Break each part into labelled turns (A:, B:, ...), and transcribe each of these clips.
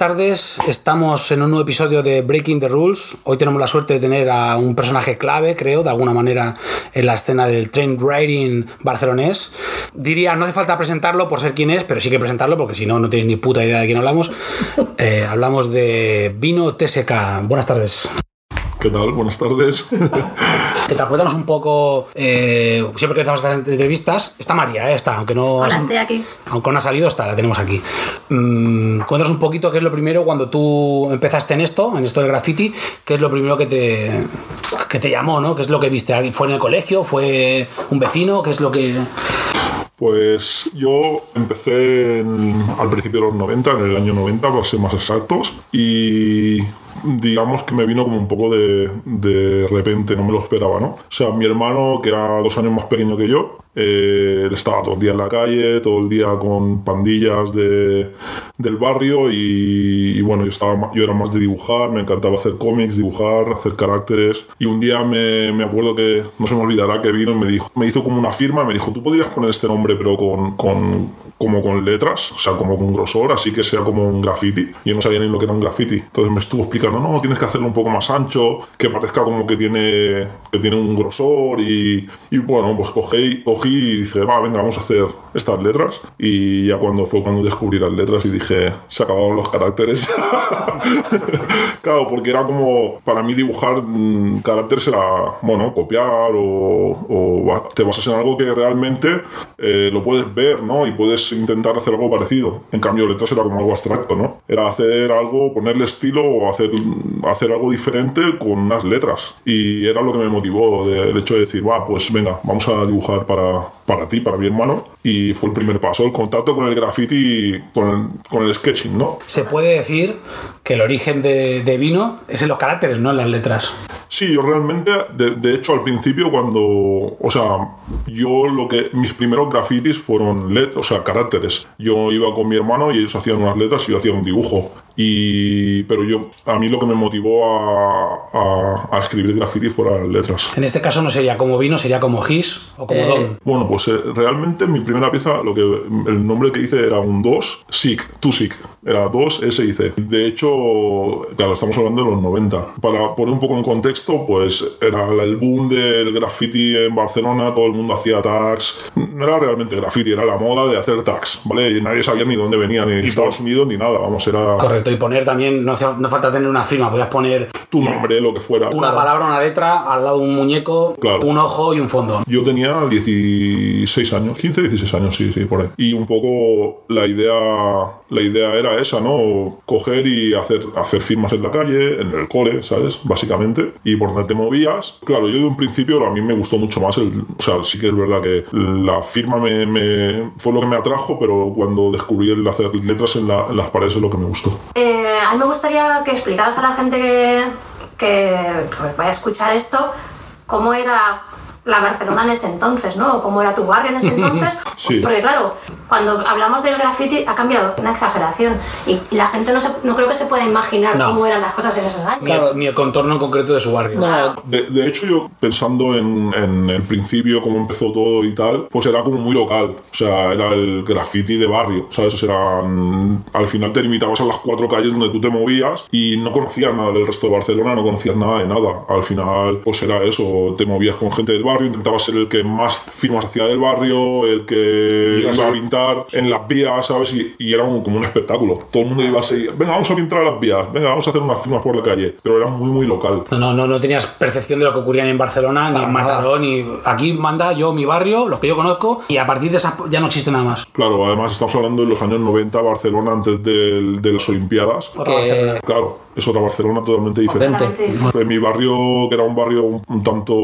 A: Tardes. Estamos en un nuevo episodio de Breaking the Rules. Hoy tenemos la suerte de tener a un personaje clave, creo, de alguna manera, en la escena del train riding barcelonés. Diría, no hace falta presentarlo por ser quien es, pero sí que presentarlo porque si no, no tenéis ni puta idea de quién hablamos. Eh, hablamos de Vino TSK. Buenas tardes.
B: ¿Qué tal? Buenas tardes.
A: Que te acuerdas un poco, eh, siempre que hacemos estas entrevistas, está María, eh, está, aunque no,
C: Hola,
A: has-
C: estoy aquí.
A: aunque no ha salido, está, la tenemos aquí. Mm, cuéntanos un poquito qué es lo primero cuando tú empezaste en esto, en esto del graffiti, qué es lo primero que te, que te llamó, ¿no? ¿Qué es lo que viste? ¿Fue en el colegio? ¿Fue un vecino? ¿Qué es lo que...?
B: Pues yo empecé en- al principio de los 90, en el año 90, para ser más exactos, y digamos que me vino como un poco de, de repente, no me lo esperaba, ¿no? O sea, mi hermano, que era dos años más pequeño que yo, eh, él estaba todo el día en la calle, todo el día con pandillas de, del barrio y, y bueno, yo, estaba, yo era más de dibujar, me encantaba hacer cómics, dibujar, hacer caracteres y un día me, me acuerdo que, no se me olvidará, que vino y me, dijo, me hizo como una firma, me dijo, tú podrías poner este nombre pero con, con, como con letras, o sea, como con grosor, así que sea como un graffiti. Yo no sabía ni lo que era un graffiti. Entonces me estuvo explicando, no, tienes que hacerlo un poco más ancho, que parezca como que tiene, que tiene un grosor y, y bueno, pues cogí, cogí y dije, va, venga, vamos a hacer estas letras. Y ya cuando fue cuando descubrí las letras y dije, se acabaron los caracteres. claro, porque era como, para mí dibujar mm, caracteres era, bueno, copiar o, o te basas en algo que realmente eh, lo puedes ver, ¿no? Y puedes intentar hacer algo parecido. En cambio, letras era como algo abstracto, ¿no? Era hacer algo, ponerle estilo o hacer, hacer algo diferente con unas letras. Y era lo que me motivó, de- el hecho de decir, va, pues venga, vamos a dibujar para, para ti, para mi hermano. Y fue el primer paso, el contacto con el graffiti, con el, con el sketching, ¿no?
A: Se puede decir que el origen de, de Vino es en los caracteres, no en las letras.
B: Sí, yo realmente, de, hecho, al principio cuando, o sea, yo lo que, mis primeros grafitis fueron let, o sea, caracteres. Yo iba con mi hermano y ellos hacían unas letras y yo hacía un dibujo. Y, pero yo, a mí lo que me motivó a, a- a escribir graffiti fueron las letras.
A: En este caso no sería como Vino, sería como Gis o como
C: Eh,
A: Don.
B: Bueno, pues eh, realmente mi primera pieza, lo que el nombre que hice era un 2, SIC, tu SIC, era 2 SIC. De hecho, claro, estamos hablando de los 90. Para poner un poco en contexto, pues era el boom del graffiti en Barcelona, todo el mundo hacía tags. No era realmente graffiti, era la moda de hacer tags, ¿vale? Y nadie sabía ni dónde venía, ni de Estados Unidos, ni nada, vamos, era
A: Correcto, y poner también, no, hace- no falta tener una firma, podías poner
B: tu nombre, lo que fuera.
A: una palabra, una letra, al lado de un muñeco,
B: Claro.
A: un ojo y un fondo.
B: Yo tenía 16 años, 15, 16 años, sí, sí, por ahí. Y un poco la idea, la idea era esa, ¿no? Coger y hacer, hacer firmas en la calle, en el cole, ¿sabes? Básicamente. Y por donde te movías. Claro, yo de un principio a mí me gustó mucho más el... O sea, sí que es verdad que la firma me, me- fue lo que me atrajo, pero cuando descubrí el hacer letras en, la- en las paredes es lo que me gustó.
C: Eh, a mí me gustaría que explicaras a la gente que, pues, vaya a escuchar esto cómo era la Barcelona en ese entonces, ¿no? Cómo era tu barrio en ese entonces.
B: Sí.
C: Porque claro, cuando hablamos del graffiti ha cambiado una exageración y, y la gente no, se- no creo que se pueda imaginar
A: No.
C: cómo eran las cosas en esos años.
A: Ni, el, ni el contorno en concreto de su barrio.
B: De, de hecho, yo pensando en, en el principio, cómo empezó todo y tal, pues era como muy local. O sea, era el graffiti de barrio, ¿sabes? O sea, era, al final te limitabas a las cuatro calles donde tú te movías y no conocías nada del resto de Barcelona, no conocías nada de nada. Al final, pues era eso, te movías con gente del barrio, intentabas ser el que más firmas hacía del barrio, el que iba a pintar en las vías, ¿sabes? Y, y era un- como un espectáculo. Todo el mundo iba a seguir, venga, vamos a pintar las vías, venga, vamos a hacer unas firmas por la calle. Pero era muy, muy local.
A: No, no, no, no tenías percepción de lo que ocurría ni en Barcelona, ni en Mataró, ni aquí manda yo mi barrio, los que yo conozco, y a partir de esa ya no existe nada más.
B: Claro, además estamos hablando de los años 90, Barcelona, antes del- de las Olimpiadas.
A: Otra
D: Que-
A: Barcelona.
B: Claro, es otra Barcelona totalmente diferente. En mi barrio, que era un barrio un, tanto,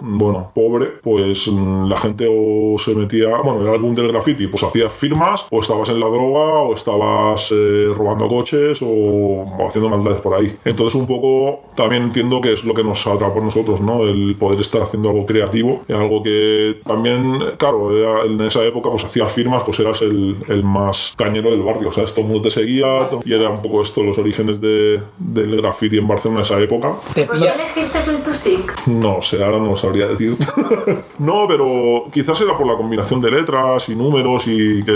B: bueno, pobre, pues mm, la gente o se metía, bueno, el álbum del graffiti, pues hacías firmas, o estabas en la droga, o estabas eh, robando coches, o, o haciendo maldades por ahí. Entonces un poco también entiendo que es lo que nos atrapó a nosotros, ¿no? El poder estar haciendo algo creativo, algo que también, claro, era- en esa época pues hacías firmas, pues eras el, el más cañero del barrio, o sea, todo el mundo te seguía, y era un poco esto los orígenes de, del graffiti en Barcelona en esa época.
A: Te
C: ¿Por qué elegiste el Tusic?
B: No sé, ahora no lo sabría decir. no, pero quizás era por la combinación de letras y números y que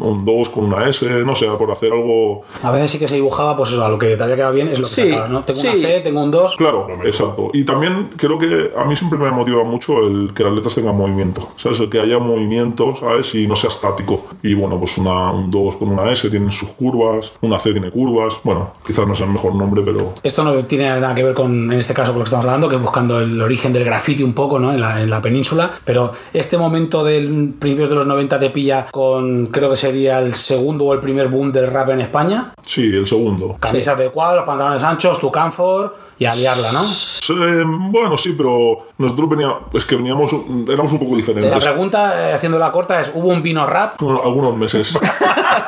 B: un 2 con una S, no sé, por hacer algo...
A: A veces sí que se dibujaba, pues eso, a lo que te había quedado bien es lo que
D: Sí,
A: sacabas, ¿no? Tengo una. C, tengo un 2.
B: Claro, exacto. Y también creo que a mí siempre me motiva mucho el que las letras tengan movimiento, ¿sabes? El que haya movimiento, ¿sabes? Y no sea estático. Y bueno, pues una, un 2 con una S tiene sus curvas, una C tiene curvas. Bueno, quizás no sea el mejor nombre, pero
A: Esto no tiene nada que ver con, en este caso, con lo que estamos hablando, que es buscando el origen del graffiti un poco, ¿no? En la, en la península. Pero este momento del principios de los 90 te pilla con, creo que sería el segundo o el primer boom del rap en España.
B: sí, el segundo.
A: Camisas de cuadros, pantalones anchos, tu canfor y a liarla, ¿no?
B: Eh, bueno, sí, pero nosotros veníamos, es que veníamos, éramos un poco
A: La
B: diferentes.
A: pregunta, eh, haciendo la corta, es: ¿hubo un vino rap?
B: Bueno, algunos meses.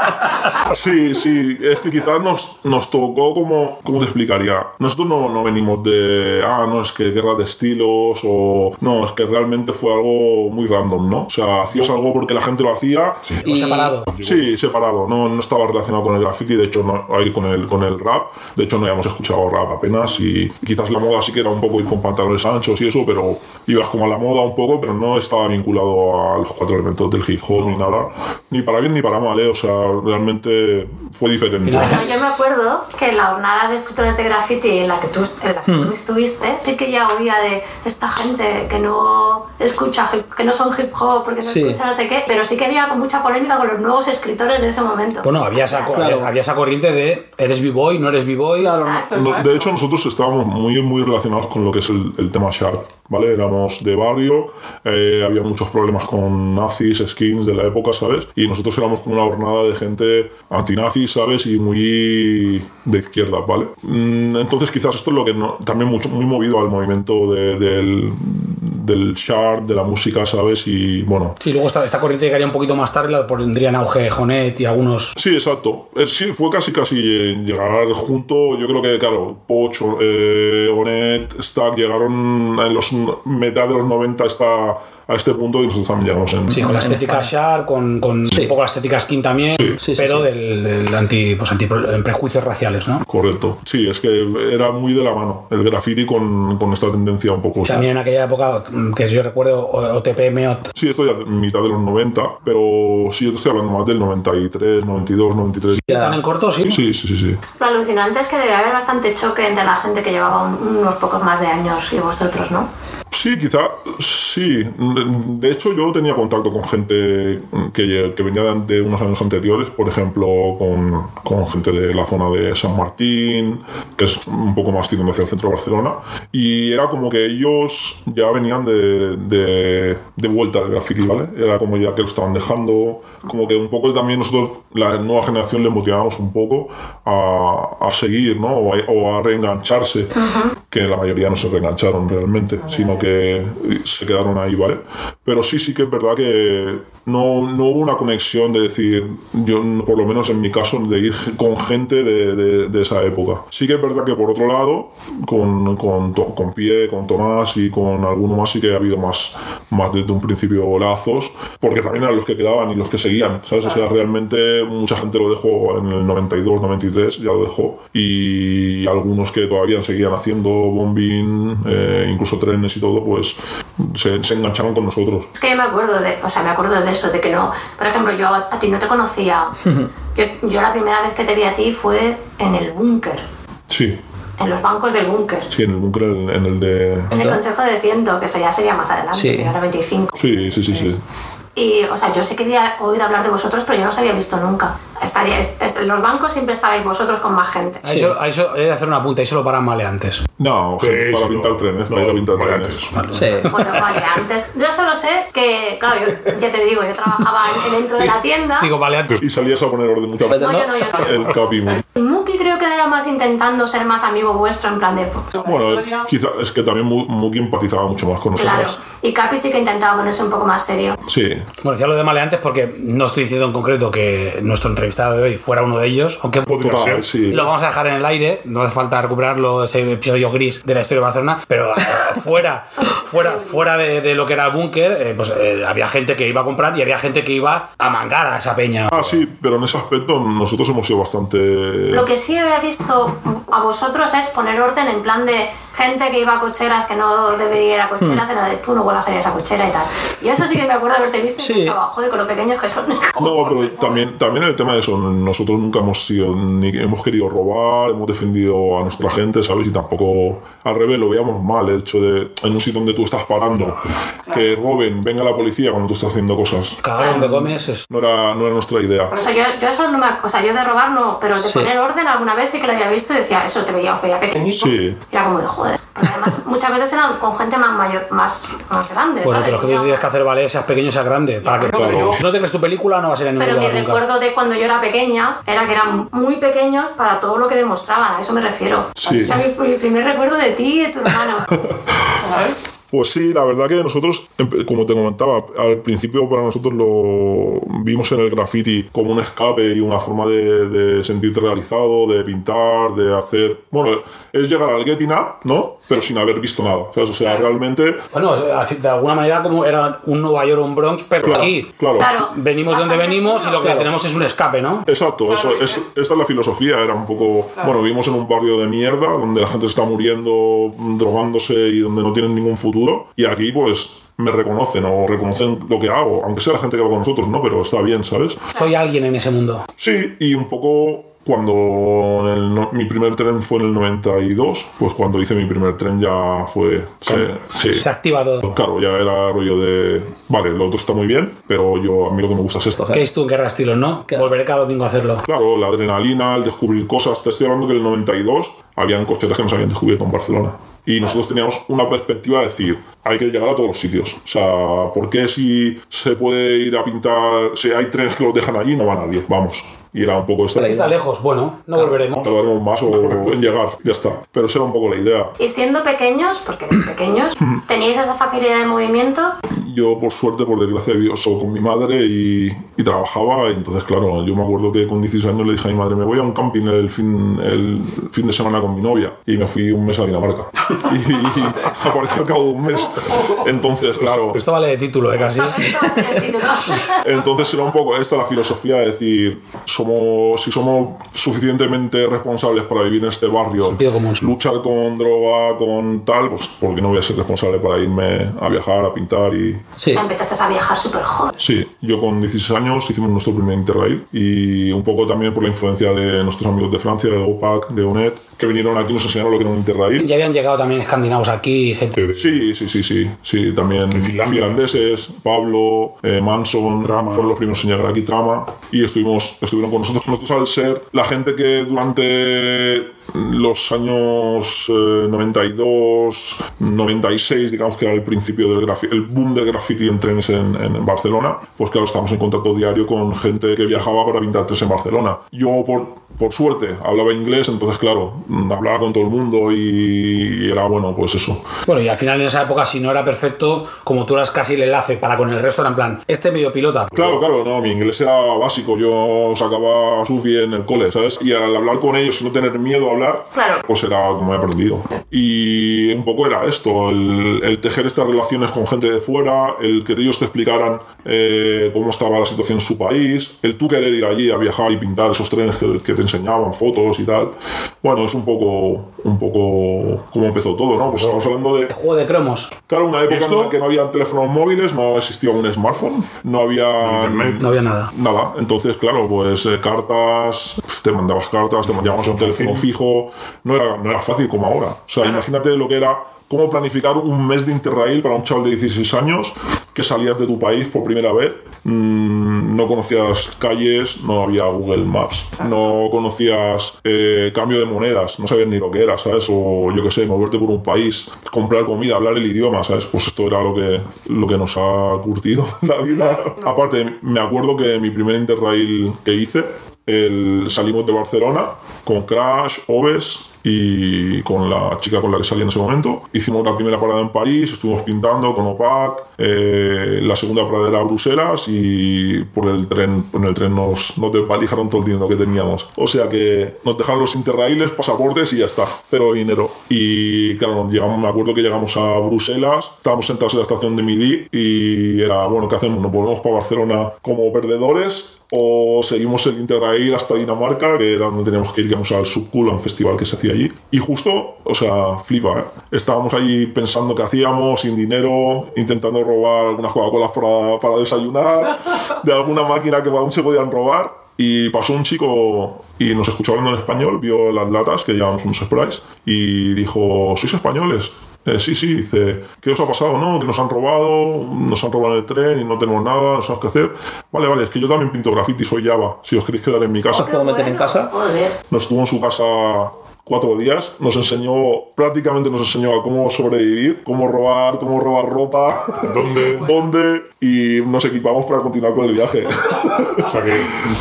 B: sí, sí, es que quizás nos, nos tocó como, ¿cómo te explicaría? Nosotros no, no venimos de, ah, no, es que guerra de estilos o, no, es que realmente fue algo muy random, ¿no? O sea, hacías algo porque la gente lo hacía.
A: ¿O separado?
B: Sí, separado, no, no estaba relacionado con el graffiti, de hecho, no, ahí con el, con el rap, de hecho no habíamos escuchado rap apenas y quizás la moda sí que era un poco ir con pantalones anchos y eso, pero ibas como a la moda un poco, pero no estaba vinculado a los cuatro elementos del hip hop ni nada, ni para bien ni para mal, ¿eh? o sea, realmente fue diferente.
C: Yo me acuerdo que en la jornada de escritores de graffiti en la que tú, en la que
A: Hmm.
C: tú estuviste, sí que ya oía de esta gente que no escucha, hip- que no son hip hop, porque no
D: Sí.
C: escucha no sé qué, pero sí que había mucha polémica con los nuevos escritores de ese momento.
A: Bueno, había esa,
D: Claro.
A: había, había esa corriente de ¿eres b-boy? ¿No eres b-boy?
C: Exacto.
B: de hecho, nosotros estábamos muy, muy relacionados con lo que es el, tema Sharp, ¿vale? Éramos de barrio, eh, había muchos problemas con nazis, skins de la época, ¿sabes? Y nosotros éramos como una jornada de gente antinazi, ¿sabes? Y muy de izquierda, ¿vale? Mm, Entonces, quizás esto es lo que no- también mucho, muy movido al movimiento de- del, del Sharp, de la música, ¿sabes? Y bueno,
A: Sí, luego esta, esta corriente llegaría un poquito más tarde, la pondría en auge Jonet y algunos.
B: Sí, exacto. Eh, Sí, fue casi casi llegar junto. Yo creo que, claro, Poch, eh, Onet, Stack llegaron en los mitad de los 90 hasta a este punto y nosotros también llegamos en.
A: Sí, con la estética Sharp, con, con un poco la estética Skin también,
D: Sí, sí,
A: pero
D: sí.
A: del, del anti, pues, anti prejuicios raciales, ¿no?
B: Correcto. Sí, es que era muy de la mano el graffiti con, con esta tendencia un poco.
A: También en aquella época, que yo recuerdo, O- OTP, MEOT,
B: Sí, esto ya en mitad de los 90, pero sí, yo te estoy hablando más del 93, 92, 93.
D: Ya.
A: ¿están en corto? Sí.
B: Sí, sí, sí, sí.
C: Lo alucinante es que debe haber bastante choque entre la gente que llevaba un- unos pocos más de años y vosotros, ¿no?
B: Sí, quizá, sí. De hecho, yo tenía contacto con gente que, que venía de, unos años anteriores, por ejemplo, con, con gente de la zona de San Martín, que es un poco más tirando hacia el centro de Barcelona, y era como que ellos ya venían de, de, de vuelta del graffiti, ¿vale? Era como ya que lo estaban dejando, como que un poco también nosotros, la nueva generación, les motivábamos un poco a, a seguir, ¿no? O a, o a reengancharse, que la mayoría no se reengancharon realmente, sino que se quedaron ahí, ¿vale? Pero sí, sí que es verdad que no, no hubo una conexión de decir, yo por lo menos en mi caso, de ir con gente de, de- de esa época. Sí que es verdad que por otro lado, con, con, con Pie, con Tomás y con alguno más sí que ha habido más, más desde un principio lazos, porque también eran los que quedaban y los que seguían, ¿sabes? O sea, realmente mucha gente lo dejó en el 92, 93, ya lo dejó, y algunos que todavía seguían haciendo bombing, eh, incluso trenes y todo, pues se, se engancharon con nosotros.
C: Es que yo me acuerdo de, o sea, me acuerdo de eso, de que no, por ejemplo, yo a, a ti no te conocía. Yo, yo la primera vez que te vi a ti fue en el búnker,
B: Sí,
C: en los bancos del búnker.
B: sí, en el búnker, en, en el de...
C: En el consejo de ciento, que eso ya sería más adelante,
D: Sí.
C: sería ahora 25.
B: Sí, sí, sí, sí.
C: Y, o sea, yo sé que había oído hablar de vosotros, pero yo no os había visto nunca. Estaría, es- es- en los bancos siempre estabais vosotros con más gente.
A: Ahí, solo, ahí solo- he de hacer una punta, ahí solo paran maleantes.
B: No,
E: Sí,
B: para pintar
E: no,
B: trenes,
E: no,
B: para ir a pintar trenes.
D: Sí.
C: Bueno, vale, antes. Yo solo sé que, claro, yo, ya te digo, yo trabajaba en- dentro de la tienda.
A: Digo, maleantes.
B: Y salías a poner orden muchas
C: No,
B: veces.
C: yo no, yo no.
B: El copy.
C: Muki creo que era más intentando ser más amigo vuestro, en plan de.
B: Bueno, quizá es que también Mu- Muki empatizaba mucho más con nosotros.
C: Claro. Y Capi sí que intentaba ponerse un poco más serio.
B: Sí,
A: Bueno, decía lo de maleantes porque no estoy diciendo en concreto que nuestro entrevistado de hoy fuera uno de ellos, aunque
D: Podría ser.
B: sí.
A: lo vamos a dejar en el aire, no hace falta recuperarlo, ese episodio gris de la historia de Barcelona, pero eh, fuera, fuera, fuera de, de lo que era el búnker, eh, pues eh, había gente que iba a comprar y había gente que iba a mangar a esa peña.
B: Ah, sí, pero en ese aspecto nosotros hemos sido bastante...
C: Lo que sí había visto a vosotros es poner orden en plan de gente que iba a cocheras que no debería ir a cocheras,
A: Hmm.
C: era de tú no vuelvas a ir a esa cochera y tal. Y eso sí que me acuerdo de haberte visto
A: Sí.
C: y pensaba, joder, con lo pequeños que son.
B: No, pero también, también el tema de eso, nosotros nunca hemos sido, ni hemos querido robar, hemos defendido a nuestra gente, ¿sabes? Y tampoco, al revés, lo veíamos mal, el hecho de, en un sitio donde tú estás parando, que roben, venga la policía cuando tú estás haciendo cosas.
A: Cagar donde comes es...
B: No era, no era nuestra idea.
C: Por eso yo, yo eso no me, o sea, yo de robar no, pero de
A: Sí.
C: poner orden alguna vez sí que lo había visto y decía, eso te veía, os veía pequeñito.
B: Sí.
C: Era como de joder. Porque además muchas veces eran con gente más mayor, más, más grande.
A: Bueno,
C: ¿sabes?
A: pero es que tú tienes que hacer valer, seas pequeño, seas grande. Para que
B: Claro.
A: Si no te crees tu película, no vas a ir a ningún
C: Pero mi
A: nunca.
C: recuerdo de cuando yo era pequeña era que eran muy pequeños para todo lo que demostraban, a eso me refiero.
B: Sí.
C: O sea, mi, mi primer recuerdo de ti y de tu hermano. ¿Sabes?
B: Pues sí, la verdad que nosotros, empe- como te comentaba, al principio para nosotros lo vimos en el graffiti como un escape y una forma de, de sentirte realizado, de pintar, de hacer... Bueno, es llegar al getting up, ¿no? Pero sin haber visto nada. ¿sabes? O sea, realmente...
A: Bueno, de alguna manera como era un Nueva York o un Bronx, pero
B: Claro,
A: aquí
B: claro.
C: Claro.
A: venimos de donde venimos y lo que tenemos es un escape, ¿no?
B: Exacto, eso, es, esta es la filosofía, era un poco... Bueno, vivimos en un barrio de mierda, donde la gente está muriendo, drogándose y donde no tienen ningún futuro. Y aquí, pues, me reconocen o reconocen lo que hago, aunque sea la gente que va con nosotros, ¿no? Pero está bien, ¿sabes?
A: Soy alguien en ese mundo.
B: Sí, y un poco cuando en el no- mi primer tren fue en el 92, pues cuando hice mi primer tren ya fue... se- sí.
A: Se activa todo.
B: Claro, ya era rollo de... Vale, lo otro está muy bien, pero yo a mí lo que me gusta es esto.
A: ¿Qué es tú en Guerra Estilos, no? Volveré cada domingo a hacerlo.
B: Claro, la adrenalina, el descubrir cosas. Te estoy hablando que en el 92 habían cocheras que nos habían descubierto en Barcelona. Y nosotros teníamos una perspectiva de decir, hay que llegar a todos los sitios. O sea, ¿por qué si se puede ir a pintar, si hay trenes que los dejan allí, no va nadie? Vamos. Y era un poco esta
A: Está lejos, bueno, no volveremos.
B: Tardaremos más o en llegar, ya está. Pero esa era un poco la idea.
C: Y siendo pequeños, porque eres pequeños, teníais esa facilidad de movimiento.
B: Yo, por suerte, por desgracia, vivía solo con mi madre y, y trabajaba. Y entonces, claro, yo me acuerdo que con 16 años le dije a mi madre, me voy a un camping el fin, el fin de semana con mi novia. Y me fui un mes a Dinamarca. Y, y apareció al cabo de un mes. Entonces, claro,
A: Esto vale de título, ¿eh? Casi.
C: Esto va a ser el título.
B: entonces era un poco esta la filosofía de decir, somos, si somos suficientemente responsables para vivir en este barrio, luchar con droga, con tal, pues ¿por qué no voy a ser responsable para irme a viajar, a pintar y,
A: Sí.
C: O sea, empezaste a viajar súper joven.
B: Sí, yo con 16 años hicimos nuestro primer Interrail y un poco también por la influencia de nuestros amigos de Francia, de OPAC, de ONET, que vinieron aquí y nos enseñaron lo que era un Interrail.
A: Ya habían llegado también escandinavos aquí, gente.
B: Sí, sí, sí, sí, sí, también finlandeses, Pablo, eh, Manson,
D: Trama.
B: fueron los primeros en llegar aquí, Trama, y estuvimos, estuvieron con nosotros. Nosotros al ser la gente que durante los años eh, 92, 96, digamos que era el principio del el boom del graffiti en trenes en, en Barcelona, pues claro, estamos en contacto diario con gente que viajaba para pintar trenes en Barcelona. Yo, por, por suerte, hablaba inglés, entonces claro, mm, hablaba con todo el mundo y era bueno, pues eso.
A: Bueno, y al final en esa época, si no era perfecto, como tú eras casi el enlace para con el resto, era en plan, este medio pilota.
B: Claro, claro, no, mi inglés era básico, yo sacaba SUFI en el cole, ¿sabes? Y al hablar con ellos y no tener miedo a hablar,
C: Claro.
B: pues era como he aprendido. Y un poco era esto, el, el tejer estas relaciones con gente de fuera, el que ellos te explicaran eh, cómo estaba la situación en su país, el tú querer ir allí a viajar y pintar esos trenes que, que te enseñaban, fotos y tal. Bueno, es un poco, un poco cómo empezó todo, ¿no? Pues estamos hablando de...
A: El juego de cromos.
B: Claro, una época
D: ¿Esto?
B: en la que no había teléfonos móviles, no existía un smartphone, no había
A: No había nada.
B: nada. Entonces, claro, pues eh, cartas, te mandabas cartas, te mandabas a un teléfono fijo, no era, no era fácil como ahora. O sea, imagínate lo que era cómo planificar un mes de Interrail para un chaval de 16 años que salías de tu país por primera vez, mm, no conocías calles, no había Google Maps, no conocías eh, cambio de monedas, no sabías ni lo que era, ¿sabes? O yo qué sé, moverte por un país, comprar comida, hablar el idioma, ¿sabes? Pues esto era lo que, lo que nos ha curtido la vida. Aparte, me acuerdo que mi primer Interrail que hice, el- salimos de Barcelona con Crash, Oves y con la chica con la que salí en ese momento. Hicimos la primera parada en París, estuvimos pintando con OPAC, eh, la segunda parada era Bruselas y por el tren, en el tren nos, nos desvalijaron todo el dinero que teníamos. O sea que nos dejaron los interraíles, pasaportes y ya está, cero dinero. Y claro, llegamos, me acuerdo que llegamos a Bruselas, estábamos sentados en la estación de Midi y era, bueno, ¿qué hacemos? ¿Nos volvemos para Barcelona como perdedores? O seguimos el Interrail hasta Dinamarca, que era donde teníamos que ir, íbamos al Subcool, a un festival que se hacía allí. Y justo, o sea, flipa, ¿eh? Estábamos ahí pensando qué hacíamos, sin dinero, intentando robar algunas Coca-Colas para, para desayunar, de alguna máquina que aún se podían robar. Y pasó un chico y nos escuchó hablando en español, vio las latas que llevábamos unos sprays y dijo, ¿sois españoles? Eh, sí, sí, dice, ¿qué os ha pasado? No, que nos han robado, nos han robado en el tren y no tenemos nada, no sabemos qué hacer. Vale, vale, es que yo también pinto graffiti, soy Java, si os queréis quedar en mi casa.
C: Qué
D: puedo meter en casa?
C: Joder.
B: Nos estuvo en su casa cuatro días, nos enseñó, prácticamente nos enseñó a cómo sobrevivir, cómo robar, cómo robar ropa,
E: ¿Dónde?
B: dónde, y nos equipamos para continuar con el viaje.
E: O sea que.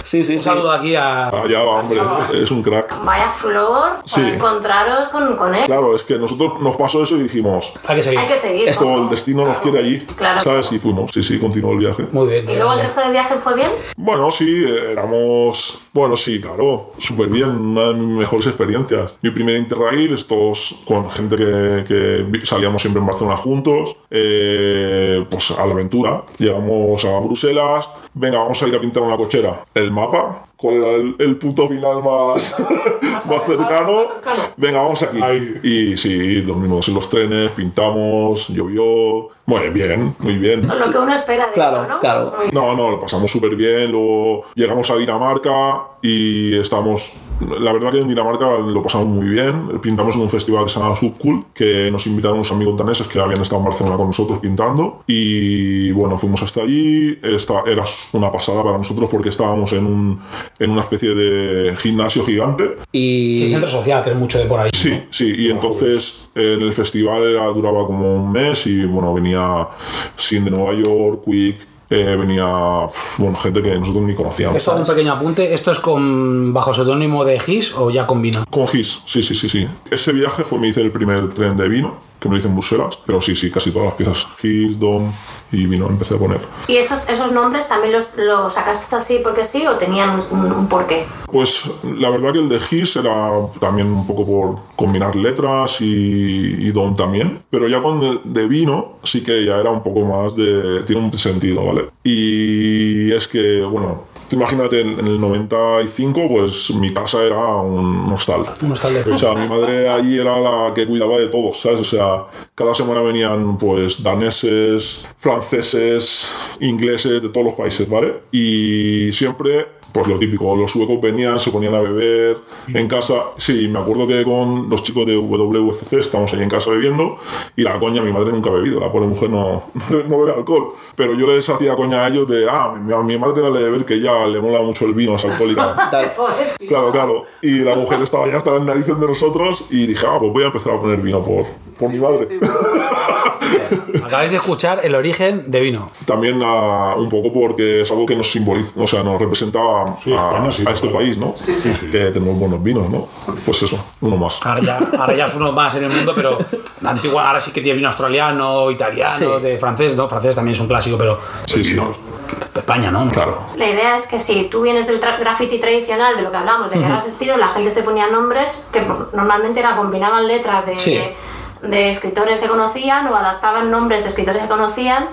D: Sí, sí,
A: Un
D: sí.
A: saludo aquí a.
B: Ah, Java, hombre, es un crack.
C: Vaya flor
B: Sí.
C: para encontraros con, con él.
B: Claro, es que nosotros nos pasó eso y dijimos,
A: Hay que seguir.
C: Hay que seguir.
B: esto,
C: ¿no?
B: el destino nos quiere allí,
C: Claro.
B: ¿sabes? Y fuimos, sí, sí, continuó el viaje.
A: Muy bien.
C: ¿Y luego el resto del viaje fue bien?
B: Bueno, sí, éramos. Bueno, sí, claro, súper bien, una de mis mejores experiencias. Mi primer Interrail, estos con gente que, salíamos siempre en Barcelona juntos, eh, pues a la aventura. Llegamos a Bruselas, venga, vamos a ir a pintar una cochera. El mapa, ¿cuál era el, el punto final más, más cercano? Venga, vamos aquí.
E: Ahí.
B: Y sí, dormimos en los trenes, pintamos, llovió. Muy bien, muy bien.
C: Lo que uno espera de
D: Claro,
C: eso, ¿no?
D: claro.
B: No, no, lo pasamos súper bien. Luego llegamos a Dinamarca y estamos. La verdad que en Dinamarca lo pasamos muy bien. Pintamos en un festival que se llama Subcool, que nos invitaron unos amigos daneses que habían estado en Barcelona con nosotros pintando. Y bueno, fuimos hasta allí. Esta era una pasada para nosotros porque estábamos en, un, en una especie de gimnasio gigante.
D: Y
A: Sí, centro social, que es mucho de por ahí.
B: Sí, sí, y entonces en el festival era, duraba como un mes y bueno, venía Sin de Nueva York, Quick, eh, venía bueno, gente que nosotros ni conocíamos.
A: Esto un pequeño apunte. ¿Esto es con bajo seudónimo de Gis o ya con vino?
B: Con Gis, sí, sí, sí, sí. Ese viaje fue, me hice el primer tren de vino, que me lo hice en Bruselas, pero sí, sí, casi todas las piezas. Gis, Dom y vino empecé a poner.
C: ¿Y esos, esos nombres también los, los sacaste así porque sí o tenían un, un porqué?
B: Pues la verdad que el de Gis era también un poco por combinar letras y, y Don también, pero ya con el de vino sí que ya era un poco más de... tiene un sentido, ¿vale? Y es que, bueno, imagínate en, en el 95 pues mi casa era un hostal.
A: Un hostal de-
B: O sea, mi madre allí era la que cuidaba de todos, ¿sabes? O sea, cada semana venían pues daneses, franceses, ingleses, de todos los países, ¿vale? Y siempre pues lo típico, los suecos venían, se ponían a beber en casa. Sí, me acuerdo que con los chicos de WFC estábamos ahí en casa bebiendo y la coña, mi madre nunca ha bebido, la pobre mujer no, no bebe alcohol. Pero yo les hacía coña a ellos de, ah, mi, madre dale de ver que ya le mola mucho el vino, es alcohólica. Claro, claro. Y la mujer estaba ya hasta en narices de nosotros y dije, ah, pues voy a empezar a poner vino por, por mi madre.
A: Acabáis de escuchar el origen de vino.
B: También ah, un poco porque es algo que nos simboliza, o sea, nos representa a,
E: Sí, España, sí,
B: a este
E: claro.
B: país, ¿no? Que tenemos buenos vinos, ¿no? Pues eso, uno más.
A: Ahora ya, ahora ya es uno más en el mundo, pero antigua, ahora sí que tiene vino australiano, italiano,
D: Sí.
A: de francés, ¿no? Francés también es un clásico, pero
B: Sí, sí.
A: España, ¿no?
B: Claro.
C: La idea es que si tú vienes del tra- graffiti tradicional, de lo que hablamos, de guerras de estilo, la gente se ponía nombres que normalmente era, combinaban letras de,
D: Sí.
C: de, de escritores que conocían o adaptaban nombres de escritores que conocían,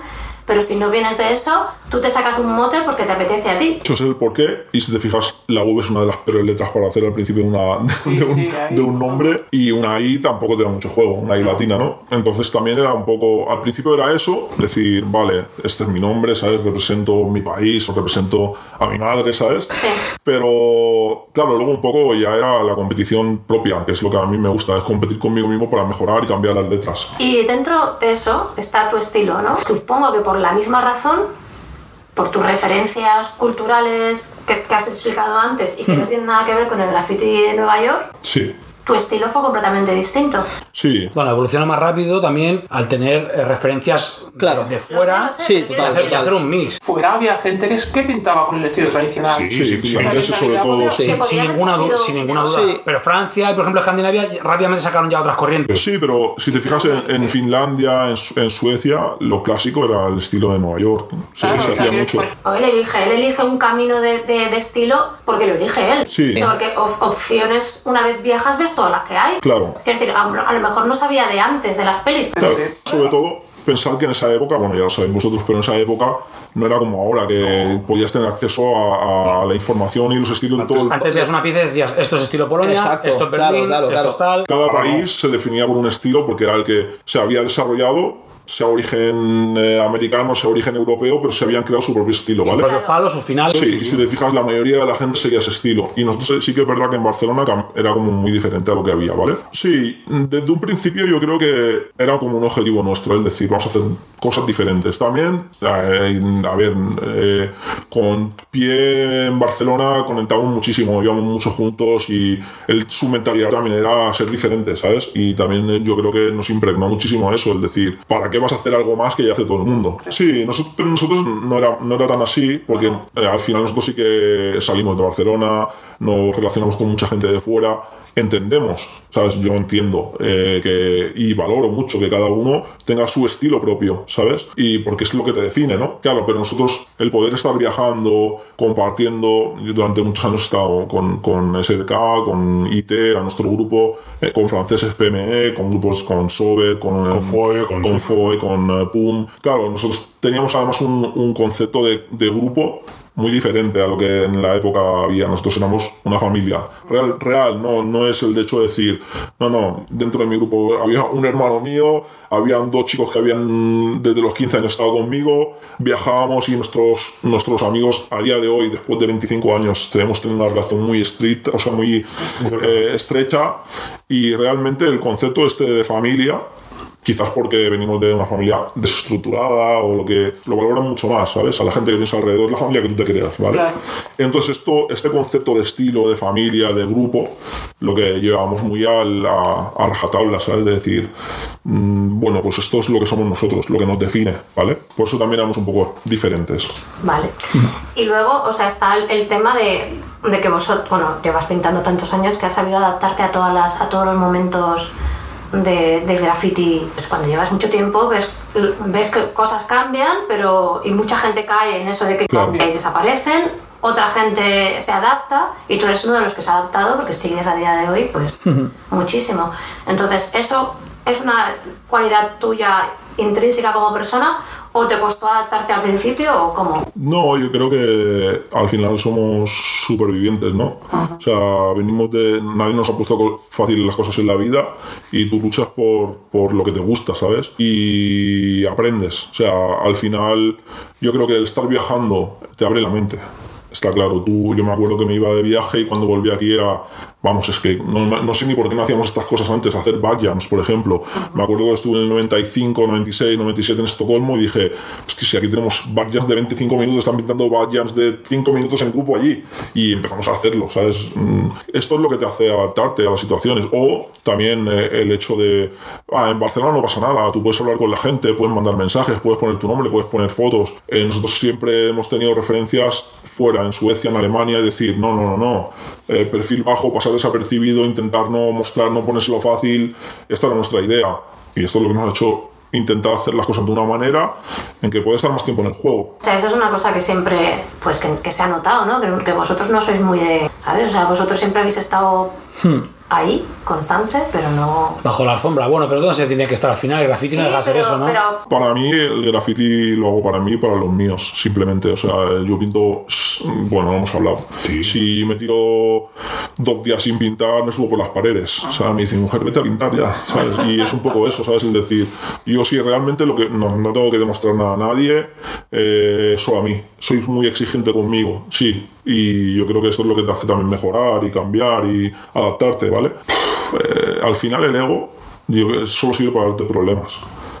C: pero si no vienes de eso, tú te sacas un mote porque te apetece a ti.
B: Eso es el porqué. Y si te fijas, la V es una de las peores letras para hacer al principio de, una, de, un,
F: sí, ahí.
B: de un nombre. Y una I tampoco te da mucho juego, una I latina, ¿no? Entonces también era un poco. Al principio era eso, decir, vale, este es mi nombre, ¿sabes? Represento mi país o represento a mi madre, ¿sabes?
C: Sí.
B: Pero claro, luego un poco ya era la competición propia, que es lo que a mí me gusta, es competir conmigo mismo para mejorar y cambiar las letras.
C: Y dentro de eso está tu estilo, ¿no? Supongo que por la misma razón, por tus referencias culturales que, que has explicado antes y que no tienen nada que ver con el graffiti de Nueva York,
B: Sí.
C: Tu estilo fue completamente distinto.
B: Sí,
A: Bueno, evoluciona más rápido también al tener eh, referencias de-
D: Claro.
A: de, fuera
C: Lo sé, lo sé,
D: Sí,
A: de hacer, hacer un mix.
E: Fuera había gente que, es- que pintaba con el estilo tradicional.
B: sí, sí, finlandeses sobre todo.
D: Sí.
C: Se
A: Sin, ninguna, du-
C: cogido
A: sin ninguna duda.
D: Sí.
A: Pero Francia y, por ejemplo, Escandinavia rápidamente sacaron ya otras corrientes.
B: Sí, pero si te fijas en, en Finlandia, en, en Suecia, lo clásico era el estilo de Nueva York. Sí,
E: Claro,
B: se hacía mucho.
C: O él elige, él elige un camino de, de- de estilo porque lo elige él.
B: Sí.
C: Porque op- opciones, una vez viejas, ves todas las que hay.
B: Claro.
C: Es decir, a, a lo mejor no sabía de antes, de las pelis, pero
B: Claro, sobre todo pensar que en esa época, bueno, ya lo sabéis vosotros, pero en esa época no era como ahora, que podías tener acceso a, a la información y los estilos de todo el
A: Antes veías una pieza y decías, esto es estilo Polonia,
D: Exacto,
A: esto es Berlín,
D: claro,
A: esto
D: claro.
A: es tal.
B: Cada país se definía por un estilo porque era el que se había desarrollado, sea origen eh, americano, sea origen europeo, pero se habían creado su propio estilo, ¿vale?
A: Por los palos, sus finales.
B: Sí, y si te fijas, la mayoría de la gente seguía ese estilo. Y nosotros sí que es verdad que en Barcelona era como muy diferente a lo que había, ¿vale? Sí, desde un principio yo creo que era como un objetivo nuestro, es decir, vamos a hacer cosas diferentes. También, eh, a ver, eh, con pie en Barcelona conectamos muchísimo, íbamos mucho juntos y él, su mentalidad también era ser diferente, ¿sabes? Y también yo creo que nos impregnó muchísimo eso, es decir, ¿para qué vas a hacer algo más que ya hace todo el mundo? Sí, nosotros, pero nosotros no era, no era tan así, porque eh, al final nosotros sí que salimos de Barcelona, nos relacionamos con mucha gente de fuera, entendemos, ¿sabes? Yo entiendo eh, que, y valoro mucho que cada uno tenga su estilo propio, ¿sabes? Y porque es lo que te define, ¿no? Claro, pero nosotros, el poder estar viajando, compartiendo, yo durante muchos años he estado con, con SDK, con IT, a nuestro grupo, eh, con franceses PME, con grupos con Sober, con,
F: Con FOE, con-
B: con FOE, con eh, PUM. Claro, nosotros teníamos además un, un concepto de, de grupo muy diferente a lo que en la época había. Nosotros éramos una familia. Real, real no, no es el de hecho de decir, no, no, dentro de mi grupo había un hermano mío, habían dos chicos que habían desde los 15 años estado conmigo, viajábamos y nuestros, nuestros amigos a día de hoy, después de 25 años, tenemos tenido una relación muy estricta, o sea, muy eh, estrecha y realmente el concepto este de familia quizás porque venimos de una familia desestructurada o lo que lo valoran mucho más, ¿sabes? A la gente que tienes alrededor, la familia que tú te creas, ¿vale?
E: Claro.
B: Entonces esto, este concepto de estilo, de familia, de grupo, lo que llevamos muy al- a, a rajatabla, ¿sabes? De decir, mm, bueno, pues esto es lo que somos nosotros, lo que nos define, ¿vale? Por eso también éramos un poco diferentes.
C: Vale. Y luego, o sea, está el, el tema de, de que vosotros, bueno, llevas pintando tantos años que has sabido adaptarte a, todas las, a todos los momentos de, del graffiti. Pues cuando llevas mucho tiempo, ves, ves que cosas cambian, pero. y mucha gente cae en eso de que
B: Claro.
C: y desaparecen. Otra gente se adapta y tú eres uno de los que se ha adaptado porque sigues a día de hoy, pues muchísimo. Entonces, ¿eso es una cualidad tuya intrínseca como persona o te costó adaptarte al principio o cómo?
B: No, yo creo que al final somos supervivientes, ¿no? O sea, venimos de... Nadie nos ha puesto fácil las cosas en la vida y tú luchas por, por lo que te gusta, ¿sabes? Y aprendes. O sea, al final yo creo que el estar viajando te abre la mente. Está claro, tú, yo me acuerdo que me iba de viaje y cuando volví aquí era, vamos, es que no, no sé ni por qué no hacíamos estas cosas antes, hacer backjams, por ejemplo. Me acuerdo que estuve en el 95, 96, 97 en Estocolmo y dije, si aquí tenemos backjams de 25 minutos, están pintando backjams de 5 minutos en grupo allí. Y empezamos a hacerlo, ¿sabes? Mm, Esto es lo que te hace adaptarte a las situaciones. O también eh, el hecho de, ah, en Barcelona no pasa nada, tú puedes hablar con la gente, puedes mandar mensajes, puedes poner tu nombre, puedes poner fotos. Eh, nosotros siempre hemos tenido referencias fuera, en Suecia, en Alemania, y decir, no, no, no, no, Eh, perfil bajo, pasar desapercibido, intentar no mostrar, no ponérselo fácil, esta era nuestra idea. Y esto es lo que nos ha hecho intentar hacer las cosas de una manera en que puedes estar más tiempo en el juego.
C: O sea, eso es una cosa que siempre, pues que, que se ha notado, ¿no? Que, que vosotros no sois muy de, ¿sabes? O sea, vosotros siempre habéis estado ahí, constante, pero no...
A: Bajo la alfombra. Bueno, pero es donde se tiene que estar al final. El graffiti no deja
C: pero,
A: eso, ¿no?
C: pero
B: Para mí, el graffiti lo hago para mí y para los míos, simplemente. O sea, yo pinto. Bueno, no hemos hablado. Si me tiro dos días sin pintar, me subo por las paredes. O sea, me dice, mujer, vete a pintar ya. ¿sabes? Y es un poco eso, ¿sabes? Es decir, yo sí, realmente lo que no, no tengo que demostrar nada a nadie, eh, solo a mí. Sois muy exigente conmigo, sí. Y yo creo que esto es lo que te hace también mejorar y cambiar y adaptarte, ¿vale? Eh, al final, el ego solo sirve para darte problemas.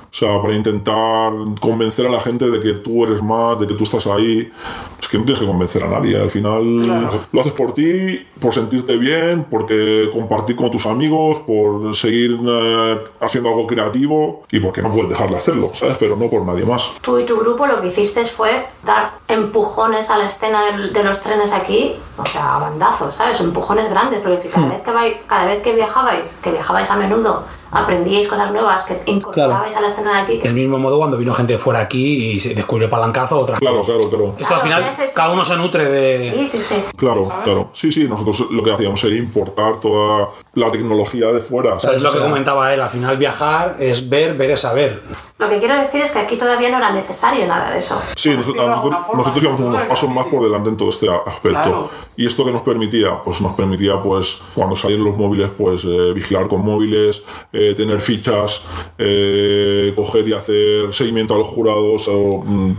B: O sea, para intentar convencer a la gente de que tú eres más, de que tú estás ahí. Es que no tienes que convencer a nadie. Al final lo haces por ti, por sentirte bien, porque compartir con tus amigos, por seguir eh, haciendo algo creativo y porque no puedes dejar de hacerlo, ¿sabes? Pero no por nadie más.
C: Tú y tu grupo lo que hiciste fue dar empujones a la escena del- de, los trenes aquí, o sea, a bandazos, ¿sabes? Empujones grandes, porque cada, vez que cada vez que viajabais, que viajabais a menudo, aprendíais cosas nuevas, que incorporabais a la escena de aquí.
A: Del mismo modo cuando vino gente de fuera aquí y se descubrió palancazo, otra
B: Claro, claro, claro.
A: Esto al
C: Claro,
A: final,
C: sí, sí,
A: cada
C: sí.
A: uno se nutre de...
C: Sí, sí, sí.
B: Claro, claro. Sí, sí, nosotros lo que hacíamos era importar toda la tecnología de fuera. ¿sabes?
A: es lo que comentaba él, al final viajar es ver, ver es saber.
C: Lo que quiero decir es que aquí todavía no era necesario nada de eso.
B: Sí, nos- nosotros, nosotros íbamos unos pasos más por delante en todo este aspecto.
E: Claro.
B: Y esto que nos permitía, pues nos permitía, pues, cuando salieron los móviles, pues eh, vigilar con móviles, eh, tener fichas, eh, coger y hacer seguimiento a los jurados. O, mm,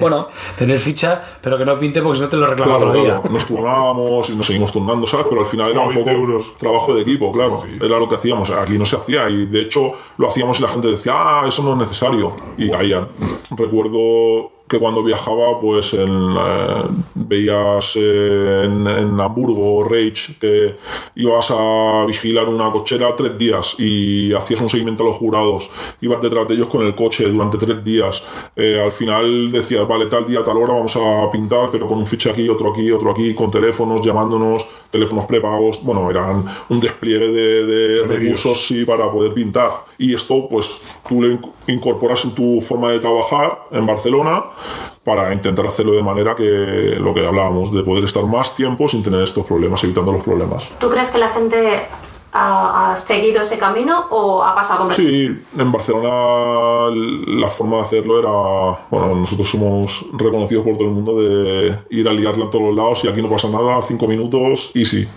D: Bueno,
A: Tener ficha, pero que no pinte porque si no te lo reclama
B: claro,
A: otro día.
B: claro, nos turnábamos y nos seguimos turnando, ¿sabes? Pero al final era un
F: 20
B: poco
F: euros.
B: trabajo de equipo, claro. Era lo que hacíamos. Aquí no se hacía y de hecho lo hacíamos y la gente decía, ah, eso no es necesario. Y caían. Recuerdo que cuando viajaba, pues en, eh, veías eh, en, en Hamburgo, Reich, que ibas a vigilar una cochera tres días y hacías un seguimiento a los jurados, ibas detrás de ellos con el coche durante tres días. Eh, al final decías, vale, tal día, tal hora vamos a pintar, pero con un fiche aquí, otro aquí, otro aquí, con teléfonos, llamándonos, teléfonos prepagos. Bueno, eran un despliegue de, de recursos sí, para poder pintar. Y esto, pues tú lo inc- incorporas en tu forma de trabajar en Barcelona para intentar hacerlo de manera que lo que hablábamos, de poder estar más tiempo sin tener estos problemas, evitando los problemas.
C: ¿Tú crees que la gente ha, seguido ese camino o ha pasado completamente?
B: Sí, en Barcelona la forma de hacerlo era, bueno, nosotros somos reconocidos por todo el mundo de ir a liarla en todos los lados y aquí no pasa nada, cinco minutos, easy,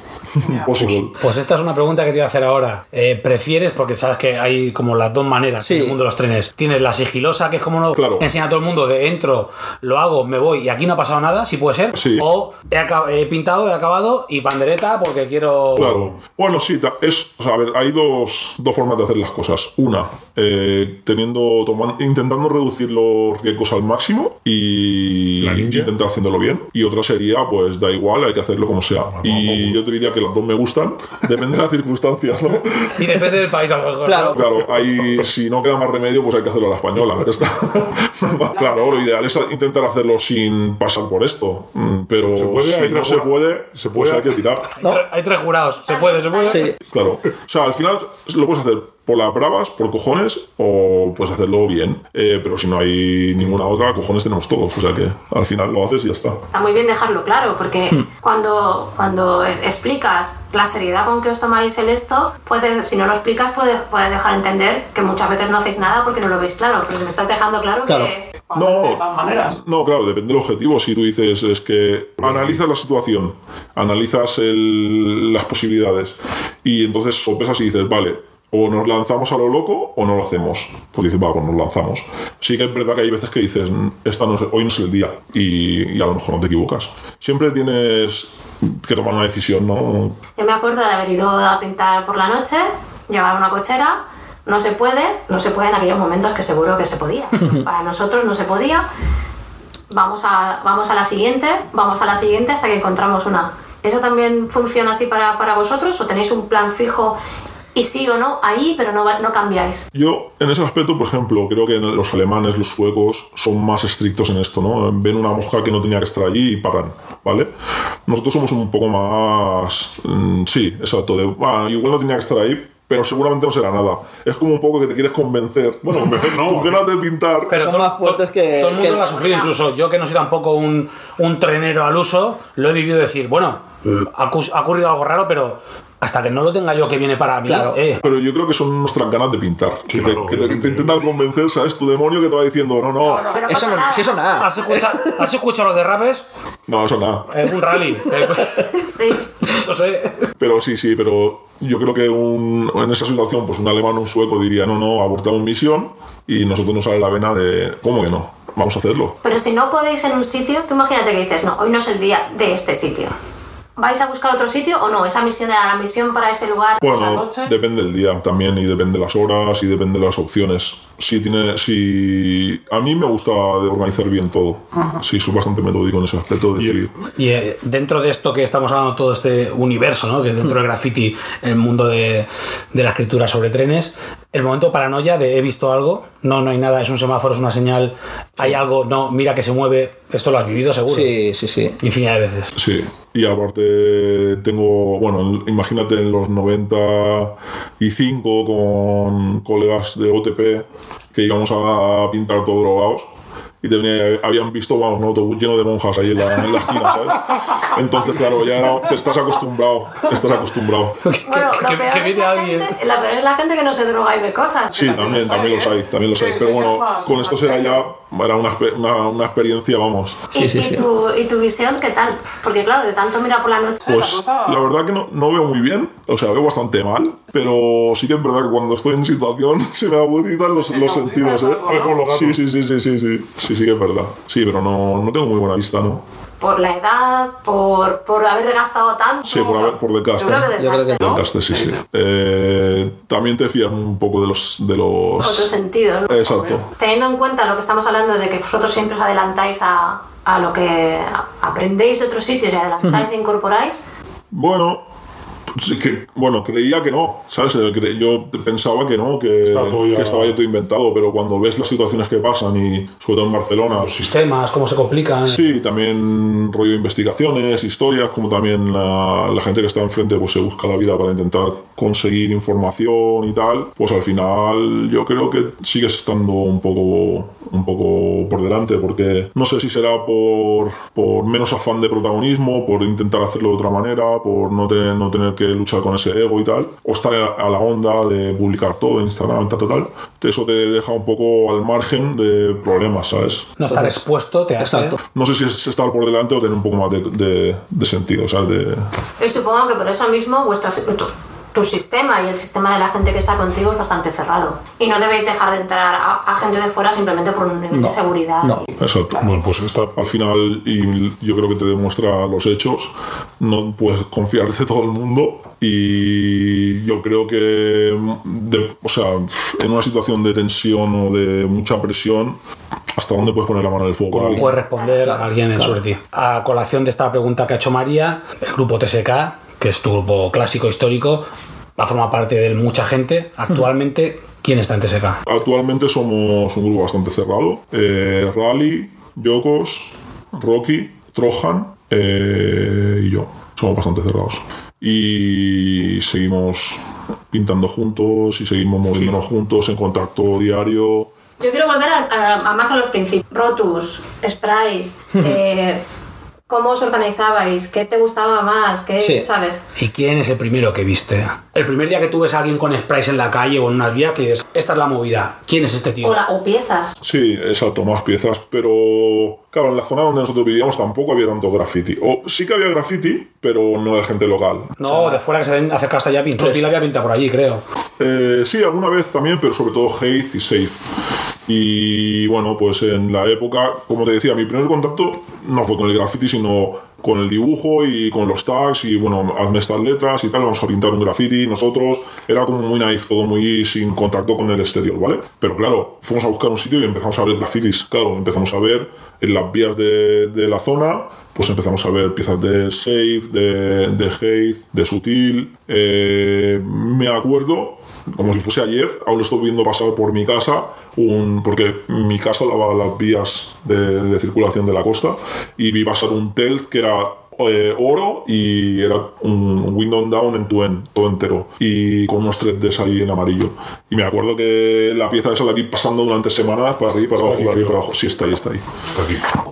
B: possible.
A: Pues esta es una pregunta que te iba a hacer ahora. Eh, ¿Prefieres, porque sabes que hay como las dos maneras
D: Sí.
A: en el mundo de los trenes? Tienes la sigilosa, que es como lo
B: Claro.
A: enseña a todo el mundo de entro, lo hago, me voy y aquí no ha pasado nada, si puede ser.
B: Sí.
A: O he, pintado, he acabado y pandereta porque quiero...
B: Claro. Bueno, sí, es, o sea, a ver, hay dos, dos formas de hacer las cosas. Una, eh, teniendo, toman- intentando reducir los riesgos al máximo y
F: La ninja.
B: intentar haciéndolo bien. Y otra sería, pues da igual, hay que hacerlo como sea. Y yo te diría que las dos me gustan, depende de las circunstancias, ¿no?
A: Y depende del país a lo mejor.
D: Claro.
B: Claro, hay, si no queda más remedio, pues hay que hacerlo a la española. está. claro, lo ideal es intentar hacerlo sin pasar por esto. Mm, Pero
F: Se puede, hay
B: si no se puede,
F: se
B: pues
F: puede.
B: hay que tirar.
A: Hay, tre- hay tres jurados. ¿Se puede? ¿Se puede?
D: sí.
B: Claro. O sea, al final lo puedes hacer por las bravas, por cojones, o puedes hacerlo bien. Eh, pero si no hay ninguna otra, cojones tenemos todos. O sea que al final lo haces y ya está.
C: Está muy bien dejarlo claro, porque cuando, cuando es- explicas la seriedad con que os tomáis el esto, puede, si no lo explicas, puede, puede dejar entender que muchas veces no hacéis nada porque no lo veis claro. Pero si me estás dejando claro,
D: Claro.
C: que.
B: No.
E: De todas maneras.
B: No, claro, depende del objetivo. Si tú dices es que analizas la situación, analizas el- las posibilidades y entonces sopesas y dices, vale, o nos lanzamos a lo loco o no lo hacemos. Pues dices, va, pues nos lanzamos. Sí que es verdad que hay veces que dices, "Mm, esta no es- hoy no es el día y, y a lo mejor no te equivocas. Siempre tienes que tomar una decisión, ¿no?
C: Yo me acuerdo de haber ido a pintar por la noche, llevar una cochera. No se puede, no se puede en aquellos momentos que seguro que se podía. Para nosotros no se podía. Vamos a, vamos a la siguiente, vamos a la siguiente hasta que encontramos una. ¿Eso también funciona así para, para vosotros o tenéis un plan fijo y sí o no ahí, pero no, no cambiáis?
B: Yo, en ese aspecto, por ejemplo, creo que los alemanes, los suecos, son más estrictos en esto, ¿no? Ven una mosca que no tenía que estar allí y paran, ¿vale? Nosotros somos un poco más... mm, sí, exacto, de, "Ah, igual no tenía que estar ahí, pero seguramente no será nada. Es como un poco que te quieres convencer. Bueno,
F: convencer no.
B: Tus ganas de pintar...
A: Pero
D: Son más fuertes que-
A: Todo el mundo
D: que-
A: lo ha sufrido, incluso yo que no soy tampoco un, un trenero al uso, lo he vivido decir, bueno, mm, ha ocurrido algo raro, pero hasta que no lo tenga yo que viene para mí,
D: Claro.
A: eh,
B: Pero yo creo que son nuestras ganas de pintar. que, te,
F: claro,
B: que te- que te
F: obviamente.
B: intentan convencer, ¿sabes? Tu demonio que te va diciendo, no, no, no,
C: Pero
D: Eso no,
C: nada.
D: si eso nada.
A: ¿Has escuchado, ¿Has escuchado los derrapes?
B: eso nada.
A: Es un rally.
C: Sí.
A: no sé.
B: Pero sí, sí, pero yo creo que un- en esa situación, pues un alemán o un sueco diría, no, no, abortamos misión y nosotros nos sale la vena de, ¿cómo que no? Vamos a hacerlo.
C: Pero si no podéis en un sitio, tú imagínate que dices, no, hoy no es el día de este sitio. ¿Vais a buscar otro sitio o no? ¿Esa misión era la misión para ese lugar?
E: esa
B: Bueno,
E: noche.
B: depende del día también y depende de las horas y depende de las opciones. Si tiene, si a mí me gusta organizar bien todo. Sí, soy bastante metódico en ese aspecto. de decir,
A: Y eh, dentro de esto que estamos hablando, todo este universo, ¿no? que es dentro del graffiti, el mundo de, de la escritura sobre trenes, el momento paranoia de he visto algo, no, no hay nada, es un semáforo, es una señal, hay algo, no, mira que se mueve, esto lo has vivido seguro.
D: Sí, sí, sí.
A: Infinidad de veces.
B: Sí, y aparte tengo, bueno, imagínate en los 95 con colegas de OTP que íbamos a pintar todo drogados y te venía- habían visto, vamos, un autobús lleno de monjas ahí en la, en la esquina, ¿sabes? Entonces, claro, ya era- te estás acostumbrado, estás acostumbrado.
C: Bueno,
A: que-
C: lo peor es la
A: alguien.
C: gente- la peor es la gente que no se droga y ve cosas.
B: Sí, también, también los hay, también los hay. Pero bueno, con esto será ya, era una, una, una experiencia, vamos.
C: ¿Y,
D: Sí, sí,
C: y
D: sí.
C: Tu, ¿Y tu visión qué tal? Porque claro, de tanto mirar por la noche...
E: la
B: Pues la verdad que no, no veo muy bien, o sea, veo bastante mal, pero sí que es verdad que cuando estoy en situación se me agudizan los, los sentidos, ¿eh?
E: ¿no?
B: Sí, sí, sí, sí, sí, sí, sí, sí que es verdad. Sí, pero no, no tengo muy buena vista, ¿no?
C: Por la edad, por, por haber gastado tanto...
B: Sí, por, haber, por
C: Yo
B: desgaste.
C: creo que
D: Yo creo que
C: desgaste,
B: Del
C: ¿no?
B: gaste, sí, sí. Eh, también te fías un poco de los... De los...
C: Otro sentido, ¿no?
B: Exacto.
C: Teniendo en cuenta lo que estamos hablando de que vosotros siempre os adelantáis a, a lo que aprendéis de otros sitios y adelantáis e incorporáis,
B: Bueno, sí que, bueno, creía que no, ¿sabes? Eh, Yo pensaba que no, que,
F: Está todo ya-
B: que estaba ya todo inventado, pero cuando ves las situaciones que pasan y sobre todo en Barcelona,
A: Sistemas, cómo se complican.
B: Sí, también rollo de investigaciones, historias, como también la, la gente que está enfrente pues se busca la vida para intentar conseguir información y tal, pues al final yo creo que sigues estando un poco, un poco por delante, porque no sé si será por, por menos afán de protagonismo, por intentar hacerlo de otra manera, por no, tener no tener que luchar con ese ego y tal, o estar a, a la onda de publicar todo en Instagram, tal, tal, tal. Eso te deja un poco al margen de problemas, ¿sabes?
A: No estar
D: Entonces,
A: expuesto te hace.
D: exacto.
B: No sé si es estar por delante o tener un poco más de, de- de sentido, ¿sabes? De,
C: y supongo que por eso mismo vuestras, tu, sistema y el sistema de la gente que está contigo es bastante cerrado. Y no debéis dejar de entrar a, a gente de fuera simplemente por un nivel de seguridad.
D: No.
B: exacto.
F: Bueno, pues esta.
B: Al final, y yo creo que te demuestra los hechos, no puedes confiar de todo el mundo. Y yo creo que, de- o sea, en una situación de tensión o de mucha presión, ¿hasta dónde puedes poner la mano en el fuego? para alguien?
A: puede responder a alguien sobre ti. A colación de esta pregunta que ha hecho María, el grupo TSK, que es tu grupo clásico histórico, va a formar parte de mucha gente. Actualmente, ¿quién está en TSK?
B: Actualmente somos un grupo bastante cerrado. Eh, Rally, Yokos, Rocky, Trojan eh, y yo. Somos bastante cerrados. Y seguimos pintando juntos y seguimos moviéndonos juntos en contacto diario.
C: Yo quiero volver a, a- a más a los principios. Rotus, Sprays, eh, cómo os organizabais, qué te gustaba más, qué,
D: Sí.
C: ¿sabes?
A: ¿Y quién es el primero que viste? El primer día que tú ves a alguien con sprays en la calle o en una guía que dices, esta es la movida. ¿Quién es este tío?
C: O, la- o piezas.
B: Sí, exacto, más piezas, pero claro, en la zona donde nosotros vivíamos tampoco había tanto graffiti. O sí que había graffiti, pero no de gente local.
A: No, de fuera que se ven acerca hasta allá pintó. la había pintado por allí, creo.
B: Eh, sí, alguna vez también, pero sobre todo Haze y Safe. Y bueno, pues en la época, como te decía, mi primer contacto no fue con el graffiti, sino con el dibujo y con los tags y bueno, hazme estas letras y tal, vamos a pintar un graffiti nosotros. Era como muy naif, todo muy sin contacto con el exterior, ¿vale? Pero claro, fuimos a buscar un sitio y empezamos a ver grafitis. Claro, empezamos a ver en las vías de, de la zona, pues empezamos a ver piezas de Safe, de, de Haze, de Sutil. Eh, me acuerdo como si fuese ayer, aún estoy viendo pasar por mi casa, un, porque mi casa daba las vías de, de circulación de la costa, y vi pasar un Telz que era eh, oro y era un window down en tu end, todo entero, y con unos 3Ds ahí en amarillo. Y me acuerdo que la pieza esa de aquí pasando durante semanas, para arriba, para abajo, para arriba, para abajo. Sí, está ahí, está ahí.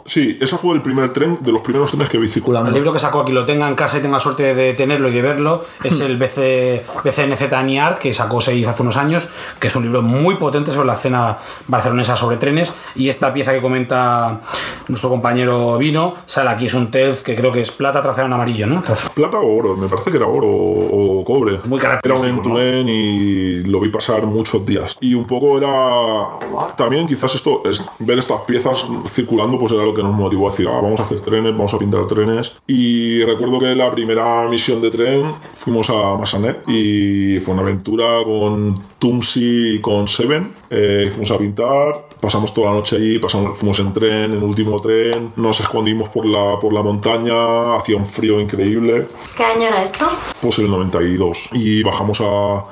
B: Sí, ese fue el primer tren, de los primeros trenes que vi circular.
A: El libro que sacó aquí lo tenga en casa y tenga suerte de tenerlo y de verlo es el BC, BCNZ Art que sacó Seif hace unos años, que es un libro muy potente sobre la escena barcelonesa sobre trenes. Y esta pieza que comenta nuestro compañero Vino sale aquí, es un Telz que creo que es plata traceado en amarillo, ¿no?
B: Plata o oro, me parece que era oro o, o cobre.
A: Muy
B: Era un
A: característico, ¿no?
B: y lo vi pasar muchos días. Y un poco era. También quizás esto, es, ver estas piezas circulando, pues era lo que nos motivó a decir, ah, vamos a hacer trenes, vamos a pintar trenes. Y recuerdo que la primera misión de tren fuimos a Massanet y fue una aventura con Tumsi y con Seven. Eh, fuimos a pintar, pasamos toda la noche allí, pasamos, fuimos en tren, en último tren, nos escondimos por la, por la montaña, hacía un frío increíble.
C: ¿Qué año era esto?
B: pues el 92 y bajamos a,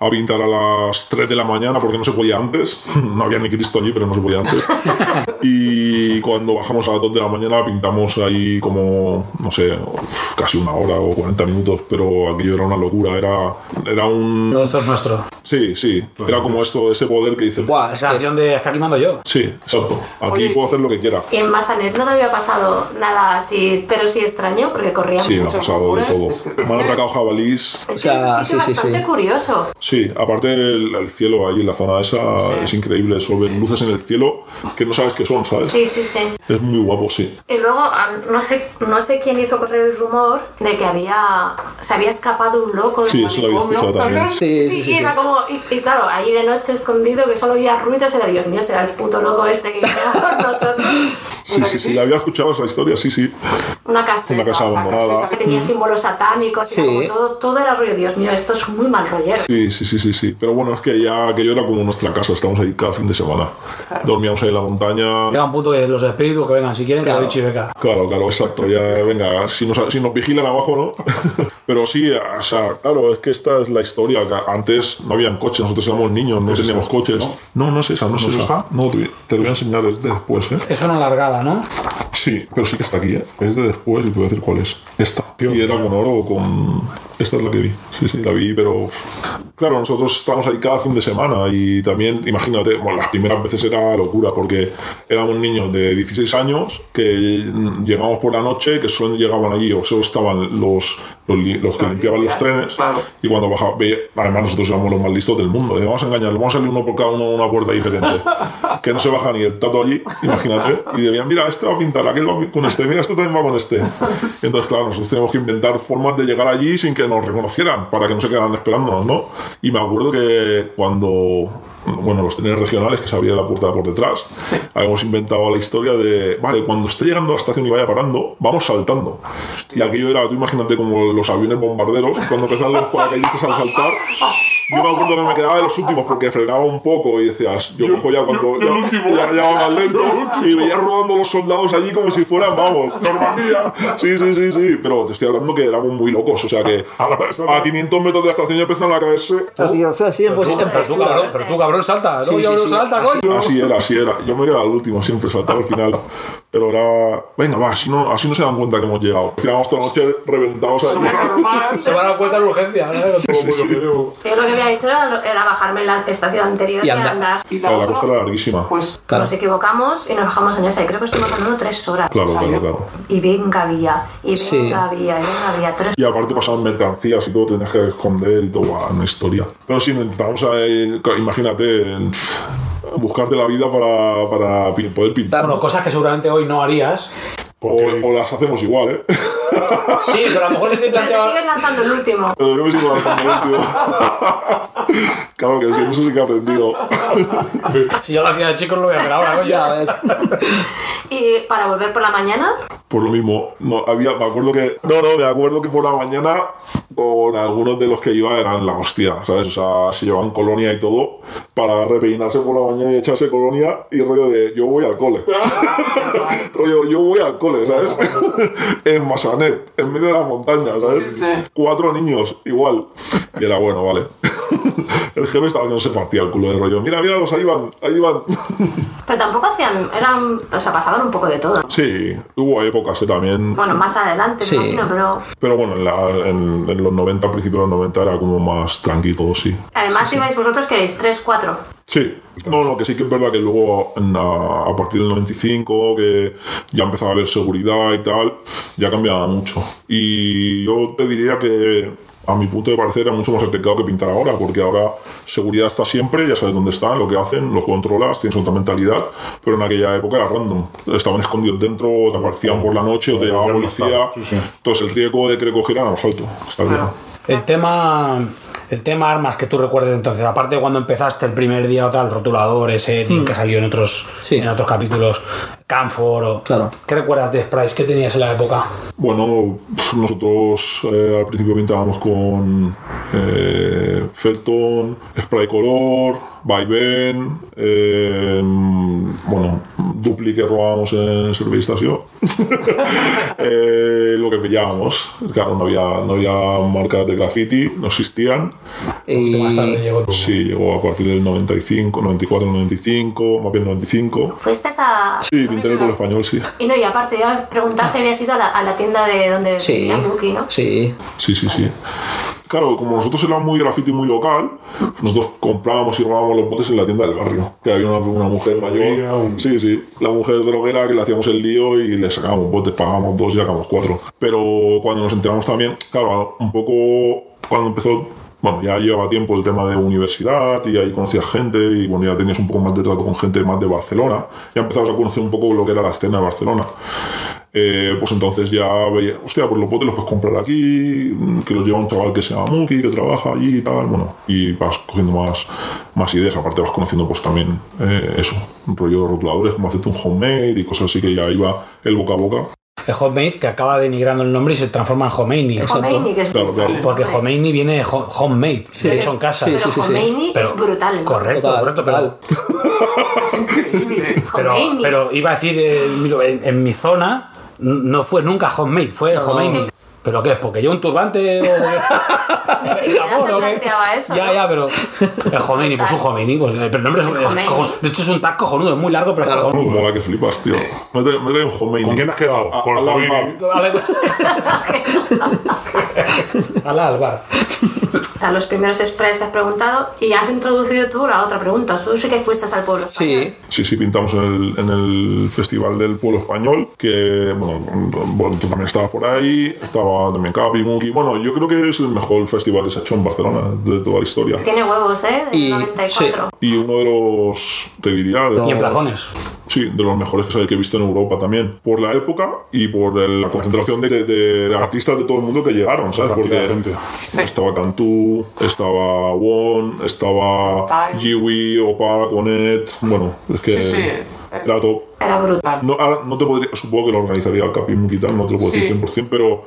B: a pintar a las 3 de la mañana porque no se podía antes. No había ni Cristo allí pero no se podía antes. Y cuando bajamos a las 2 de la mañana pintamos ahí como no sé casi una hora o 40 minutos pero aquello era una locura. Era, era un
A: Todo esto es nuestro.
B: sí, sí. Era como esto ese poder que dice
D: Buah, es
A: Esa acción de es que aquí mando yo.
B: sí, exacto aquí
E: Oye,
B: puedo hacer lo que quiera
C: Y en Massanet no te había pasado nada así, pero sí extraño, porque corrían
B: sí, me ha pasado de todo
E: es que-
B: me han atacado jabalís
C: Es
D: O sea,
C: que
D: sí, sí,
C: bastante
D: sí.
C: curioso.
B: Sí, aparte el, el cielo ahí en la zona esa es increíble, ven luces en el cielo que no sabes qué son, ¿sabes?
C: Sí, sí, sí.
B: Es muy guapo, sí.
C: Y luego, ah, no sé, no sé quién hizo correr el rumor de que había, se había escapado un loco. del
B: Sí, eso lo había escuchado también.
E: ¿también?
D: Sí,
C: Sí,
D: sí, sí. sí.
C: era como, y, y claro, ahí de noche escondido que solo había ruidos, era Dios mío, será el puto loco este que por nosotros.
B: Sí, sí, sí, la había escuchado esa historia, sí, sí.
C: Una casa
B: Una casa abandonada.
C: que tenía símbolos satánicos, y
D: Sí.
C: como todo, todo era rollo, Dios mío, esto es muy mal rollero.
B: Sí, sí, sí, sí, sí. Pero bueno, es que ya aquello era como nuestra casa, estamos ahí cada fin de semana. Dormíamos ahí en la montaña.
A: Llega un punto que los espíritus que vengan, si quieren,
D: Claro.
A: que lo y beca.
B: Claro, claro, exacto. Ya, venga, si nos, si nos vigilan abajo, ¿no? Pero sí, o sea, claro, es que esta es la historia. que Antes no habían coches, nosotros éramos niños, no teníamos coches. No, no es esa, no es esa. No, te, te lo voy a enseñar desde después, ¿eh?
A: Es una largada, ¿no?
B: Sí, pero sí que está aquí, ¿eh? Es de después y te voy a decir cuál es. Esta. Y era con oro o con... Esta es la que vi. Sí, sí, la vi, pero... Claro, nosotros estamos ahí cada fin de semana y también, imagínate, bueno, las primeras veces era locura porque éramos niños de 16 años que llegábamos por la noche, que solo llegaban allí o solo estaban los, los, los que limpiaban los trenes y cuando bajaba, además nosotros éramos los más listos del mundo, y vamos a engañarlo, vamos a salir uno por cada uno a una puerta diferente, que no se baja ni el tato allí, imagínate, y debían, mira, este va a pintar, aquel va con este, mira, este también va con este. Entonces, claro, nosotros teníamos que inventar formas de llegar allí sin que nos reconocieran, para que no se quedaran esperándonos, ¿no? Y me acuerdo que cuando bueno, los trenes regionales que se abría la puerta por detrás, habíamos inventado la historia de, vale, cuando esté llegando a la estación y vaya parando, vamos saltando. Y aquello era, tú imagínate como los aviones bombarderos, cuando empezaban los paracaidistas a saltar, yo me acuerdo que me quedaba de los últimos porque frenaba un poco y decías, yo, cojo ya cuando ya, ya, ya va más lento y veías rodando los soldados allí como si fueran, vamos, Normandía. Sí, sí, sí, sí, pero te estoy hablando que éramos muy locos, o sea que a 500 metros de la estación ya empezaron a caerse.
D: Tío, o sea, sí, en posi- en
A: Pero tú, cabrón, pero tú, cabrón, salta. No,
D: Sí,
A: yo
D: sí,
A: salta,
D: Así-
A: coño.
B: Así era, así era. Yo me quedaba al último, siempre saltaba al final. Pero era. Venga, va, así no, así no se dan cuenta que hemos llegado. Tiramos toda la noche reventados ahí.
A: Se van a dar cuenta de urgencia. ¿no?
C: Yo lo que había hecho era, era bajarme en la estación anterior
D: Y
C: y,
D: andar.
E: Y
B: Claro, la
E: otra,
B: costa era larguísima.
E: Pues
D: Claro.
C: Nos equivocamos y nos bajamos en esa. Y creo que estuvimos andando tres horas.
B: Claro, claro, claro.
C: Y venga vía, y
D: Sí.
C: venga vía, y venga vía. Tres
B: Y aparte pasaban mercancías y todo, tenías que esconder y todo, guau, una historia. Pero sí, intentamos, eh, imagínate, buscarte la vida para, para poder pintar.
A: Bueno, cosas que seguramente hoy no harías.
B: O, o las hacemos igual, ¿eh?
A: Sí, pero a lo mejor se te
C: Pero te sigues lanzando el último.
B: Pero yo me sigo lanzando el último. Claro que sí, eso sí que he aprendido.
A: Si yo lo hacía de chicos, lo voy a hacer ahora, coño.
D: Ya ves.
C: Y para volver por la mañana,
B: Por lo mismo, no, había, me acuerdo que. No, no, me acuerdo que por la mañana con algunos de los que iba eran la hostia, ¿sabes? O sea, se llevaban colonia y todo para repeinarse por la mañana y echarse colonia y rollo de yo voy al cole. rollo, yo voy al cole, ¿sabes? en Massanet, en medio de la montaña, ¿sabes?
E: Sí, sí.
B: Cuatro niños, igual. Y era bueno, vale. El jefe estaba haciendo se partía el culo de rollo. Mira, míralos, ahí van, ahí van.
C: pero tampoco hacían, eran, o sea, pasaban un poco de todo.
B: sí, hubo épocas ¿eh? también.
C: Bueno, más adelante,
D: Sí.
C: imagino, pero
B: Pero bueno, en, la- en- en los 90, al principio de los 90 era como más tranquilo todo, sí.
C: además ibais vosotros que erais tres, cuatro.
B: Sí. No, no, que sí que es verdad que luego a partir del 95, que ya empezaba a haber seguridad y tal, ya cambiaba mucho. Y yo te diría que a mi punto de parecer, era mucho más arriesgado que pintar ahora, porque ahora seguridad está siempre, ya sabes dónde están, lo que hacen, lo controlas, tienes otra mentalidad, pero en aquella época era random. Estaban escondidos dentro, te aparecían por la noche o te llegaba policía. Entonces el riesgo de que le cogieran era más alto, está claro.
A: El tema. El tema armas que tú recuerdes entonces, aparte de cuando empezaste el primer día o tal, rotulador, ese que salió en otros,
D: Sí.
A: en otros capítulos, Camfor o.
D: Claro.
A: ¿Qué recuerdas de Sprites? ¿Qué tenías en la época?
B: Bueno, nosotros eh, al principio pintábamos con eh, Felton, spray color, vaivén, eh, bueno, dupli que robábamos en Survey Station. Eh, lo que pillábamos. Claro, no había, no había marcas de graffiti, no existían.
D: Y
A: Más tarde llegó tu-
B: Sí, llegó a partir del 95, 94, 95, más bien 95.
C: Fuiste a...
B: Sí, pinté el pueblo español, sí.
C: Y no, y aparte, iba a preguntar si habías ido a la, a la tienda de donde
D: Sí,
C: Buki, ¿no?
D: sí.
B: Sí, sí, sí. Claro, como nosotros éramos muy graffiti muy local, nosotros comprábamos y robábamos los botes en la tienda del barrio. Que había una, una mujer mayor. Sí, sí. La mujer droguera que le hacíamos el lío y le sacábamos botes, pagábamos dos y sacábamos cuatro. Pero cuando nos enteramos también, claro, un poco cuando empezó. Bueno, ya llevaba tiempo el tema de universidad y ahí conocías gente y bueno, ya tenías un poco más de trato con gente más de Barcelona. Ya empezabas a conocer un poco lo que era la escena de Barcelona. Eh, pues entonces ya veía, hostia, pues los botes los puedes comprar aquí, que los lleva un chaval que se llama Muki, que trabaja allí y tal, bueno, y vas cogiendo más, más ideas, aparte vas conociendo pues también eh, eso, un rollo de rotuladores, como hacerte un homemade y cosas así que ya iba el boca a boca.
A: El Hotmate que acaba denigrando el nombre y se transforma en Khomeini.
C: Khomeini, que es brutal.
B: claro.
A: Porque Khomeini viene de ho- homemade, de hecho en casa.
D: Sí, sí, sí, sí.
A: Pero-
C: es brutal. ¿no?
A: Correcto,
D: Total,
A: correcto, pero,
D: total.
E: Es increíble.
A: pero, iba a decir, eh, mira, en, en mi zona no fue nunca homemade, fue el
D: No.
A: Khomeini.
C: Sí.
A: ¿Pero qué es? ¿Porque lleva un turbante? o-
C: Ni siquiera se planteaba eso.
A: Ya,
C: ¿no?
A: ya, pero el Khomeini, pues un Khomeini, pues, eh, pero el nombre es,
C: El
A: es
C: Khomeini.
A: cojon- De hecho es un tag cojonudo, es muy largo, pero es
D: Claro.
A: cojonudo.
B: Mola que flipas, tío. Me trae, me trae un homemade.
F: ¿Con quién has quedado?
B: A-
F: Con
B: al
F: Jovini.
A: Ala, al bar.
C: Están los primeros sprays que has preguntado y has introducido tú la otra pregunta. Tú sí que fuiste al pueblo.
D: Sí.
C: español.
B: Sí, sí, pintamos en el, en el Festival del Pueblo Español, que, bueno, bueno, tú también estabas por ahí, estaba también Capi, Muki. Bueno, yo creo que es el mejor festival que se ha hecho en Barcelona de toda la historia.
C: Tiene huevos, ¿eh? Del
D: Y-
C: 94.
B: Y uno de los, te diría, de,
A: Y en plazones.
B: sí, de los mejores que, que he visto en Europa también. Por la época y por el- la concentración de, de- de artistas de todo el mundo que llegaron, ¿sabes? Porque
F: de gente.
E: Sí.
B: estaba Cantú, estaba Won, estaba. Jiwi, Opa, Conet. Bueno, es que
E: Sí, sí.
B: era top.
C: Era brutal.
B: No, ahora no te podría, supongo que lo organizaría el Capi no te lo puedo
E: Sí.
B: decir 100%, pero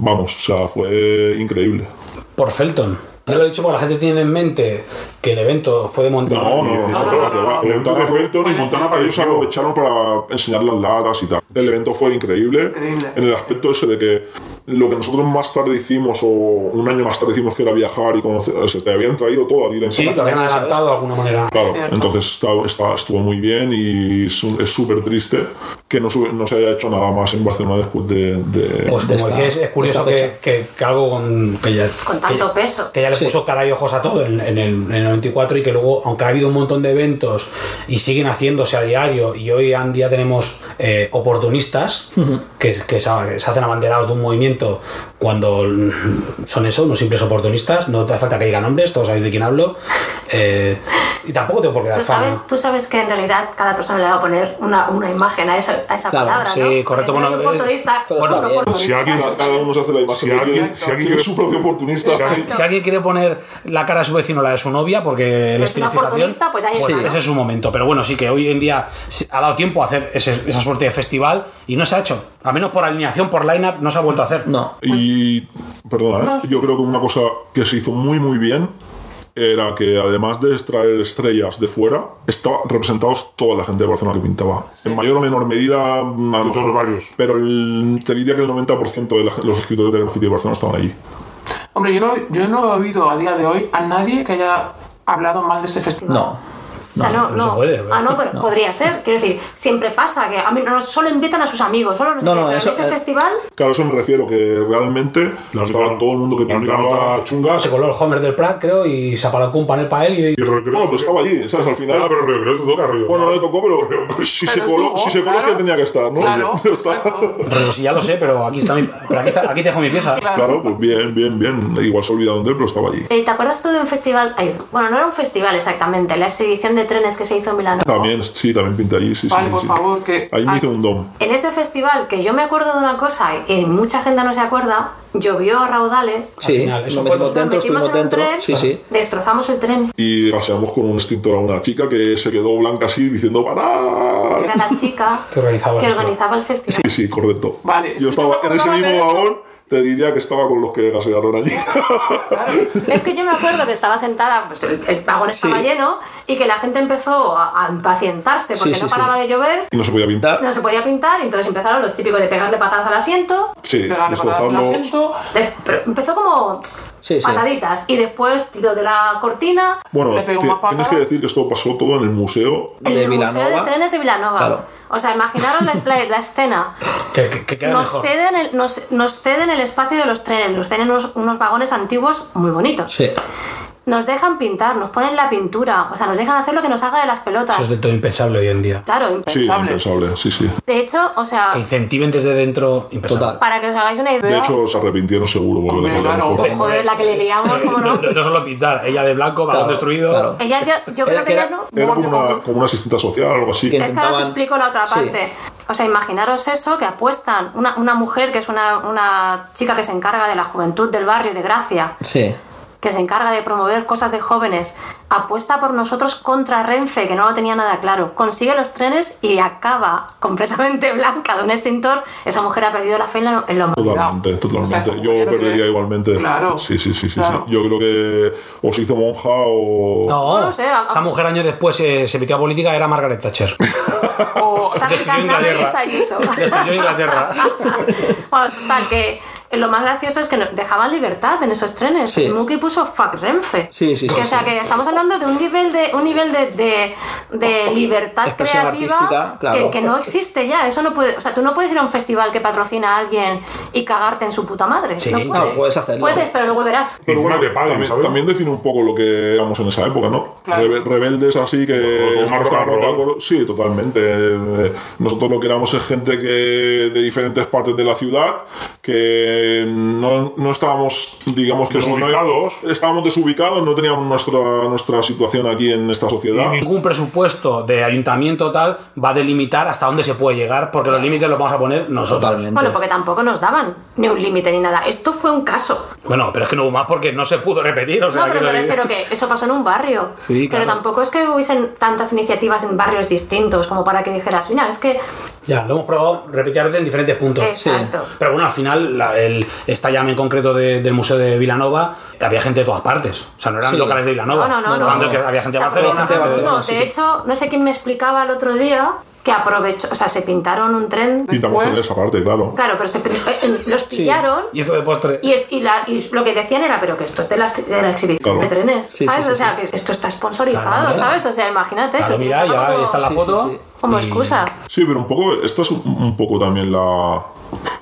B: vamos, o sea, fue increíble.
A: Por Felton. Ya lo he dicho porque la gente tiene en mente que el evento fue de montaña.
B: No, no, no.
F: El evento de Felton y Montana
B: Ellos
F: apareció.
B: aprovecharon para enseñar las latas y tal. El evento fue increíble,
E: Increíble.
B: en el aspecto ese de que lo que nosotros más tarde hicimos, o un año más tarde hicimos que era viajar y conocer, o sea, te habían traído todo aquí en
A: Sí, lo habían adaptado de alguna manera.
B: Claro, entonces está- está- estuvo muy bien y es súper triste que no, no se haya hecho nada más en Barcelona después de... de-
A: Pues como
D: esta-
A: decíais, es curioso que, que, que algo con, que ya,
C: Con tanto
A: que-
C: peso.
A: Que ya le
D: Sí.
A: puso cara y ojos a todo en, en el, en el 94 y que luego, aunque ha habido un montón de eventos y siguen haciéndose a diario y hoy en día tenemos eh, oportunistas que, que se, se hacen abanderados de un movimiento cuando son eso, unos simples oportunistas, no te hace falta que diga nombres, todos sabéis de quién hablo. eh, y tampoco tengo por qué dar
C: Tú
A: fama.
C: sabes, tú sabes que en realidad cada persona le va a poner una, una imagen a esa, a esa
D: Claro,
C: palabra,
A: sí,
C: ¿no?
A: correcto, bueno,
C: un oportunista, pues
D: bien.
C: oportunista.
F: Si alguien-
B: Cada- Cada uno se hace la imagen
F: Si alguien- si quiere-
B: su propio oportunista.
F: Si alguien-
A: Si alguien quiere poner la cara de su vecino, la de su novia, porque él
C: Es
A: tiene
C: un
A: fijación,
C: oportunista, pues ¿no?
A: ese es su momento. Pero bueno, sí que hoy en día ha dado tiempo a hacer ese- esa suerte de festival y no se ha hecho. A menos por alineación, por line-up, no se ha vuelto a hacer.
D: No.
B: Y, perdona, ¿eh? yo creo que una cosa que se hizo muy muy bien era que además de extraer estrellas de fuera, estaba representados toda la gente de Barcelona que pintaba. En mayor o menor medida, a lo mejor, pero el- te diría que el 90% de la- los escritores de graffiti de Barcelona estaban allí.
E: Hombre, yo no, yo no he oído a día de hoy a nadie que haya hablado mal de ese festival.
D: No.
C: O sea, no,
A: no
C: no.
A: se puede,
C: ah, no, pero podría ser. Quiero decir, siempre pasa que a mí no solo invitan a sus amigos, solo no,
D: No, no,
C: pero
D: eso-
C: en ese
D: eh,
C: festival
B: Claro, eso me refiero, que realmente
F: La única-
B: estaba todo el mundo que pintaba chungas.
A: Se coló el Homer del Prat, creo, y se apalancó un panel para él y...
F: Y recreo-
B: Bueno, pues estaba allí, ¿sabes? Al final.
F: Ah, pero Río Creo te toca Río.
B: Bueno, no le tocó, pero si se
E: Pero
B: coló,
E: estuvo,
B: si se coló es
E: claro.
B: que tenía que estar, ¿no?
E: Claro.
A: Pero sí, ya lo sé, pero aquí está mi... Pero aquí, está, aquí dejo mi pieza.
B: Claro, pues bien, bien, bien. Igual se olvidaron de él, pero estaba allí.
C: Eh, ¿Te acuerdas tú de un festival? ay, bueno, no era un festival exactamente, la exhibición de trenes que se hizo en Milán.
B: También, sí, también pinté allí, sí,
E: Vale,
B: sí.
E: por
B: sí.
E: favor, que-
B: Ahí me hice un dom.
C: En ese festival, que yo me acuerdo de una cosa y mucha gente no se acuerda, llovió a raudales.
D: Sí,
A: final, eso
D: nos metimos
C: Nos
D: dentro,
C: metimos
D: estuvimos
C: en un
D: dentro.
C: tren,
D: Sí, sí.
C: destrozamos el tren.
B: Y gaseamos con un extintor a una chica que se quedó blanca así diciendo
C: Era
B: ¡Para!
C: la chica
A: Que organizaba el
C: que
A: festival.
C: organizaba el festival.
B: Sí, sí, correcto.
E: Vale,
B: Yo estaba en ese mismo vagón, te diría que estaba con los que gasearon allí.
C: Es que yo me acuerdo que estaba sentada, pues el, vagón estaba
D: Sí.
C: lleno y que la gente empezó a, a impacientarse porque
D: Sí,
C: no paraba
D: sí.
C: de llover,
B: y no se podía pintar.
C: no se podía pintar y entonces empezaron los típicos de pegarle patadas al asiento.
B: Sí,
E: Pegarle patadas al asiento.
C: de- pero empezó como
D: Sí, sí.
C: pataditas y después tiro de la cortina
B: Bueno,
E: Le una patada.
B: tienes que decir que esto pasó todo en el museo.
C: en
D: De
C: el Museo de Trenes de Vilanova.
D: Claro.
C: O sea, imaginaros la, la- la escena.
A: Que, que, que queda
C: Nos
A: mejor.
C: ceden, el, nos, nos ceden el espacio de los trenes, nos ceden unos, unos vagones antiguos muy bonitos.
D: Sí.
C: Nos dejan pintar, nos ponen la pintura, o sea, nos dejan hacer lo que nos haga de las pelotas.
A: Eso es del todo impensable hoy en día.
C: Claro,
B: Sí,
E: Impensable.
B: impensable, sí, sí.
C: de hecho, o sea,
A: Que incentiven desde dentro, impensable.
D: Total.
C: para que os hagáis una idea,
B: De hecho, se arrepintieron seguro
E: Hombre, claro.
C: joder, la que le liamos, ¿cómo no?
A: No, no solo pintar, ella de blanco, balón
D: Claro,
A: destruido.
D: claro.
C: Ella ya, yo creo que
D: era-
C: no.
B: Era como una, como una asistente social o algo así.
D: Que-
C: Es que ahora os explico la otra
D: Sí.
C: parte. O sea, imaginaros eso, que apuestan, una, una mujer que es una, una chica que se encarga de la juventud del barrio de Gracia,
D: Sí.
C: Que se encarga de promover cosas de jóvenes, apuesta por nosotros contra Renfe, que no lo tenía nada claro. Consigue los trenes y acaba completamente blanca de un extintor. Esa mujer ha perdido la fe en la- en lo
B: Totalmente,
E: O
B: totalmente.
E: sea,
B: Yo perdería
E: que-
B: igualmente.
E: Claro,
B: Sí, sí, sí, sí,
E: claro.
B: sí. Yo creo que o se hizo monja o.
A: No,
C: No lo sé, a-
A: esa mujer años después eh, se metió a política, era Margaret Thatcher.
E: O,
C: Está
A: Destruyó Inglaterra. Destruyó Inglaterra.
C: bueno, total, que lo más gracioso es que nos dejaban libertad en esos trenes.
D: Sí.
C: Muki puso fuck Renfe.
D: Sí, sí, sí,
C: O sea
D: sí.
C: que estamos hablando de un nivel de un nivel de, de, de libertad creativa
D: claro.
C: que, que no existe ya. Eso no puede, o sea, tú no puedes ir a un festival que patrocina a alguien y cagarte en su puta madre.
A: Sí,
C: no,
A: no,
C: puedes.
D: puedes hacerlo.
C: Puedes, pero luego verás.
B: Pero bueno,
F: que paguen,
B: también, también define un poco lo que éramos en esa época, ¿no?
E: Claro.
B: Rebe- rebeldes así que
F: rock.
B: Sí, totalmente. Eh, Nosotros lo que éramos es gente que de diferentes partes de la ciudad que no, no estábamos, digamos que no-
F: Desubicados.
B: no, estábamos desubicados, no teníamos nuestra, nuestra situación aquí en esta sociedad.
A: Ningún presupuesto de ayuntamiento tal va a delimitar hasta dónde se puede llegar, porque los límites los vamos a poner nosotros.
D: Totalmente.
C: Bueno, porque tampoco nos daban ni un límite ni nada. Esto fue un caso.
A: Bueno, pero es que no hubo más porque no se pudo repetir. O sea,
C: No, pero me refiero que eso pasó en un barrio.
A: Sí,
C: Pero
A: claro.
C: tampoco es que hubiesen tantas iniciativas en barrios distintos como para que dijeras, mira, es que.
A: Ya, lo hemos probado repetidas veces en diferentes puntos.
C: Exacto.
A: Pero bueno, al final, la- el, esta llama en concreto de- del Museo de Vilanova, había gente de todas partes. O sea, no eran
D: Sí.
A: locales de Vilanova.
C: No, no, no, no.
A: De que había gente de
C: O sea,
A: Barcelona.
D: gente de
A: gente de-
D: Barcelona,
C: No,
D: sí,
C: de
D: sí.
C: hecho, no sé quién me explicaba el otro día que aprovechó, o sea, se pintaron un tren.
B: Pintamos en esa parte, claro.
C: Claro, pero se, eh, los pillaron.
A: Y eso de postre.
C: Y, es- y la- y lo que decían era, pero que esto es de la, de la exhibición
B: Claro.
C: de trenes,
D: Sí,
C: ¿sabes?
D: sí, sí,
C: o sea,
D: sí.
C: que esto está sponsorizado,
A: Claro.
C: ¿sabes? O sea, imagínate,
A: Claro,
C: se
A: mira, ya
C: como,
A: está la
D: Sí,
A: foto.
D: Sí, sí.
C: como
A: y-
C: excusa.
B: Sí, pero un poco, esta es un, un poco también la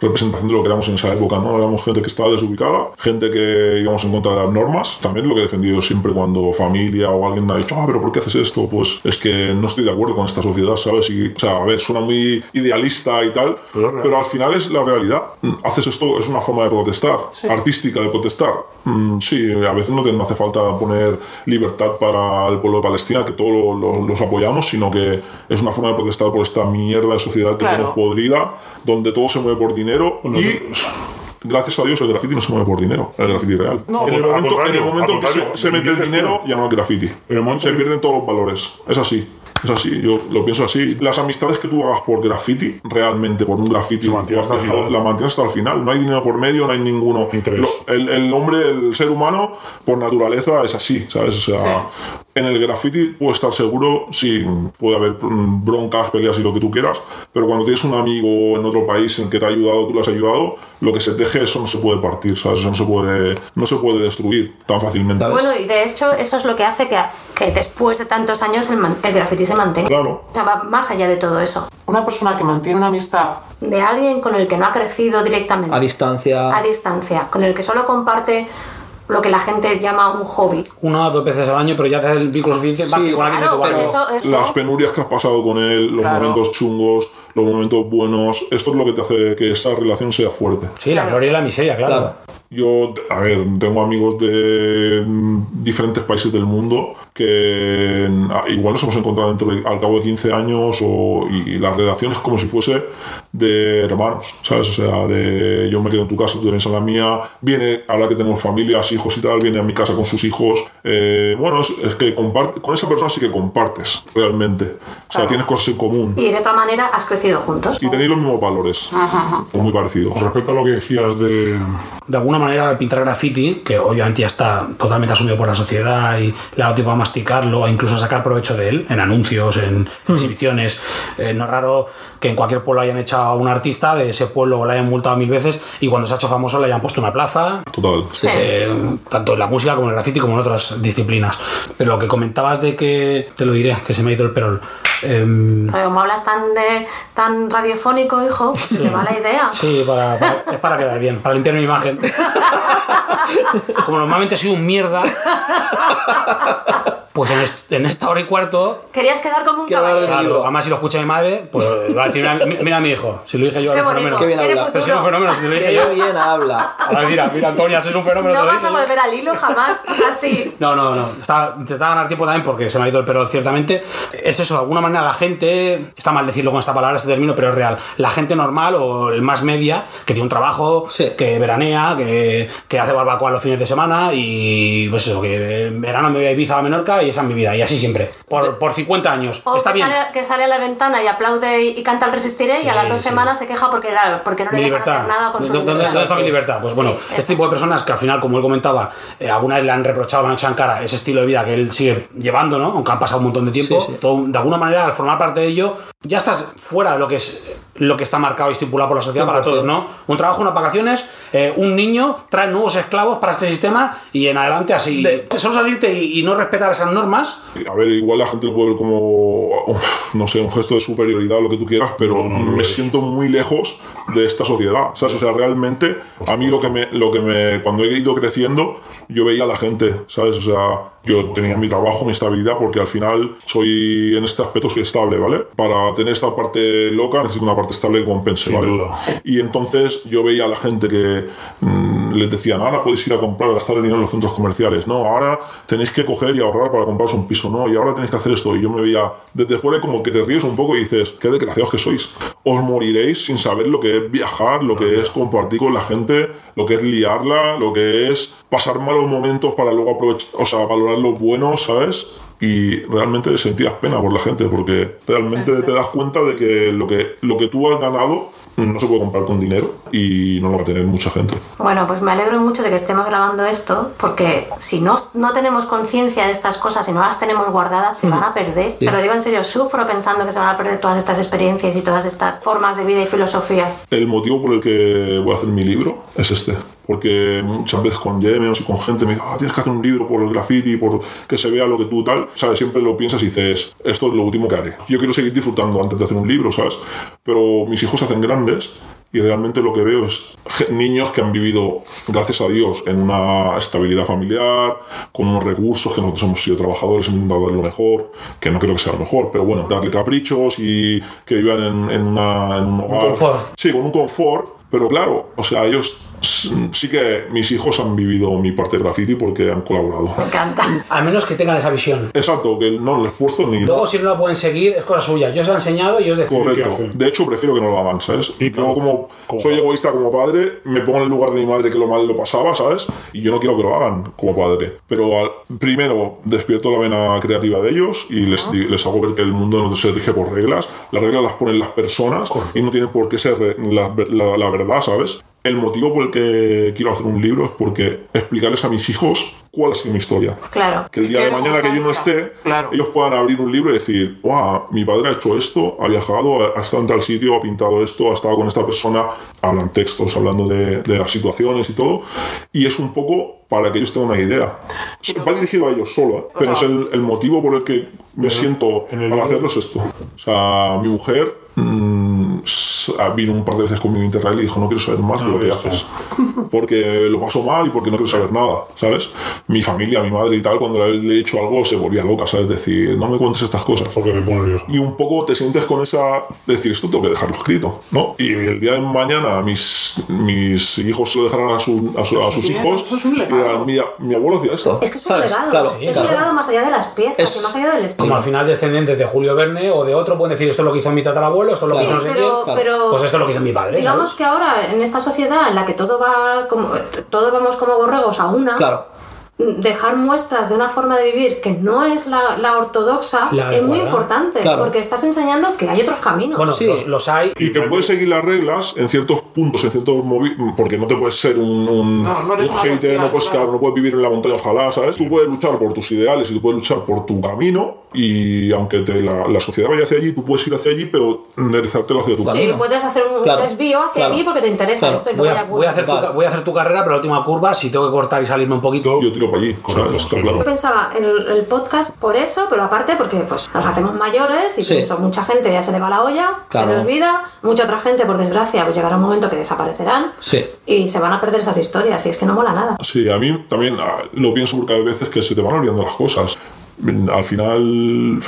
B: representación de lo que éramos en esa época, ¿no? Éramos gente que estaba desubicada, gente que íbamos en contra de las normas. También lo que he defendido siempre cuando familia o alguien me ha dicho, ah, pero ¿por qué haces esto? Pues es que no estoy de acuerdo con esta sociedad, ¿sabes? Y, o sea, a ver, suena muy idealista y tal,
F: Pero
B: pero al final es la realidad. Haces esto, es una forma de protestar, artística de protestar. Mm, sí, a veces no, te, no hace falta poner libertad para el pueblo de Palestina, que todos lo- lo- los apoyamos, sino que es una forma de protestar por esta mierda de sociedad que
E: Claro.
B: tenemos podrida, donde todo se mueve por dinero y... Gracias a Dios el graffiti no se mueve por dinero, el graffiti real.
E: No,
B: en, el momento, en el momento que se, mete el dinero, ya no es graffiti.
F: En el momento
B: se pierden todos los valores. Es así. Es así, yo lo pienso así. Las amistades que tú hagas por graffiti, realmente por un graffiti,
F: Se mantiene hasta el
B: la- mantienes hasta el final. No hay dinero por medio, no hay ninguno.
F: Interés.
B: Lo- el, el hombre, el ser humano, por naturaleza es así, ¿sabes? O sea, En el graffiti puedo estar seguro, sí, puede haber broncas, peleas y lo que tú quieras, pero cuando tienes un amigo en otro país en que te ha ayudado, tú le has ayudado, lo que se teje, eso no se puede partir, ¿sabes? Eso no se puede, no se puede destruir tan fácilmente.
C: Bueno, y de hecho eso es lo que hace que, que después de tantos años el, el graffiti se mantenga.
B: Claro.
C: O sea, va más allá de todo eso.
E: Una persona que mantiene una amistad
C: De alguien con el que no ha crecido directamente.
D: A distancia.
C: a distancia, con el que solo comparte lo que la gente llama un hobby.
A: Una o dos veces al año, pero ya haces el vínculo suficiente más
D: Sí,
A: que con alguien de
C: Claro,
A: tu
C: pues
A: barrio.
C: eso, eso.
B: Las penurias que has pasado con él, los
E: Claro.
B: momentos chungos, los momentos buenos, esto es lo que te hace que esa relación sea fuerte.
A: Sí, la gloria y la miseria, claro.
B: Yo, a ver, tengo amigos de mm, diferentes países del mundo que mm, ah, igual nos hemos encontrado dentro de- al cabo de 15 años o, y la relación es como si fuese de hermanos, ¿sabes? O sea, de yo me quedo en tu casa, tú vienes a la mía, viene, ahora que tenemos familias, hijos y tal, viene a mi casa con sus hijos. Eh, bueno, es, es que comparte, con esa persona sí que compartes realmente. O sea,
E: Claro.
B: tienes cosas en común
C: Y de otra manera has crecido juntos.
B: y tenéis los mismos valores, o muy parecidos.
F: Con respecto a lo que decías de.
A: de alguna manera el pintar graffiti, que obviamente ya está totalmente asumido por la sociedad y le ha dado tiempo a masticarlo, a incluso a sacar provecho de él, en anuncios, en exhibiciones. Eh, no es raro que en cualquier pueblo hayan echado a un artista de ese pueblo, lo hayan multado mil veces y cuando se ha hecho famoso le hayan puesto una plaza.
B: Total.
A: eh, tanto en la música como en el graffiti como en otras disciplinas. Pero lo que comentabas de que, te lo diré, que se me ha ido el perol. Em,
C: Pero como hablas tan de tan radiofónico, hijo, me va la idea.
A: Sí, para, para- es para quedar bien, para limpiar mi imagen. Como normalmente soy un mierda, pues en, est- en esta hora y cuarto,
C: Querías quedar como un caballero.
A: claro, además si lo escucha mi madre, pues va a decir, mira, mira a mi hijo, si lo dije yo,
C: Qué
A: era un fenómeno.
D: Qué bien habla.
A: Pero si era un fenómeno, si lo dije
D: Que
A: yo.
D: bien habla.
A: Ahora mira, mira, Antonia, si es un fenómeno,
C: No vas a
A: dije
C: volver al hilo jamás, así.
A: No, no, no. Está, intentaba ganar tiempo también porque se me ha ido el pelo, ciertamente. Es eso, de alguna manera la gente, está mal decirlo con esta palabra, este término, pero es real. La gente normal o el más media, que tiene un trabajo,
D: Sí.
A: que veranea, que, que hace barbacoa los fines de semana y pues eso, que en verano me voy a Ibiza a Menorca y esa es mi vida. Y así siempre. Por, por 50 años.
C: O
A: está
C: que,
A: bien.
C: Sale, que sale a la ventana y aplaude y, y canta el resistiré y a las dos
A: sí.
C: semanas se queja porque, porque no le dejan hacer nada con su
A: ¿Dó- ¿Dónde,
C: libertad.
A: dónde está mi libertad? Pues bueno,
C: Sí,
A: este tipo de personas que al final, como él comentaba, eh, alguna vez le han reprochado, le han echado en cara ese estilo de vida que él sigue llevando, ¿no? Aunque han pasado un montón de tiempo.
D: Sí, sí.
A: todo- de alguna manera, al formar parte de ello, ya estás fuera de lo que es lo que está marcado y estipulado por la sociedad para
D: 100%.
A: todos, ¿no? Un trabajo, unas vacaciones, eh, un niño trae nuevos esclavos para este sistema y en adelante así.
D: De-
A: Solo salirte y, y no respetar esas normas.
B: A ver, igual la gente lo puede ver como, uf, no sé, un gesto de superioridad, lo que tú quieras, pero me siento muy lejos de esta sociedad. ¿sabes? O sea, realmente, a mí lo que me, lo que me, cuando he ido creciendo, yo veía a la gente, ¿sabes? O sea, yo tenía mi trabajo, mi estabilidad, porque al final soy, en este aspecto, soy estable, ¿vale? Para tener esta parte loca, necesito una parte estable que compense,
F: Sin
B: ¿vale?
F: duda.
B: Y entonces yo veía a la gente que mm, les decían, ahora puedes ir a comprar, gastar el dinero en los centros comerciales. No, ahora tenéis que coger y ahorrar para compraros un piso. No, y ahora tenéis que hacer esto. Y yo me veía desde fuera como que te ríes un poco y dices, qué desgraciados que sois. Os moriréis sin saber lo que es viajar, lo que es compartir con la gente, lo que es liarla, lo que es pasar malos momentos para luego aprovechar, o sea, valorar los buenos, ¿sabes? y realmente sentías pena por la gente porque realmente te das cuenta de que lo que lo que tú has ganado no se puede comprar con dinero y no lo va a tener mucha gente.
C: Bueno, pues me alegro mucho de que estemos grabando esto, porque si no, no tenemos conciencia de estas cosas y no las tenemos guardadas, se van a perder. Te lo digo en serio, sufro pensando que se van a perder todas estas experiencias y todas estas formas de vida y filosofías.
B: El motivo por el que voy a hacer mi libro es este. Porque muchas veces con Yemeos y con gente me dicen, ah, tienes que hacer un libro por el graffiti, por que se vea lo que tú tal. ¿Sabes? Siempre lo piensas y dices, esto es lo último que haré. Yo quiero seguir disfrutando antes de hacer un libro, ¿sabes? Pero mis hijos se hacen grandes y realmente lo que veo es niños que han vivido, gracias a Dios, en una estabilidad familiar, con unos recursos, que nosotros hemos sido trabajadores, hemos intentado dar lo mejor, que no creo que sea lo mejor, pero bueno, darle caprichos y que vivan en, en una- en un hogar.
A: confort.
B: Sí, con un confort, pero claro, o sea, ellos sí que mis hijos han vivido mi parte de graffiti porque han colaborado.
C: Me encanta.
A: Al menos que tengan esa visión.
B: Exacto, que no el esfuerzo ni
A: Luego, si no la pueden seguir, es cosa suya. Yo os he enseñado y os decido qué
B: Correcto. De hecho, prefiero que no lo hagan, ¿sabes?
F: Y claro,
B: como,
F: como
B: soy egoísta como padre, me pongo en el lugar de mi madre que lo mal lo pasaba, ¿sabes? Y yo no quiero que lo hagan como padre. Pero al- primero despierto la vena creativa de ellos y les, di- les hago ver que el mundo no se rige por reglas. Las reglas las ponen las personas y no tiene por qué ser la, la- la verdad, ¿sabes? El motivo por el que quiero hacer un libro es porque explicarles a mis hijos cuál ha sido mi historia.
C: Claro.
B: Que el día de mañana que yo no esté,
E: Claro.
B: ellos puedan abrir un libro y decir, wow, mi padre ha hecho esto, ha viajado, ha estado en tal sitio, ha pintado esto, ha estado con esta persona, hablan textos hablando de, de las situaciones y todo, y es un poco para que ellos tengan una idea. Va dirigido a ellos solo, ¿eh? pero es
E: sea,
B: el, el motivo por el que me siento
F: en el
B: al hacerlo es esto. O sea, mi mujer mm, s- vino un par de veces conmigo a Interrail y dijo, no quiero saber más de lo que haces. Porque lo paso mal y porque no quiero saber nada, ¿sabes? Mi familia, mi madre y tal, cuando le he hecho algo se volvía loca, ¿sabes? Decir, no me cuentes estas cosas.
F: Porque me pone nervioso.
B: Y un poco te sientes con esa. decir, esto tengo que dejarlo escrito, ¿no? Y el día de mañana mis, mis hijos se lo dejarán a, su- a su- a sus hijos.
E: eso es un
B: y
E: legado.
B: mi, mi abuelo hacía esto.
C: Es que es un
D: ¿Sabes?
C: legado.
D: Claro,
C: es
D: claro.
C: un legado más allá de las piezas
D: Es
C: y más allá del estilo.
A: Como al final descendientes de Julio Verne o de otro pueden decir esto es lo que hizo mi tatarabuelo, esto es lo que
C: Sí,
A: hizo no sé
C: pero, pero
A: Pues esto es lo que hizo mi padre.
C: digamos
A: ¿sabes?
C: que ahora en esta sociedad en la que todo va como todo vamos como borregos a una
D: Claro.
C: dejar muestras de una forma de vivir que no es la, la ortodoxa
A: La
C: es muy importante
D: Claro.
C: porque estás enseñando que hay otros caminos
A: Bueno,
D: Sí.
A: los, los hay.
B: Y que puedes seguir las reglas en ciertos puntos, en ciertos porque no te puedes ser un, un,
E: No, no
B: un hater,
E: persona,
B: no puedes,
E: claro.
B: claro, no puedes vivir en la montaña, ojalá, ¿sabes? Tú puedes luchar por tus ideales y tú puedes luchar por tu camino y aunque te, la, la sociedad vaya hacia allí, tú puedes ir hacia allí, pero enderezártelo hacia tu
C: Sí,
B: camino.
C: puedes hacer un
D: Claro.
C: desvío hacia
D: Claro.
C: allí porque te interesa
D: Claro.
C: esto y
A: Voy
C: luego
A: a, voy, a hacer tu,
D: Claro.
A: voy a hacer tu carrera, pero la última curva, si tengo que cortar y salirme un poquito.
B: Yo tiro para allí,
F: Correcto, sí.
B: claro.
C: Yo pensaba en el, el podcast por eso, pero aparte porque pues nos hacemos mayores y
D: Sí.
C: pienso, mucha gente ya se le va la olla,
D: Claro.
C: se le olvida, mucha otra gente por desgracia pues llegará un momento que desaparecerán
D: Sí.
C: y se van a perder esas historias y es que no mola nada.
B: Sí, a mí también ah, lo pienso porque hay veces que se te van olvidando las cosas. Al final,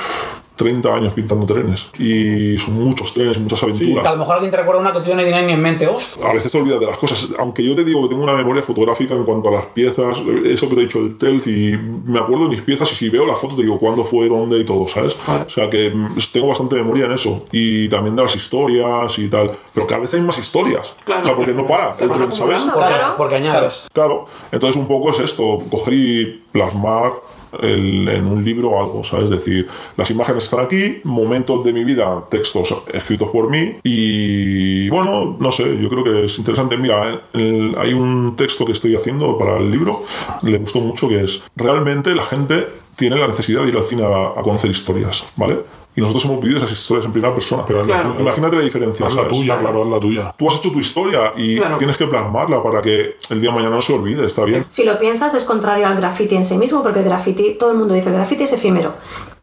B: 30 años pintando trenes y son muchos trenes, muchas
A: A lo
B: aventuras.
A: mejor alguien te recuerda una que tú no tienes ni en mente. ¡Ostras!
B: A veces te olvidas de las cosas. Aunque yo te digo que tengo una memoria fotográfica en cuanto a las piezas, eso que te he dicho, el TELT, y me acuerdo de mis piezas y si veo la foto te digo cuándo fue, dónde y todo, ¿sabes? O sea que mm, tengo bastante memoria en eso. Y también de las historias y tal. Pero cada vez hay más historias.
E: Claro.
B: O sea, porque no para.
A: Porque,
C: Claro.
A: porque añades.
B: Claro, entonces un poco es esto, coger y plasmar en un libro algo, ¿sabes? Es decir, las imágenes están aquí, momentos de mi vida, textos escritos por mí y bueno, no sé, yo creo que es interesante. Mira, hay un texto que estoy haciendo para el libro, le gustó mucho, que es, realmente la gente tiene la necesidad de ir al cine a conocer historias, ¿vale? Y nosotros hemos vivido esas historias en primera persona.
F: Pero haz la
E: Claro.
F: tuya.
B: Imagínate la diferencia,
F: Haz la
B: ¿sabes?
F: tuya, claro, haz la tuya.
B: Tú has hecho tu historia y
E: Claro.
B: tienes que plasmarla para que el día de mañana no se olvide, está bien.
C: Si lo piensas es contrario al graffiti en sí mismo porque el graffiti, todo el mundo dice el graffiti es efímero.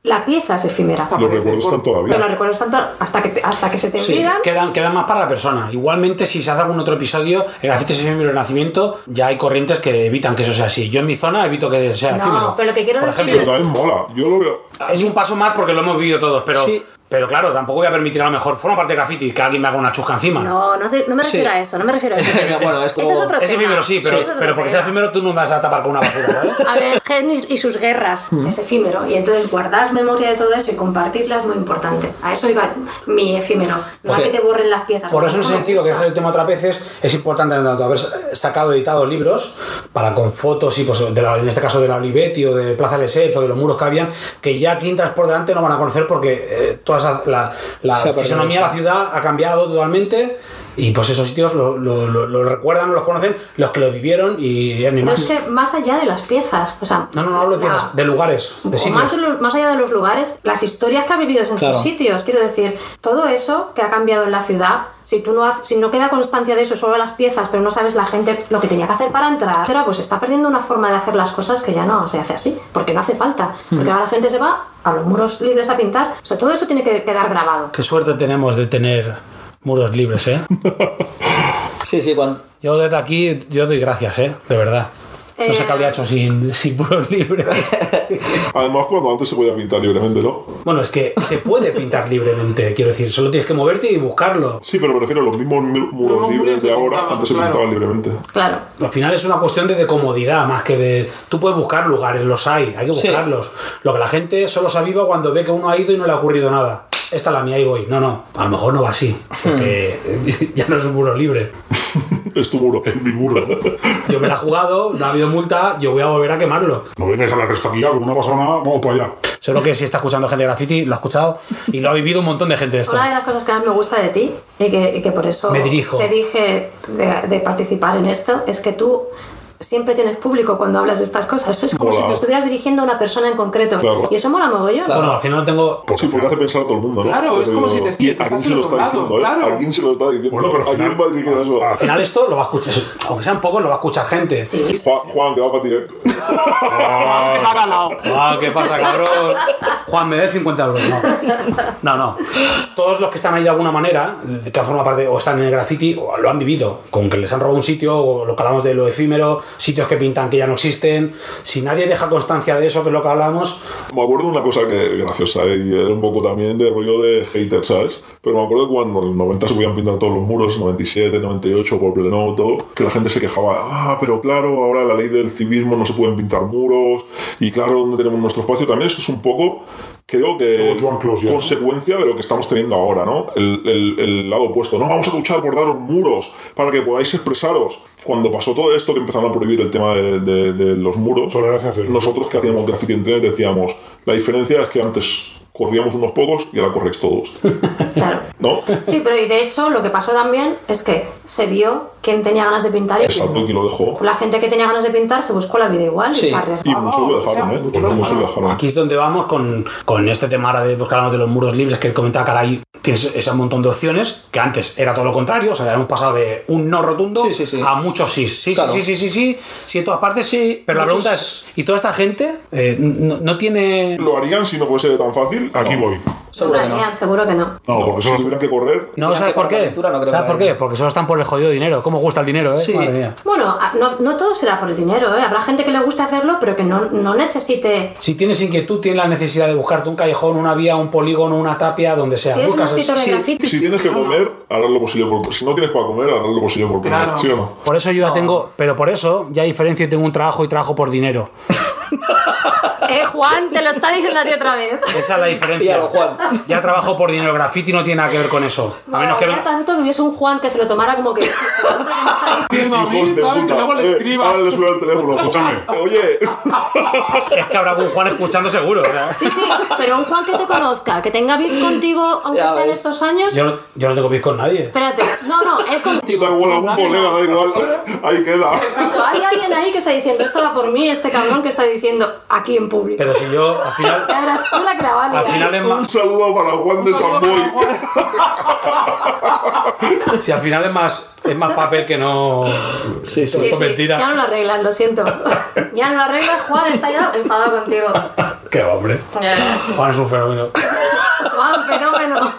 C: La pieza es efímera.
B: Los recuerdos están todavía.
C: Pero los recuerdos tanto hasta que, te- hasta que se te
A: Sí,
C: olvidan.
A: quedan, quedan más para la persona. Igualmente, si se hace algún otro episodio, el grafiti es efímero de nacimiento, ya hay corrientes que evitan que eso sea así. Yo en mi zona evito que sea
C: No,
A: efímero.
C: pero lo que quiero
A: Por
C: decir
B: Pero
A: ejemplo,
B: también mola. Yo lo veo.
A: es un paso más porque lo hemos vivido todos, pero,
D: Sí.
A: Pero claro, tampoco voy a permitir a lo mejor, forma parte de graffiti, que alguien me haga una chusca encima.
C: No, no, te- no me refiero
D: Sí.
C: a eso, no me refiero a eso.
D: Bueno, esto-
C: Ese es otro
A: es
C: tema.
A: efímero, sí, pero,
C: Ese
A: pero porque sea efímero tú no me vas a tapar con una basura, ¿vale?
C: A ver, Gen y sus guerras es efímero y entonces guardar memoria de todo eso y compartirla es muy importante. A eso iba mi efímero, no a que te borren las piezas.
A: Por eso en
C: No
A: ese
C: me
A: sentido, que es el tema otras veces, es importante tanto haber sacado editados libros para con fotos y pues de la- en este caso de la Olivetti o de Plaza Lesseps o de los muros que habían, que ya quintas por delante no van a conocer porque eh, toda la, fisonomía de la ciudad ha cambiado totalmente y pues esos sitios lo, lo- lo- lo recuerdan, los conocen, los que lo vivieron y ya ni
C: Pero
A: más.
C: es que más allá de las piezas, o sea,
A: No, no, no hablo de
C: la-
A: piezas, de lugares, de sitios.
C: más, de los- más allá de los lugares, las historias que ha vivido en
D: Claro.
C: sus sitios. Quiero decir, todo eso que ha cambiado en la ciudad, si tú no si no queda constancia de eso, solo las piezas, pero no sabes la gente lo que tenía que hacer para entrar, etcétera, pues está perdiendo una forma de hacer las cosas que ya no se hace así, porque no hace falta. Porque ahora la gente se va a los muros libres a pintar. O sea, todo eso tiene que quedar grabado.
A: Qué suerte tenemos de tener muros libres, ¿eh?
D: Sí, sí, cuando,
A: Yo desde aquí, yo doy gracias, ¿eh? De verdad. No sé
C: Eh,
A: qué habría hecho sin, sin muros libres.
B: Además, cuando antes se podía pintar libremente, ¿no?
A: Bueno, es que se puede pintar libremente, quiero decir, solo tienes que moverte y buscarlo.
B: Sí, pero me refiero a los mismos mu- muros
E: Los
B: libres
E: muros
B: de ahora,
E: pintaban,
B: antes se pintaban libremente.
C: Claro.
A: Al final es una cuestión de, de comodidad más que de. Tú puedes buscar lugares, los hay, hay que
D: Sí.
A: buscarlos. Lo que la gente solo se aviva cuando ve que uno ha ido y no le ha ocurrido nada. Esta es la mía y voy. No, no, a lo mejor no va así, porque ya no es un muro libre.
B: Es tu muro, es mi muro.
A: Yo me la he jugado, no ha habido multa, yo voy a volver a quemarlo.
F: No vengáis a la restaquilla, como no ha pasado nada, vamos para allá.
A: Seguro que si está escuchando gente de graffiti, lo ha escuchado y lo ha vivido un montón de gente de esto.
C: Una de las cosas que más me gusta de ti y que, y que por eso
A: Me dirijo.
C: te dije de, de participar en esto es que tú siempre tienes público cuando hablas de estas cosas. Eso es como
B: Mola.
C: si te estuvieras dirigiendo a una persona en concreto.
B: Claro.
C: Y eso mola mogollón.
A: Bueno, al final no tengo.
B: Sí, porque hace pensar a todo el mundo, ¿no?
E: Claro, es como si te-
B: ¿y
E: te
B: ¿A quién
E: estás
B: se lo está diciendo, eh?
E: claro.
B: ¿A quién se lo está diciendo?
F: Bueno, pero al
B: ¿A quién
F: final-
B: va dirigido eso?
A: Al final esto lo va a escuchar, aunque sean pocos, lo va a escuchar gente.
C: Sí.
B: Juan, Juan, que va para ti, ¿eh?
E: Me ha ganado.
A: Ah, ¿qué pasa, cabrón? Juan, me dé 50 euros. No. no, no. Todos los que están ahí de alguna manera, de que forma parte o están en el graffiti, o lo han vivido, con que les han robado un sitio, o lo que hablamos de lo efímero, sitios que pintan que ya no existen. Si nadie deja constancia de eso, que es lo que hablamos,
B: Me acuerdo de una cosa que graciosa, ¿eh? y era un poco también de rollo de hater, ¿sabes? Pero me acuerdo cuando en los 90 se podían pintar todos los muros, 97, 98, por pleno, todo, que la gente se quejaba, ah, pero claro, ahora la ley del civismo no se pueden pintar muros, y claro, ¿dónde tenemos nuestro espacio? También esto es un poco, creo que, consecuencia de lo que estamos teniendo ahora, ¿no? El, el- el lado opuesto, no, vamos a luchar por daros muros para que podáis expresaros. Cuando pasó todo esto, que empezaron a prohibir el tema de, de- de los muros, nosotros que hacíamos graffiti en trenes decíamos, la diferencia es que antes corríamos unos pocos y ahora corréis todos,
C: Claro.
B: ¿no?
C: Sí, pero y de hecho lo que pasó también es que se vio quién tenía ganas de pintar y
B: Exacto, y lo dejó.
C: la gente que tenía ganas de pintar se buscó la vida igual
D: Sí.
C: y se
B: Y
C: arriesgaba.
B: muchos lo dejaron, ¿eh?
F: muchos
B: Pues
F: lo
B: muchos lo dejaron.
A: Aquí es donde vamos con, con este tema ahora de, pues, hablamos de los muros libres que comentaba Caray. Tienes ese montón de opciones que antes era todo lo contrario. O sea, hemos pasado de un no rotundo
D: Sí, sí, sí.
A: a muchos sí. Sí,
D: Claro.
A: sí, sí, sí, sí, sí. Sí, en todas partes sí. Pero la pregunta es: ¿y toda esta gente eh, no, no tiene.
B: ¿Lo harían si no fuese tan fácil?
F: Aquí
B: No.
F: voy.
D: Seguro que no.
C: Seguro que no.
F: No, porque
B: si
F: eso
B: tuvieran que correr,
A: No, ¿sabes por qué?
D: aventura no creo
A: ¿Sabes por qué? Porque solo están por el jodido dinero. ¿Cómo gusta el dinero, eh?
D: Sí.
A: Madre mía.
C: Bueno, a- no, no todo será por el dinero, ¿eh? Habrá gente que le guste hacerlo, pero que no, no necesite...
A: Si tienes inquietud, tienes la necesidad de buscarte un callejón, una vía, un polígono, una tapia, donde sea.
C: Si eres un
A: Buscas-
C: de
A: sí.
B: si tienes que comer, harás lo posible por... Si no tienes para comer, harás lo posible por comer,
E: Claro.
B: ¿sí o no?
A: Por eso yo ya tengo, pero por eso ya diferencio y tengo un trabajo y trabajo por dinero.
C: Eh, Juan, te lo está diciendo a ti otra vez.
A: Esa es la diferencia.
D: Juan.
A: Ya trabajo por dinero, graffiti no tiene nada que ver con eso. A menos que
C: tanto que hubiese un Juan que se lo tomara como que...
B: Eh,
E: escriba.
B: ahora le suena el teléfono.
F: Escúchame.
B: Oye,
A: es que habrá algún Juan escuchando seguro. sea.
C: Sí, sí, pero un Juan que te conozca, que tenga beef contigo, aunque
D: Ya
C: sea en estos años...
A: Yo, no- yo no tengo bis con nadie.
C: Espérate, no, no, él contigo.
B: da igual a colega, da igual. Ahí queda.
C: Exacto, hay alguien ahí que está diciendo, esto va por mí, este cabrón que está diciendo aquí en público.
A: Pero si yo, al final,
C: eras tú la
A: al final es
B: Un
A: más,
B: saludo para Juan de Samboy.
A: si al final es más, es más papel que no.
D: Sí, sí.
C: Sí,
A: mentira.
C: ya no lo arreglas, lo siento. Ya no lo arreglas, Juan está ya enfadado contigo.
A: Qué hombre. Juan es un fenómeno.
C: Juan, fenómeno.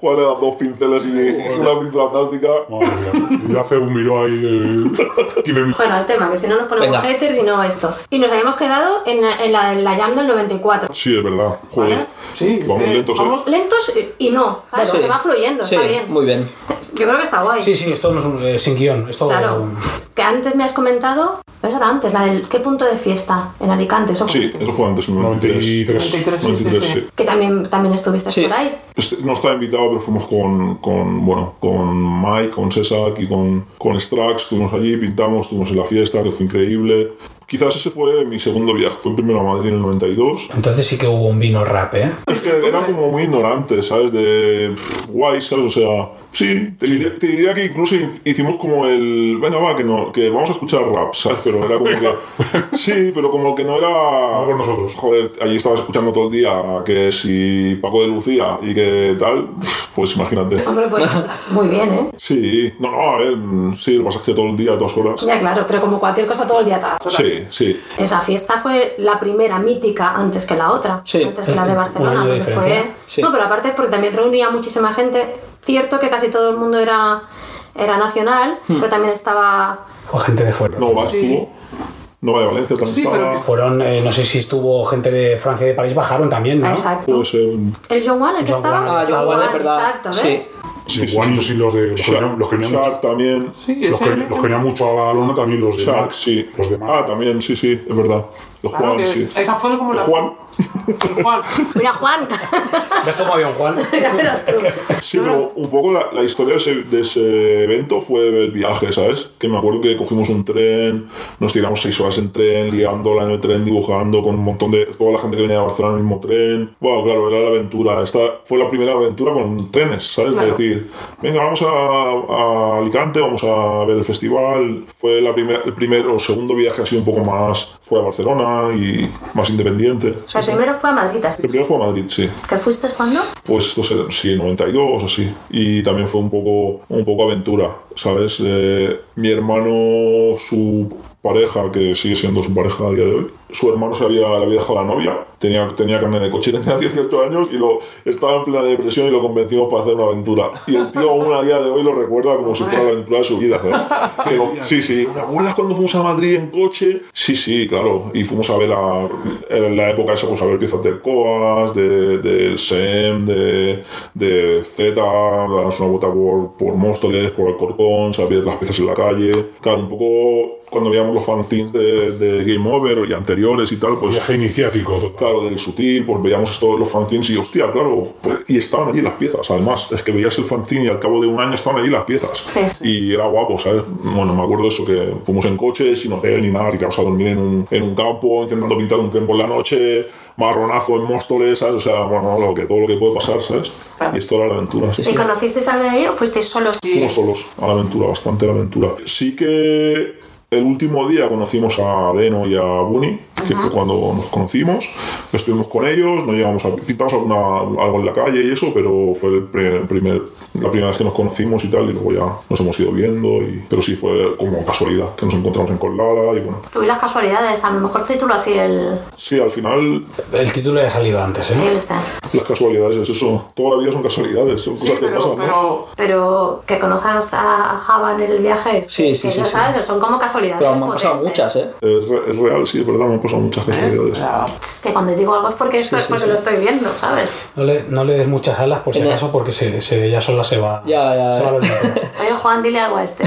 B: Juan le da dos pinceles y una pintura plástica.
F: Madre mía. Y hace un miró ahí de...
C: Bueno, el tema, que si no nos ponemos
D: Venga.
C: haters y no esto. Y nos habíamos quedado en, en la, en la Jam del 94.
B: Sí, es verdad. Joder.
E: Sí, es
B: Vamos
E: que
B: lentos, ¿eh?
E: vamos-
C: Lentos y- no, claro,
D: Sí.
C: que va fluyendo,
D: Sí,
C: está bien.
D: muy bien.
C: Yo creo que está guay.
A: Sí, sí, esto no es un- eh, sin guion. Esto.
C: Claro. Que antes me has comentado, eso era antes, la del qué punto de fiesta en Alicante, eso fue.
B: Sí, eso fue antes, en el 93.
F: 93.
E: 93, sí, sí,
B: 93,
E: sí.
B: sí.
C: Que también, también estuviste
D: Sí.
C: por ahí.
B: No estaba invitado, pero fuimos con, con, bueno, con Mike, con Cesak y con, con Strax. Estuvimos allí, pintamos, estuvimos en la fiesta, que fue increíble. Quizás ese fue mi segundo viaje. Fue primero a Madrid en el 92.
A: Entonces sí que hubo un vino rap, ¿eh?
B: Es que eran como muy ignorantes, ¿sabes? De pff, guay, ¿sabes? O sea, sí, te diría, te diría que incluso hicimos como el. Venga, va, que, no, que vamos a escuchar rap, ¿sabes? Pero era como que. Sí, pero como que no era.
F: Vamos con nosotros.
B: Joder, allí estabas escuchando todo el día que si Paco de Lucía y que tal, pues imagínate.
C: Hombre, pues muy bien, ¿eh?
B: Sí, no, no, a ver, mm, sí, lo que pasa es que todo el día, todas horas.
C: Ya, claro, pero como cualquier cosa todo el día está.
B: Sí, sí.
C: Esa fiesta fue la primera mítica antes que la otra.
D: Sí.
C: Antes que la de Barcelona. fue...
D: Sí.
C: No, pero aparte porque también reunía muchísima gente. Cierto que casi todo el mundo era, era nacional,
A: Hmm.
C: pero también estaba.
A: Fue gente de fuera.
B: Estuvo. Nova de Valencia también
E: Sí, pero
B: estaba.
A: Fueron, eh, no sé si estuvo gente de Francia y de París, bajaron también, ¿no?
C: Exacto.
B: Puede ser.
C: El John Wayne, el que
A: John
C: estaba.
D: Ah, John es verdad.
C: Exacto,
D: Sí.
C: ¿ves?
B: Sí, sí,
F: Juan
B: sí.
F: y los de los que
B: Shark,
F: venían- los que venían
B: Shark también.
E: Sí,
F: los que, los que venían mucho a la lona también los de
B: Shark, sí.
F: Los de Max.
B: Ah, también, sí, sí, es verdad. El
E: Claro
B: Juan, sí.
E: Esa fue como
B: El
E: la.
B: Juan.
E: Juan.
C: Mira, Juan.
A: ¿Ves cómo había un Juan?
B: Sí, pero un poco la, la historia de ese, de ese evento fue el viaje, ¿sabes? Que me acuerdo que cogimos un tren, nos tiramos seis horas en tren, liándola en el tren, dibujando con un montón de. toda la gente que venía de Barcelona en el mismo tren. Bueno, claro, era la aventura. Esta fue la primera aventura con trenes, ¿sabes?
E: Claro.
B: De decir, venga, vamos a, a Alicante, vamos a ver el festival. Fue la primer, el primer o segundo viaje así un poco más fuera de Barcelona y más independiente.
C: O sea, el primero fue a Madrid, ¿has
B: El primero fue a Madrid, sí.
C: ¿Que fuiste cuándo?
B: Pues esto sí, 92 así. Y también fue un poco, un poco aventura, ¿sabes? Eh, mi hermano, su pareja, que sigue siendo su pareja a día de hoy, su hermano se había, le había dejado la novia, tenía, tenía carnet de coche, tenía 18 años y lo, estaba en plena depresión y lo convencimos para hacer una aventura. Y el tío aún a día de hoy lo recuerda como si fuera la aventura de su vida, lo- sí, sí. ¿Te acuerdas cuando fuimos a Madrid en coche? Sí, sí, claro. Y fuimos a ver a, en la época esa, pues a ver piezas del Coas, de, del SEM, de, de Z, darnos una vuelta por, por Móstoles, por Alcorcón, saber las piezas en la calle. Claro, un poco cuando veíamos los fanzines de, de Game Over y anteriores y tal, pues
F: Viaje iniciático total.
B: Claro, del sutil, pues veíamos todos los fanzines y hostia, claro, pues, y estaban allí las piezas, además, es que veías el fanzine y al cabo de un año estaban allí las piezas.
C: Sí, sí.
B: Y era guapo, ¿sabes? Bueno, me acuerdo eso, que fuimos en coche, sin hotel ni nada, tiramos a dormir en un, en un campo, intentando pintar un tren por la noche, marronazo en Móstoles, ¿sabes? O sea, bueno, lo que, todo lo que puede pasar, ¿sabes? Y esto era la aventura. sí,
C: ¿Y
B: sí.
C: conocisteis a alguien ahí o fuisteis solos?
B: Fuimos solos a la aventura, bastante a la aventura. Sí que el último día conocimos a Deno y a Bunny, que fue cuando nos conocimos. Estuvimos con ellos, nos llegamos a pintamos alguna, algo en la calle y eso, pero fue el primer, la primera vez que nos conocimos y tal, y luego ya nos hemos ido viendo. Y, pero sí, fue como casualidad, que nos encontramos en Colada y bueno.
C: Tú y las casualidades, a lo mejor título así el,
B: Sí, al final
A: El título ya ha salido antes, ¿eh?
C: el este.
B: las casualidades es eso. Toda la vida son casualidades, son
E: Sí,
B: cosas que
E: pero,
B: pasan, ¿no?
E: pero
C: Pero que conozcas a Java en el viaje,
D: Sí,
C: que
D: sí, sí,
C: ya
D: sí.
C: sabes, son como casualidades.
D: Pero me han pasado muchas, ¿eh?
B: Es, re- es real, sí, es verdad, me han pasado muchas casualidades.
E: O sea,
C: Es que cuando digo algo es porque, esto
D: Sí,
C: es porque
D: sí.
C: lo estoy viendo, ¿sabes?
A: No le, no le des muchas alas por si acaso, porque se, se- ya sola se va.
D: Ya, ya,
A: se va viento.
C: Oye, Juan, dile algo a este.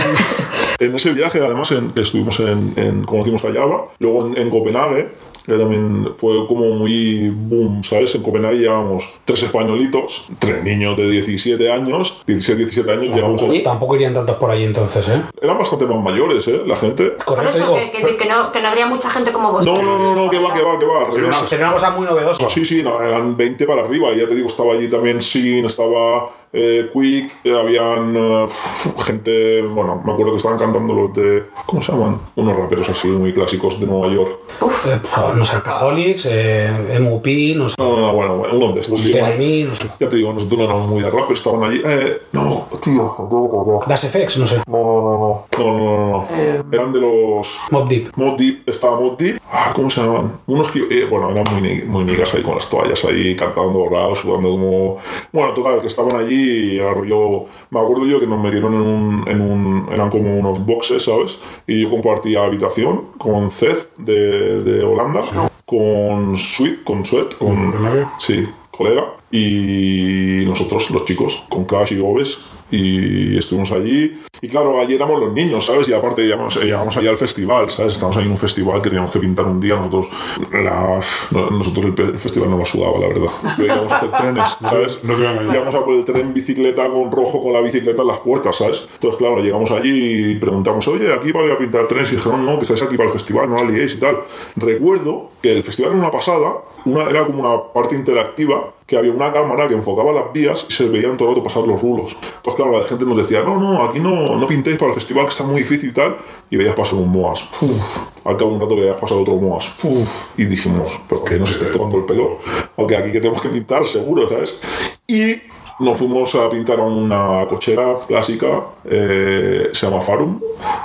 B: En ese viaje, además, en, que estuvimos en, en- conocimos a Java, luego en, en Copenhague, que también fue como muy boom, ¿sabes? En Copenhague llevábamos tres españolitos, tres niños de 17 años, 16, 17 años, llegamos a-
A: Tampoco, tampoco irían tantos por ahí entonces, ¿eh?
B: Eran bastante más mayores, ¿eh? La gente.
C: Por
A: Correcto,
C: eso
A: digo.
C: que, que- que no, que no habría mucha gente como vos.
B: No, no, no, no, que va, que va, que va.
A: Sería una, sería una cosa muy novedosa.
B: Sí, sí, no, eran 20 para arriba. Y ya te digo, estaba allí también Sin, estaba eh, Quick, eh, habían eh, gente. Bueno, me acuerdo que estaban cantando los de. ¿Cómo se llaman? Unos raperos así muy clásicos de Nueva York.
A: Eh, pues, no sé, Alcoholics, eh, MUP, no sé,
B: No, no, no, bueno, bueno, uno de estos. sí.
A: Jeremy, no sé.
B: Ya te digo, nosotros no éramos muy de rap, pero estaban allí. Eh, no, tío, no,
A: Das FX, no sé.
B: no, no, no, no, no, no. Eran de los.
A: Mob Deep.
B: Mod Deep, estaba Mod Deep. Ah, ¿Cómo se llamaban? Unos que, eh, bueno, eran muy, muy niggas ahí con las toallas ahí, cantando rap, sudando como. Bueno, total, que estaban allí y rollo. Me acuerdo yo que nos metieron en un, en un. Eran como unos boxes, ¿sabes? Y yo compartía habitación con Zed de, de Holanda, con Sweet, con Sweat, con. Sí, colega. Y nosotros, los chicos, con Crash y Gobes. Y estuvimos allí. Y claro, allí éramos los niños, ¿sabes? Y aparte llegamos, llegamos allá al festival, ¿sabes? Estábamos ahí en un festival que teníamos que pintar un día. Nosotros, la- no- nosotros el, festival no lo sudaba, la verdad. Íbamos a hacer trenes, ¿sabes?
F: no a engañar.
B: Íbamos a por el tren en bicicleta con rojo con la bicicleta en las puertas, ¿sabes? Entonces, claro, llegamos allí y preguntamos, oye, aquí ir a pintar trenes. Y dijeron, no, que estáis aquí para el festival, no la liéis y tal. Recuerdo que el festival era una pasada, una, era como una parte interactiva, que había una cámara que enfocaba las vías y se veían todo el rato pasar los rulos. Entonces, claro, la gente nos decía, no, no, aquí no, no pintéis para el festival, que está muy difícil y tal. Y veías pasar un Moas. Uf. Al cabo de un rato veías pasar otro Moas. Uf. Y dijimos, ¿pero qué nos estáis tomando el pelo? Porque aquí que tenemos que pintar, seguro, ¿sabes? Y nos fuimos a pintar a una cochera clásica, eh, se llama Farum.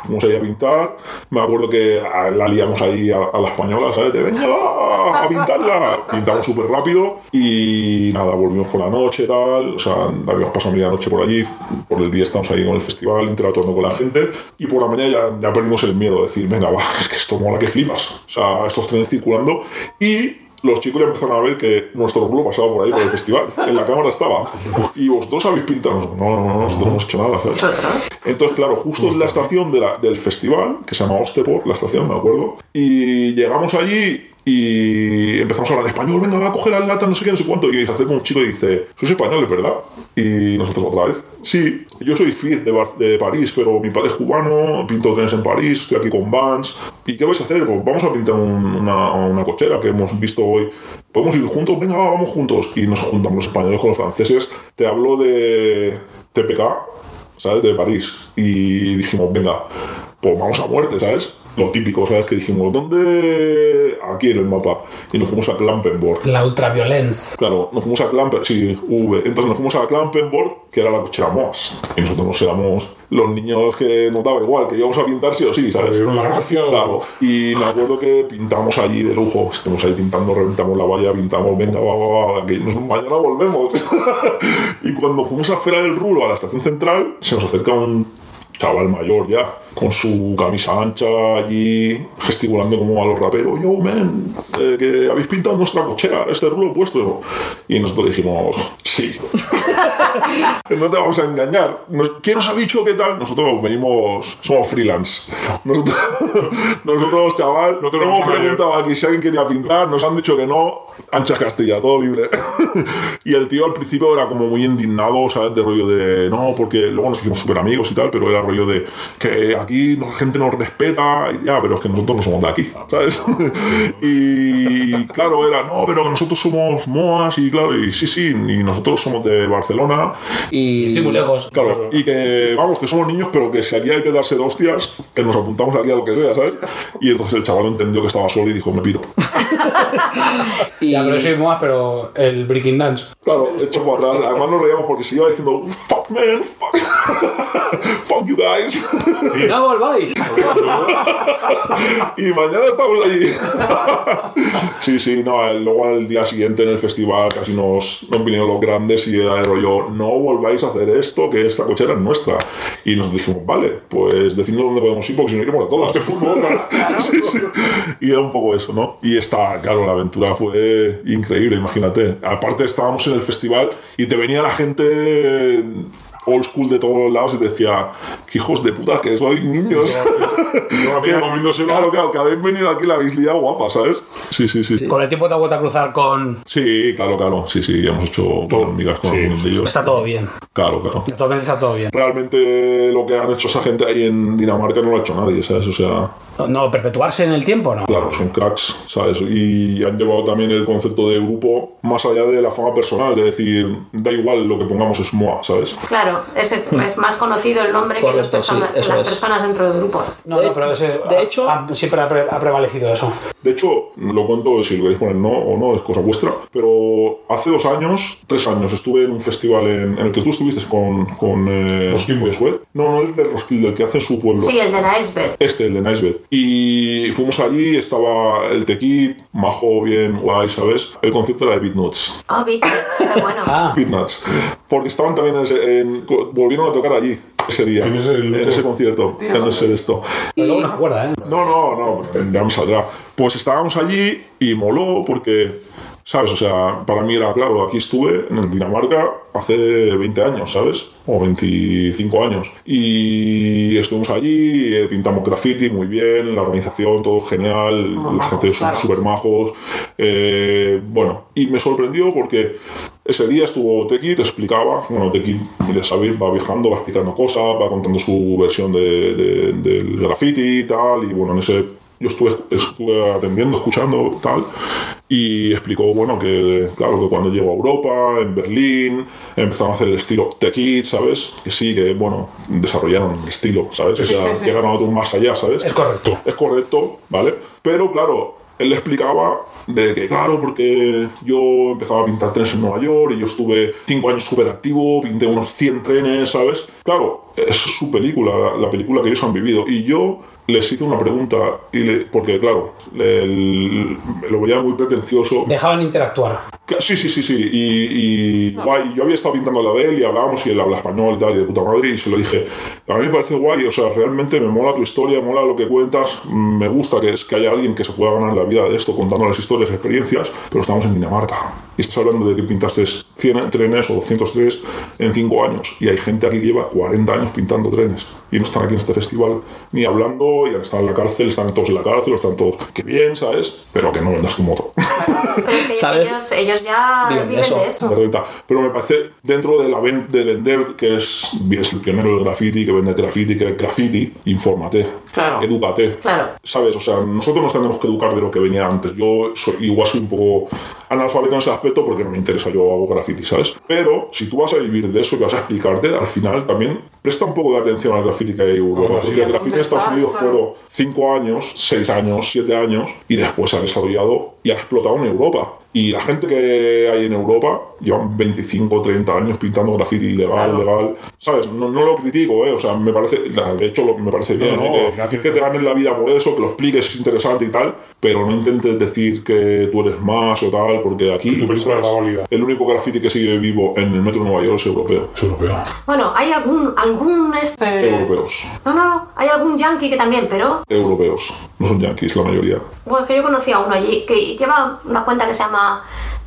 B: Fuimos ahí a pintar. Me acuerdo que la liamos ahí a, a la española, ¿sabes? De venga, a pintarla. Pintamos súper rápido y nada, volvimos por la noche, tal. O sea, habíamos pasado media noche por allí. Por el día estamos ahí con el festival, interactuando con la gente. Y por la mañana ya, ya perdimos el miedo de decir, venga, va, es que esto mola que flipas. O sea, estos trenes circulando. Y los chicos ya empezaron a ver que nuestro rulo pasaba por ahí por el festival. En la cámara estaba. Y vosotros habéis pintado. No, no, no, nosotros no hemos hecho nada. ¿sabes? Entonces, claro, justo en la estación de la- del festival, que se llama Ostepor, la estación, me acuerdo, y llegamos allí y empezamos a hablar en español, venga, va a coger la lata, no sé qué, no sé cuánto, y se acerca un chico y dice, sois españoles, ¿verdad? Y nosotros otra vez, sí, yo soy Fid de, de París, pero mi padre es cubano, pinto trenes en París, estoy aquí con Vans, ¿y qué vais a hacer? Pues vamos a pintar un- una, una cochera que hemos visto hoy, ¿podemos ir juntos? Venga, va, vamos juntos. Y nos juntamos los españoles con los franceses, te hablo de TPK, ¿sabes? De París. Y dijimos, venga, pues vamos a muerte, ¿sabes? Lo típico, ¿sabes? Que dijimos, ¿dónde? Aquí en el mapa. Y nos fuimos a Klampenborg.
A: La ultraviolence.
B: Claro, nos fuimos a Klampenborg, sí, V. Entonces nos fuimos a Klampenborg, que era la cochera Moas. Y nosotros nos éramos los niños que nos daba igual, que íbamos a pintar sí o sí, ¿sabes?
F: ¿Vieron la gracia?
B: Claro, y me acuerdo que pintamos allí de lujo, estamos ahí pintando, reventamos la valla, pintamos, venga, va, va, va, que nos- mañana volvemos. y cuando fuimos a esperar el rulo a la estación central, se nos acerca un chaval mayor ya, con su camisa ancha allí, gesticulando como a los raperos, yo, men, eh, que habéis pintado nuestra cochera, este rulo es vuestro. Y nosotros dijimos, sí, no te vamos a engañar. Nos- ¿Quién os ha dicho qué tal? Nosotros venimos, somos freelance. Nosotros, nosotros chaval,
F: No te lo
B: hemos
F: vamos a
B: preguntado aquí si alguien quería pintar, nos han dicho que no, ancha Castilla, todo libre. y el tío al principio era como muy indignado, ¿sabes? De rollo de, no, porque luego nos hicimos súper amigos y tal, pero era rollo de que aquí la gente nos respeta, y ya, pero es que nosotros no somos de aquí, ¿sabes? y claro, era, no, pero que nosotros somos MOAS y claro, y sí, sí, y nosotros somos de Barcelona.
D: Y
A: Estoy muy lejos.
B: Claro, y que vamos, que somos niños, pero que si aquí hay que darse de hostias, que nos apuntamos aquí a lo que sea, ¿sabes? Y entonces el chaval entendió que estaba solo y dijo, me piro.
D: y-
A: Ya, pero soy más, pero el breaking dance.
B: Claro, hecho por atrás. Además nos reíamos porque se iba diciendo, fuck man, fuck, fuck you guys.
D: ¡No volváis!
B: y mañana estamos allí. Sí, sí, no, el- luego al día siguiente en el festival casi nos, nos vinieron los grandes y era de rollo, no volváis a hacer esto, que esta cochera es nuestra. Y nos dijimos, vale, pues decidnos dónde podemos ir porque si no iremos a todas. Sí, sí. Y era un poco eso, ¿no? Y está, claro, la aventura fue increíble, imagínate. Aparte estábamos en el festival y te venía la gente old school de todos los lados y te decía, que hijos de puta que sois niños.
F: Yo aquí
B: Que-
F: comiéndoselo.
B: Claro, claro, que habéis venido aquí la habéis liado guapa, ¿sabes? Sí, sí, sí. Sí,
A: Con el tiempo te has vuelto a cruzar con.
B: claro, claro. Sí, sí, hemos hecho buenas amigas con
F: Sí,
B: algunos de ellos.
A: Está todo bien.
B: Claro, claro.
A: Actualmente está todo bien.
B: Realmente lo que han hecho esa gente ahí en Dinamarca no lo ha hecho nadie, ¿sabes? O sea,
A: No, perpetuarse en el tiempo, ¿no?
B: claro, son cracks, ¿sabes? Y han llevado también el concepto de grupo más allá de la fama personal, de decir, da igual lo que pongamos es MOA, ¿sabes?
C: Claro, es, es más conocido el nombre que los
D: sí,
C: las
D: es.
C: personas dentro del grupo.
A: No,
D: De-
A: no, pero ese,
D: de hecho-
A: ha- siempre ha, pre- ha prevalecido eso.
B: De hecho, lo cuento si lo queréis poner no o no, es cosa vuestra, pero hace dos años, tres años, estuve en un festival en, en el que tú estuviste con, con eh,
F: Roskilde.
B: Josué. No, no el de Roskilde, el que hace en su pueblo.
C: Sí, el de Nicebed.
B: Este, el de Nicebed. Y fuimos allí, estaba el Tequit, majo, bien, guay, ¿sabes? El concepto era de Beatnuts.
C: Oh, Beat, qué bueno.
A: Ah,
B: Beatnuts. Porque estaban también en ese- en- volvieron a tocar allí ese día.
F: En ese-
B: en ese concierto. En ese de esto.
A: pero luego no se acuerda, ¿eh?
B: No, no, no, ya me saldrá. Pues estábamos allí y moló porque, ¿sabes? O sea, para mí era claro, aquí estuve en Dinamarca hace 20 años, ¿sabes? O 25 años. Y estuvimos allí, eh, pintamos graffiti muy bien, la organización, todo genial, la gente
C: claro.
B: súper majos. eh, bueno, y me sorprendió porque ese día estuvo Teki, te explicaba, bueno, Teki, ya sabéis, va viajando, va explicando cosas, va contando su versión de, de- del graffiti y tal, y bueno, en ese yo estuve, estuve atendiendo, escuchando tal, y explicó, bueno, que claro, que cuando llegó a Europa, en Berlín, empezaron a hacer el estilo Teki, ¿sabes? Que sí, que bueno, desarrollaron el estilo, ¿sabes? O sea,
C: sí, sí.
B: llegaron a otro más allá, ¿sabes?
A: Es correcto.
B: Es correcto, ¿vale? Pero claro, él le explicaba de que, claro, porque yo empezaba a pintar trenes en Nueva York y yo estuve cinco años súper activo, pinté unos 100 trenes, ¿sabes? Claro, es su película, la, la película que ellos han vivido. Y yo les hice una pregunta, y le- porque claro, le- el- lo veía muy pretencioso.
A: Dejaban interactuar.
B: Que- Sí, sí, sí, sí. Y, y guay, yo había estado pintando la de él y hablábamos y él habla español y tal, y de puta madre, y se lo dije. A mí me parece guay, o sea, realmente me mola tu historia, me mola lo que cuentas, me gusta que, es, que haya alguien que se pueda ganar la vida de esto contando las historias, experiencias, pero estamos en Dinamarca. Y estás hablando de que pintaste 100 trenes o 203 en 5 años. Y hay gente aquí que lleva 40 años pintando trenes. Y no están aquí en este festival ni hablando, y están en la cárcel, están todos en la cárcel, están todos, qué bien, ¿sabes? Pero que no vendas tu moto.
C: Pero es que
D: ¿Sabes?
C: ellos, ellos ya
D: Viven
C: viven,
D: de eso.
C: de eso.
B: de renta. Pero me parece, dentro de, la ven- de vender, que es, es el pionero del graffiti, que vende graffiti, que es graffiti, infórmate,
E: Claro.
B: edúcate.
C: Claro.
B: ¿Sabes? O sea, nosotros nos tenemos que educar de lo que venía antes. Yo soy, igual soy un poco analfabeto en ese aspecto porque no me interesa, yo hago graffiti, ¿sabes? Pero si tú vas a vivir de eso y vas a explicarte, al final también presta un poco de atención al graffiti que hay en Europa.
F: Ah, sí.
B: El graffiti en Estados
E: Claro,
B: Unidos
E: claro.
B: fueron 5 años, 6 años, 7 años y después se ha desarrollado y ha explotado en Europa. Y la gente que hay en Europa llevan 25 30 años pintando graffiti ilegal, legal. ¿Sabes? No, no lo critico, ¿eh? O sea, me parece, de hecho, lo- me parece bien,
F: no,
B: ¿eh? Que, que te ganes la vida por eso, que lo expliques, es interesante y tal, pero no intentes decir que tú eres más o tal, porque aquí
F: Tu película es la válida.
B: el único graffiti que sigue vivo en el metro de Nueva York es europeo.
F: Es europeo.
C: Bueno, hay algún, algún este...
B: Europeos.
C: No, no, no, hay algún yankee que también, pero...
B: Europeos. No son yankees la mayoría.
C: Bueno, es que yo conocí a uno allí que lleva una cuenta que se llama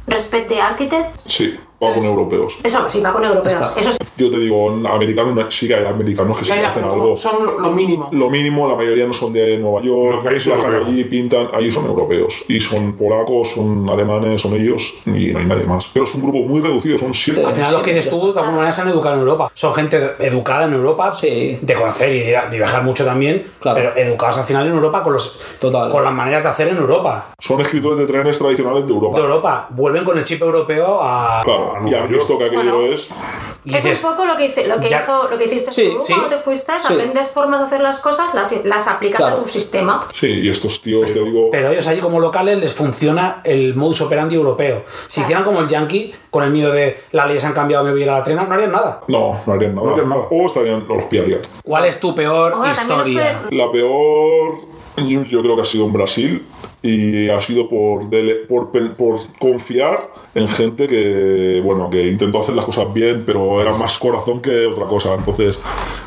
C: Respect the Architect.
B: Sí, va con europeos.
C: Eso sí, va con europeos.
D: Está.
C: Eso sí.
B: Yo te digo, americano no- sí que hay americanos que sí que hacen algo.
E: son lo, lo mínimo.
B: Lo mínimo, la mayoría no son de Nueva York,
F: que es
B: viajan allí, pintan, ahí son europeos. Y son polacos, son alemanes, son ellos, y no hay nadie más. Pero es un grupo muy reducido, son siete.
A: Al final, los que dices tú, de alguna manera se han educado en Europa. Son gente educada en Europa,
D: Sí.
A: de conocer y de, ir a- de viajar mucho también,
D: Claro.
A: pero educados al final en Europa con, los,
D: Total.
A: con las maneras de hacer en Europa.
B: Son escritores de trenes tradicionales de Europa.
A: De Europa, vuelven con el chip europeo a.
B: Claro,
F: a
B: y
F: Nueva
B: han visto que aquello
E: Bueno.
B: es.
A: y
C: Es un poco lo que, hice- lo que,
A: Ya-
C: hizo, lo que hiciste
D: Sí,
C: tú
A: sí.
C: cuando te fuiste,
D: Sí.
C: aprendes formas de hacer las cosas, las, las aplicas
D: Claro.
C: a tu sistema.
B: Sí, y estos tíos, te digo.
A: Pero ellos allí como locales les funciona el modus operandi europeo. Si hicieran como el yankee, con el miedo de las leyes han cambiado, me voy a ir a la trena, no harían nada.
B: No, no harían nada.
F: No harían nada.
B: O estarían, no los pillarían.
A: ¿Cuál es tu peor
C: Ahora,
A: historia?
C: puede-
B: La peor, yo creo que ha sido en Brasil y ha sido por, dele- por, confiar en gente que, bueno, que intentó hacer las cosas bien, pero era más corazón que otra cosa. Entonces,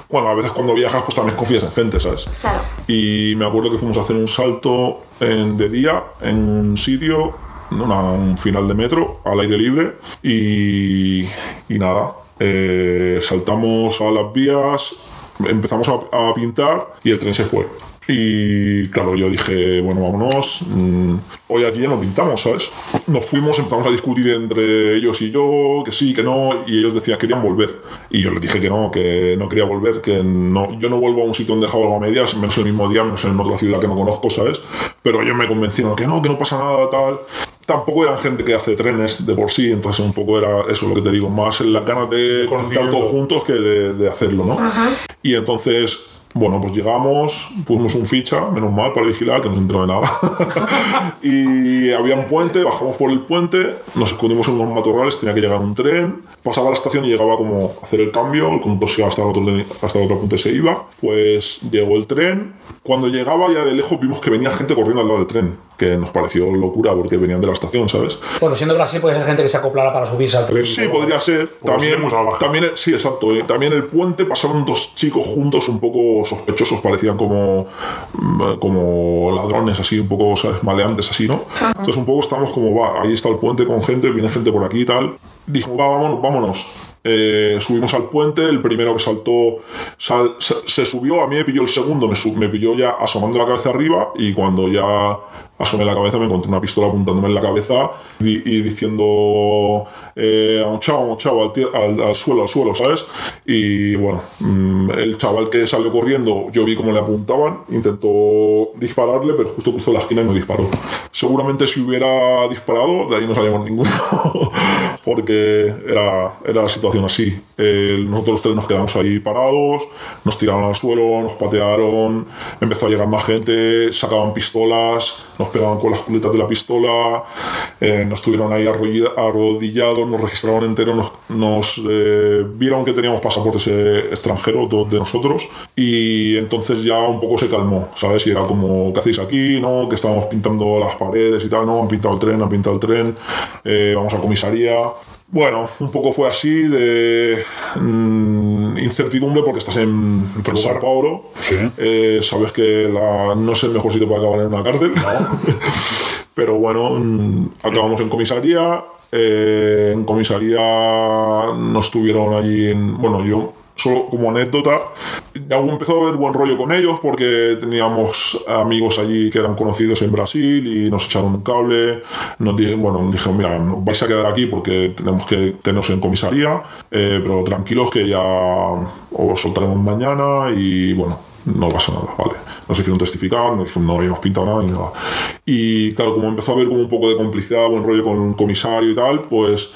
B: bueno, a veces cuando viajas, pues también confías en gente, ¿sabes?
C: Claro.
B: Y me acuerdo que fuimos a hacer un salto en- de día en un sitio, una- un final de metro, al aire libre, y, y nada, eh, saltamos a las vías, empezamos a, a pintar y el tren se fue. Y claro, yo dije, bueno, vámonos, mm, hoy aquí ya no pintamos, ¿sabes? Nos fuimos, empezamos a discutir entre ellos y yo, que sí, que no, y ellos decían que querían volver. Y yo les dije que no, que no quería volver, que no, yo no vuelvo a un sitio donde he dejado algo a medias, menos el mismo día, menos en otra ciudad que no conozco, ¿sabes? Pero ellos me convencieron que no, que no pasa nada, tal. Tampoco eran gente que hace trenes de por sí, entonces un poco era eso lo que te digo, más las ganas de
F: Conocimiento.
B: todos juntos que de, de hacerlo, ¿no? Y entonces, bueno, pues llegamos, pusimos un ficha, menos mal, para vigilar, que no se enteró de nada. y había un puente, bajamos por el puente, nos escondimos en unos matorrales, tenía que llegar un tren, pasaba la estación y llegaba como a hacer el cambio, el conductor se iba hasta el otro, hasta el otro punto y se iba. Pues llegó el tren, cuando llegaba ya de lejos vimos que venía gente corriendo al lado del tren, que nos pareció locura porque venían de la estación, ¿sabes?
A: Bueno, siendo Brasil puede ser gente que se acoplara para subirse al tren.
B: Sí, podría ser.
F: Como
B: También, también, sí, exacto. eh, También el puente pasaron dos chicos juntos un poco sospechosos, parecían como, mm, como ladrones, así, un poco, ¿sabes? Maleantes, así, ¿no? Entonces, un poco estamos como, va, ahí está el puente con gente, viene gente por aquí y tal. Dijo, va, vámonos, vámonos. Eh, subimos al puente, el primero que saltó sal- se, subió, a mí me pilló el segundo, me, su- me pilló ya asomando la cabeza arriba y cuando ya asomé la cabeza me encontré una pistola apuntándome en la cabeza y diciendo eh, a un chavo, a un chavo, al, suelo, al suelo, ¿sabes? Y bueno, mm, el chaval que salió corriendo, yo vi cómo le apuntaban, intentó dispararle, pero justo cruzó la esquina y no disparó. Seguramente si hubiera disparado, de ahí no salíamos ninguno, porque era, era la situación así. Eh, nosotros tres nos quedamos ahí parados, nos tiraron al suelo, nos patearon, empezó a llegar más gente, sacaban pistolas, nos pegaban con las culetas de la pistola, eh, nos tuvieron ahí arrodilla- arrodillados, nos registraron enteros, nos, nos, eh, vieron que teníamos pasaportes eh, extranjeros, dos de nosotros, y entonces ya un poco se calmó, ¿sabes? Y era como, ¿qué hacéis aquí? ¿No? Que estábamos pintando las paredes y tal, ¿no? Han pintado el tren, han pintado el tren, eh, vamos a comisaría. Bueno, un poco fue así de mm, incertidumbre porque estás en, en Sao Paulo.
F: Sí.
B: Eh, sabes que la- no es el mejor sitio para acabar en una cárcel. Pero bueno, mm, acabamos en comisaría eh, en comisaría no estuvieron allí en... Bueno, yo solo como anécdota, ya empezó a haber buen rollo con ellos porque teníamos amigos allí que eran conocidos en Brasil y nos echaron un cable, nos dijeron, bueno, nos dijeron, mira, vais a quedar aquí porque tenemos que tenernos en comisaría, eh, pero tranquilos que ya os soltaremos mañana y bueno, no pasa nada, ¿vale? Nos hicieron testificar, nos dijeron no habíamos pintado nada ni nada. Y claro, como empezó a haber como un poco de complicidad, buen rollo con el comisario y tal, pues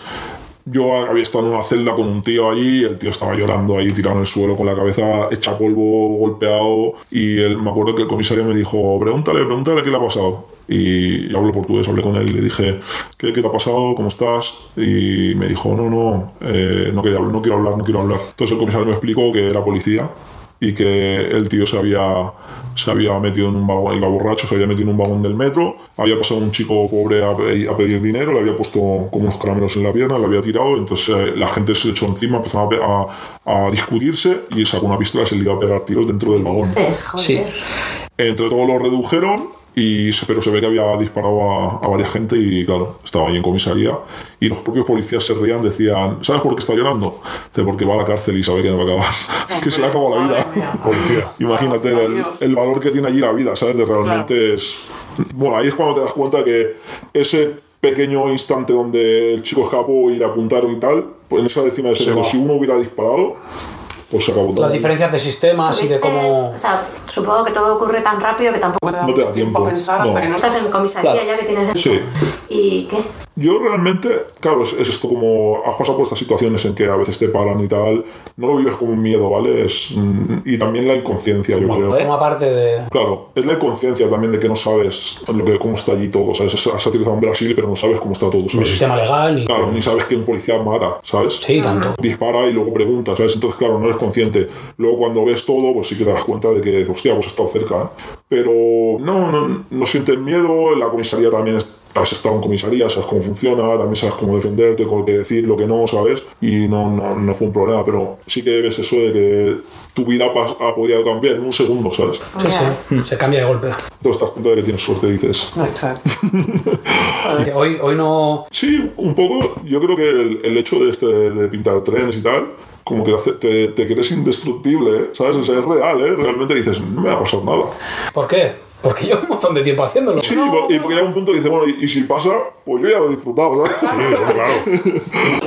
B: yo había estado en una celda con un tío allí, el tío estaba llorando ahí tirado en el suelo con la cabeza hecha polvo, golpeado, y él, me acuerdo que el comisario me dijo, pregúntale, pregúntale qué le ha pasado. Y yo hablo portugués, hablé con él y le dije, ¿qué, qué te ha pasado? ¿Cómo estás? Y me dijo, no, no, eh, no, no quiero hablar, no quiero hablar. Entonces el comisario me explicó que era policía y que el tío se había, se había metido en un vagón, iba borracho, se había metido en un vagón del metro, había pasado un chico pobre a, pe- a pedir dinero, le había puesto como unos caramelos en la pierna, le había tirado, entonces eh, la gente se echó encima, empezaron a, a- a discutirse y sacó una pistola y se le iba a pegar tiros dentro del vagón.
C: Es, joder.
D: Sí.
B: Entre todos lo redujeron, y, se- pero se ve que había disparado a, a varias gente y claro, estaba ahí en comisaría y los propios policías se reían, decían, ¿sabes por qué está llorando? Dice, porque va a la cárcel y sabe que no va a acabar, que se le acabó la vida.
E: Mía.
B: Policía. Imagínate el, el valor que tiene allí la vida, ¿sabes? De realmente es... Bueno, ahí es cuando te das cuenta que ese pequeño instante donde el chico escapó y le apuntaron y tal, pues en esa décima de segundo, si uno hubiera disparado, pues se acabó.
A: Las diferencias de sistemas y de
C: ¿Tuviste-
A: cómo...
C: O sea, supongo que todo ocurre tan rápido que tampoco
B: No te da tiempo.
E: a pensar hasta
B: No.
E: que no
C: estás en comisaría
D: Claro.
C: ya que tienes el...
B: Sí.
C: ¿Y qué?
B: Yo realmente, claro, es, es esto como has pasado por estas situaciones en que a veces te paran y tal, no lo vives como un miedo, ¿vale? Es, mm, y también la inconsciencia, yo creo.
A: Forma parte de...
B: Claro, es la inconsciencia también de que no sabes lo que, cómo está allí todo, ¿sabes? Has aterrizado en Brasil, pero no sabes cómo está todo,
A: El
B: ¿sabes?
A: sistema legal y...
B: Claro, ni sabes que un policía mata, ¿sabes?
A: Sí, tanto.
B: Dispara y luego pregunta, ¿sabes? Entonces, claro, no eres consciente. Luego, cuando ves todo, pues sí que te das cuenta de que, hostia, pues he estado cerca. ¿eh? Pero no, no, no sientes miedo. En la comisaría también es- has estado en comisaría, sabes cómo funciona, también sabes cómo defenderte, con qué decir, lo que no, ¿sabes? Y no, no, no fue un problema, pero sí que ves eso de que tu vida ha podido cambiar en un segundo, ¿sabes?
A: Sí, sí.
C: ves.
A: Se cambia de golpe.
B: Entonces te das cuenta de que tienes suerte, dices.
E: Exacto.
A: Hoy, hoy no...
B: Sí, un poco. Yo creo que el, el hecho de, este, de pintar trenes y tal, como que te, te crees indestructible, ¿eh? ¿sabes? O sea, es real, ¿eh? Realmente dices, no me va a pasar nada.
A: ¿Por qué? Porque llevo un montón de tiempo haciéndolo.
B: Sí, y porque llega un punto que dices, bueno, y, y si pasa, pues yo ya lo he disfrutado, ¿sabes?
F: claro.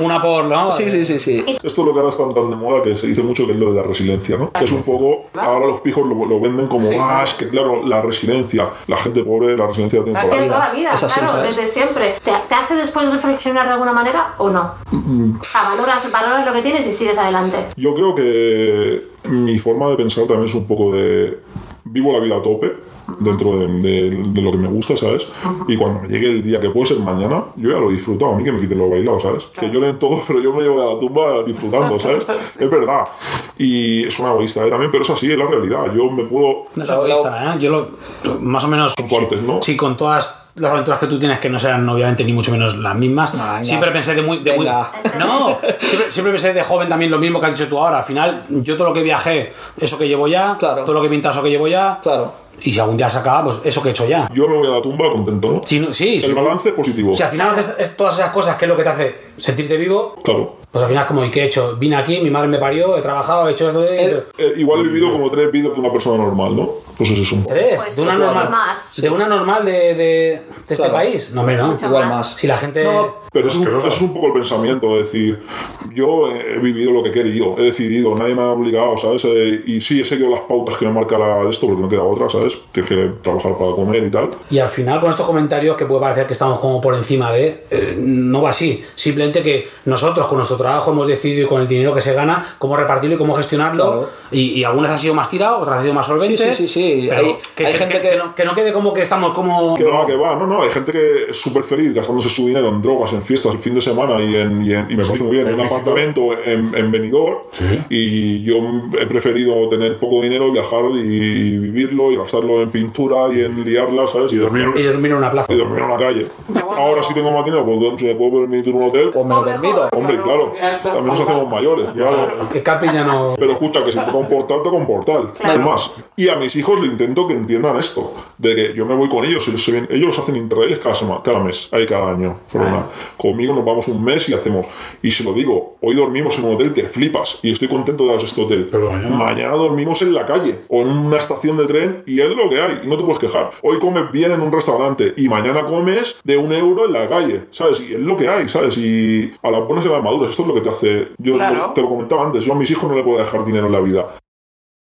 A: Una por... ¿no?
D: Sí, sí, sí, sí.
B: Esto es lo que ahora está tan de moda, que se dice mucho que es lo de la resiliencia, ¿no? Que es un poco, ahora los pijos lo, lo venden como, ah, es que claro, la resiliencia, la gente pobre, la resiliencia tiene toda la
C: Tiene
B: vida.
C: toda la vida,
D: así,
C: claro,
D: ¿sabes?
C: desde siempre. ¿Te, te hace después reflexionar de alguna manera o no? O sea, valoras, valoras lo que tienes y sigues adelante.
B: Yo creo que mi forma de pensar también es un poco de vivo la vida a tope dentro de, de- de lo que me gusta, ¿sabes? Y cuando me llegue el día que puede ser mañana, yo ya lo he disfrutado, a mí que me quiten lo bailado, ¿sabes? Que lloren todos, pero yo me llevo a la tumba disfrutando, ¿sabes? Es verdad. Y es una egoísta, ¿eh? También, pero es así, es la realidad. Yo me puedo...
A: No es egoísta, ¿eh? Yo lo... Más o menos...
B: Compartes, ¿no?
A: Sí, con todas las aventuras que tú tienes, que no sean obviamente ni mucho menos las mismas.
D: Venga.
A: Siempre pensé de muy... De muy no, siempre, siempre pensé de joven también lo mismo que has dicho tú ahora. Al final, yo todo lo que viajé, eso que llevo ya,
D: Claro.
A: todo lo que he pintado, eso que llevo ya.
D: Claro.
A: Y si algún día se acaba, pues eso que he hecho ya.
B: Yo me voy a la tumba contento, ¿no?
A: Sí, sí.
B: El balance positivo.
A: Si al final haces es- todas esas cosas que es lo que te hace sentirte vivo,
B: Claro.
A: Pues al final es como, ¿y qué he hecho? Vine aquí, mi madre me parió, he trabajado, he hecho esto... y-
D: El-
B: Eh, igual he vivido como tres vidas de una persona normal, ¿no? Pues es eso un poco.
A: ¿Tres?
C: Pues
A: ¿De una normal?
C: más.
A: ¿De una normal de, de, de este
D: Claro.
A: país? No, hombre, no.
C: Mucho
D: Igual
C: más.
D: más.
A: Si la gente...
D: No,
B: Pero eso es, un, eso es un poco el pensamiento, de decir, yo he vivido lo que he querido, he decidido, nadie me ha obligado, ¿sabes? Eh, y sí, he seguido las pautas que me marca la de esto, porque no queda otra, ¿sabes? Tienes que trabajar para comer y tal.
A: Y al final con estos comentarios que puede parecer que estamos como por encima de, eh, no va así. Simplemente que nosotros con nuestro trabajo hemos decidido y con el dinero que se gana cómo repartirlo y cómo gestionarlo.
D: Claro.
A: Y, y algunas ha sido más tirado, otras ha sido más solvente.
D: Sí, sí, sí, sí.
A: Pero
D: Hay-
A: que,
D: hay
A: que-
D: gente
A: que-
D: que-
A: que no, que no quede como que estamos como...
B: Que va, que va, no, no, hay gente que es súper feliz gastándose su dinero en drogas, en fiestas, el fin de semana y, en, y, en- y me parece muy bien, en un apartamento en, en Benidorm y yo he preferido tener poco dinero, viajar y, vivirlo y gastarlo en pintura y en liarla, ¿sabes? Y dormir,
A: Y dormir en una plaza.
B: y dormir en la calle. Ahora sí tengo más dinero, pues me puedo permitir un hotel,
D: pues me lo permito.
B: hombre, claro, también nos hacemos mayores, claro.
A: Que Capi ya no...
B: Pero escucha, que si te comportas, te. No hay más. Y a mis hijos le intento que entiendan esto. De que yo me voy con ellos, ellos, se ven- ellos hacen interrails cada, semana, cada mes, ahí cada año. perdona. Conmigo nos vamos un mes y hacemos. Y se lo digo, hoy dormimos en un hotel que flipas y estoy contento de daros este hotel.
F: Pero mañana-
B: dormimos en la calle o en una estación de tren y es lo que hay, y no te puedes quejar. Hoy comes bien en un restaurante y mañana comes de un euro en la calle, ¿sabes? Y es lo que hay, ¿sabes? Y a las buenas y a las maduras, esto es lo que te hace. Yo
E: Claro.
B: te lo comentaba antes, yo a mis hijos no le puedo dejar dinero en la vida.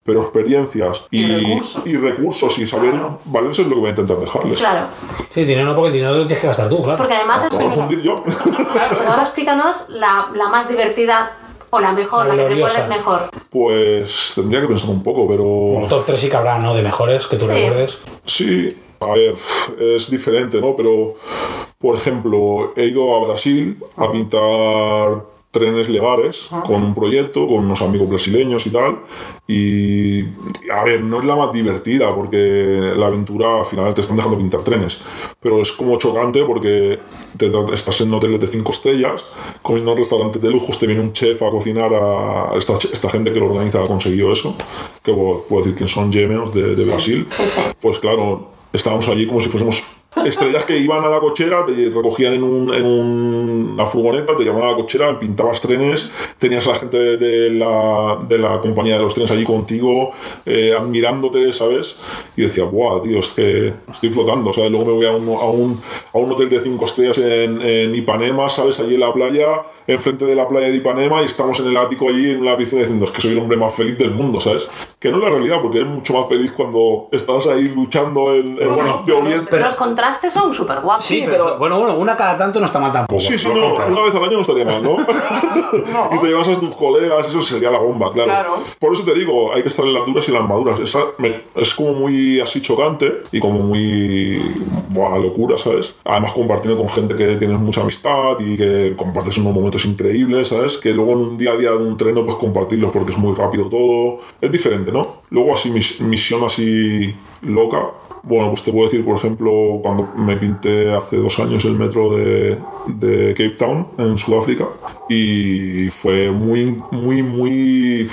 B: Pero experiencias y,
E: Y recursos.
B: y recursos y saber
E: Claro.
B: valerse es lo que voy a intentar dejarles.
C: Claro,
A: Sí, dinero no, porque el dinero lo tienes que gastar tú, claro.
C: porque además es...
B: Voy a fundir yo.
C: Pero ahora explícanos la, la más divertida o la mejor,
A: La
C: la, que recuerdes mejor.
B: Pues tendría que pensar un poco, pero.
A: Un top 3 sí que habrá, ¿no? De mejores que tú
C: Sí.
A: recuerdes.
B: Sí, a ver, es diferente, ¿no? Pero, por ejemplo, he ido a Brasil a pintar trenes legales con un proyecto, con unos amigos brasileños y tal. Y, a ver, no es la más divertida porque la aventura al final te están dejando pintar trenes. Pero es como chocante porque te estás en hoteles de 5 estrellas, comiendo en restaurantes de lujos, te viene un chef a cocinar a esta, esta gente que lo organiza ha conseguido eso, que puedo, puedo decir que son gemeos de, de Brasil.
C: Sí, sí.
B: Pues claro, estábamos allí como si fuésemos estrellas que iban a la cochera, te recogían en, un, en un- una furgoneta, te llamaban a la cochera, pintabas trenes, tenías a la gente de, de la, de la compañía de los trenes allí contigo, eh, admirándote, ¿sabes? Y decía, ¡buah, tío, es que estoy flotando, ¿sabes? Luego me voy a un, a un, a un hotel de cinco estrellas en, en Ipanema, ¿sabes? Allí en la playa, enfrente de la playa de Ipanema, y estamos en el ático allí en una piscina diciendo, es que soy el hombre más feliz del mundo, ¿sabes? Que no es la realidad, porque eres mucho más feliz cuando estás ahí luchando en, en bueno, lloviendo.
C: Los contrastes son súper guapos.
A: Sí, pero bueno, bueno, una cada tanto no está mal tampoco.
B: Sí, sí, no,
F: compras.
B: una vez al año no estaría mal, ¿no? y te llevas a tus colegas, eso sería la bomba, claro.
E: Claro.
B: Por eso te digo, hay que estar en las duras y en las maduras. Esa me- es como muy así chocante y como muy. Buah, locura, ¿sabes? Además, compartiendo con gente que tienes mucha amistad y que compartes unos momentos increíbles, ¿sabes? Que luego en un día a día de un tren no puedes compartirlos porque es muy rápido todo. Es diferente, ¿no? Luego, así, mis- misión así loca. Bueno, pues te puedo decir, por ejemplo, cuando me pinté hace dos años el metro de, de Cape Town, en Sudáfrica, y fue muy, muy, muy...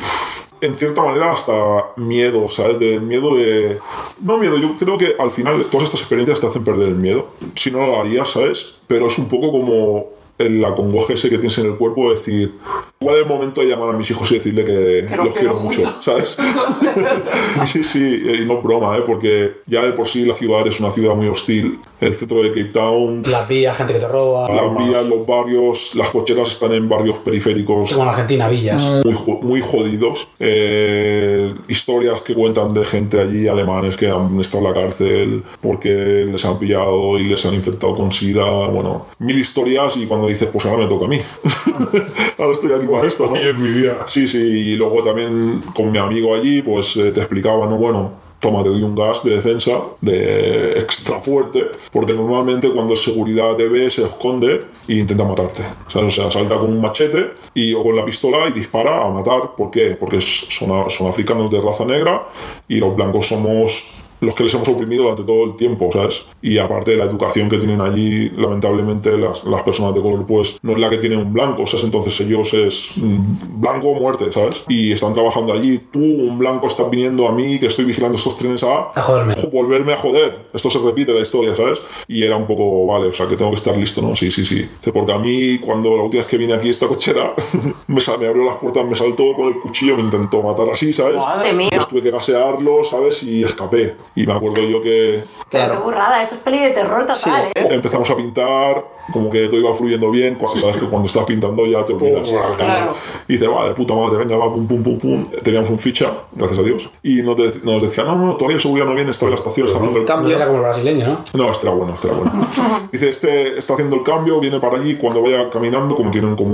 B: En cierta manera hasta miedo, ¿sabes? De miedo de... No miedo, yo creo que al final todas estas experiencias te hacen perder el miedo. Si no lo harías, ¿sabes? Pero es un poco como el acongoje ese que tienes en el cuerpo de decir, igual es el momento de llamar a mis hijos y decirle que,
E: Que los
B: los quiero
E: quiero
B: mucho,
E: mucho.
B: ¿sabes? Sí, sí, y no es broma, ¿eh? porque ya de por sí la ciudad es una ciudad muy hostil. El centro de Cape Town,
A: Las vías, gente que te roba.
B: las vías, los barrios, las cocheras están en barrios periféricos
A: Como en Argentina, villas.
B: muy, muy jodidos. Eh, historias que cuentan de gente allí, alemanes, que han estado en la cárcel porque les han pillado y les han infectado con sida. Bueno, mil historias y cuando dices, pues ahora me toca a mí. ahora estoy aquí para esto, ¿no?
F: Es mi día.
B: Sí, sí, y luego también con mi amigo allí, pues eh, te explicaba, ¿no? Bueno, toma, te doy un gas de defensa, de extra fuerte, porque normalmente cuando seguridad te ve, se esconde e intenta matarte. O sea, salta con un machete y, o con la pistola y dispara a matar. ¿Por qué? Porque son, son africanos de raza negra y los blancos somos los que les hemos oprimido durante todo el tiempo, ¿sabes? Y aparte de la educación que tienen allí, lamentablemente las, las personas de color, pues no es la que tienen un blanco, ¿sabes? Entonces ellos es mm, blanco o muerte, ¿sabes? Y están trabajando allí, tú, un blanco, estás viniendo a mí, que estoy vigilando estos trenes a...
A: A joderme.
B: jo- Volverme a joder. Esto se repite la historia, ¿sabes? Y era un poco, vale, o sea, que tengo que estar listo, ¿no? Sí, sí, sí. Porque a mí, cuando la última vez que vine aquí esta cochera, me, me abrió las puertas, me saltó con el cuchillo, me intentó matar así, ¿sabes?
C: Madre mía.
B: Pues tuve que gasearlo, ¿sabes? Y escapé. Y me acuerdo yo que
C: Pero
A: Claro.
C: qué burrada, eso es peli de terror total, ¿eh?
B: empezamos a pintar, como que todo iba fluyendo bien, cuando, sabes que cuando estás pintando ya te olvidas.
F: Claro,
E: claro.
B: Y dice, va, de puta madre, venga, va, pum, pum, pum, pum. Teníamos un ficha, gracias a Dios. Y nos, de- nos decía, no, no, todavía el seguridad no viene, está en la estación, está haciendo el cambio.
A: era como el brasileño, ¿no?
B: No, este era bueno, era bueno. Dice, este está haciendo el cambio, viene para allí, cuando vaya caminando, como tienen como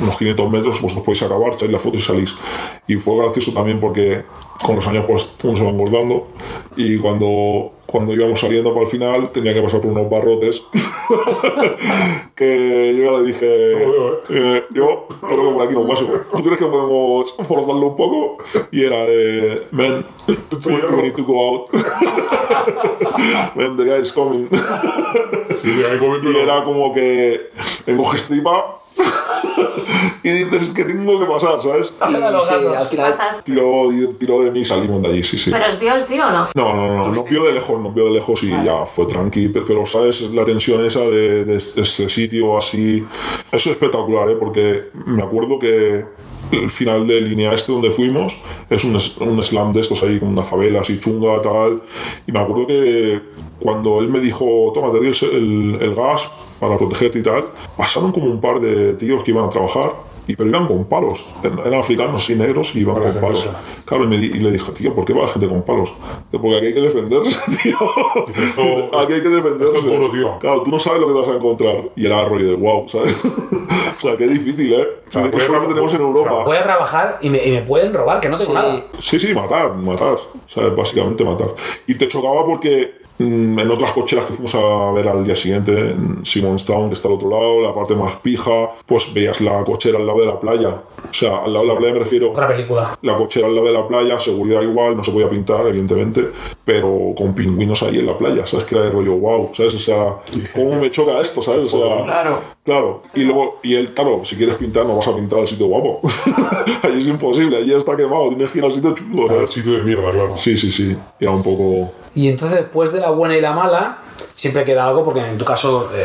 B: unos 500 metros, pues os podéis acabar, echáis la foto y salís. Y fue gracioso también porque con los años pues uno se va engordando y cuando, cuando íbamos saliendo para el final tenía que pasar por unos barrotes que yo ya le dije, eh, yo creo que por aquí no paso. ¿Tú crees que podemos forzarlo un poco? Y era de, man, we, we need to go out. man, the guy is coming. Y era como que encoges tripa y dices, es que tengo que pasar, ¿sabes?
A: Los
D: Sí,
A: gatos.
D: al final.
C: Pasaste.
B: Tiró, tiró de mí y salimos de allí, sí, sí.
C: ¿Pero os vio el tío o no?
B: No, no, no, nos vio de lejos, nos vio de lejos y ya fue tranqui, pe- pero sabes la tensión esa de, de este este sitio así, eso es espectacular, ¿eh? porque me acuerdo que el final de línea este donde fuimos es un, un slam de estos ahí con una favela así chunga tal, y me acuerdo que cuando él me dijo, toma, te el- el gas para protegerte y tal, pasaron como un par de tíos que iban a trabajar. Y pero iban con palos, eran africanos y negros y iban
F: Para
B: con palos. Claro, y, me di- y le dije, tío, ¿por qué va la gente con palos? Porque aquí hay que defenderse, tío.
F: esto-
B: aquí hay que defenderse.
F: esto es duro, tío.
B: Claro, tú no sabes lo que te vas a encontrar. Y era rollo de wow, ¿sabes? o sea, qué difícil, ¿eh?
F: sea,
B: qué
F: puede-
B: suerte tenemos en Europa.
A: Voy a trabajar y me, y me pueden robar, que no tengo
D: Sí.
A: nada.
B: Sí, sí, matar, matar. ¿sabes? Básicamente matar. Y te chocaba porque en otras cocheras que fuimos a ver al día siguiente, en Simonstown, que está al otro lado, la parte más pija, pues veías la cochera al lado de la playa. O sea, al lado de la playa me refiero
A: Otra película.
B: la cochera al lado de la playa, seguridad igual, no se podía pintar, evidentemente, pero con pingüinos ahí en la playa, ¿sabes? Que era de rollo, wow, ¿sabes? O sea, ¿cómo me choca esto, ¿sabes? O sea,
E: Claro.
B: Claro, y luego, y él, claro, si quieres pintar, no vas a pintar al sitio guapo. allí es imposible, allí está quemado, tienes que ir al sitio chungo,
F: Al sitio de mierda, claro.
B: Sí, sí, sí, era un poco.
A: Y entonces, después de la buena y la mala, siempre queda algo, porque en tu caso, eh,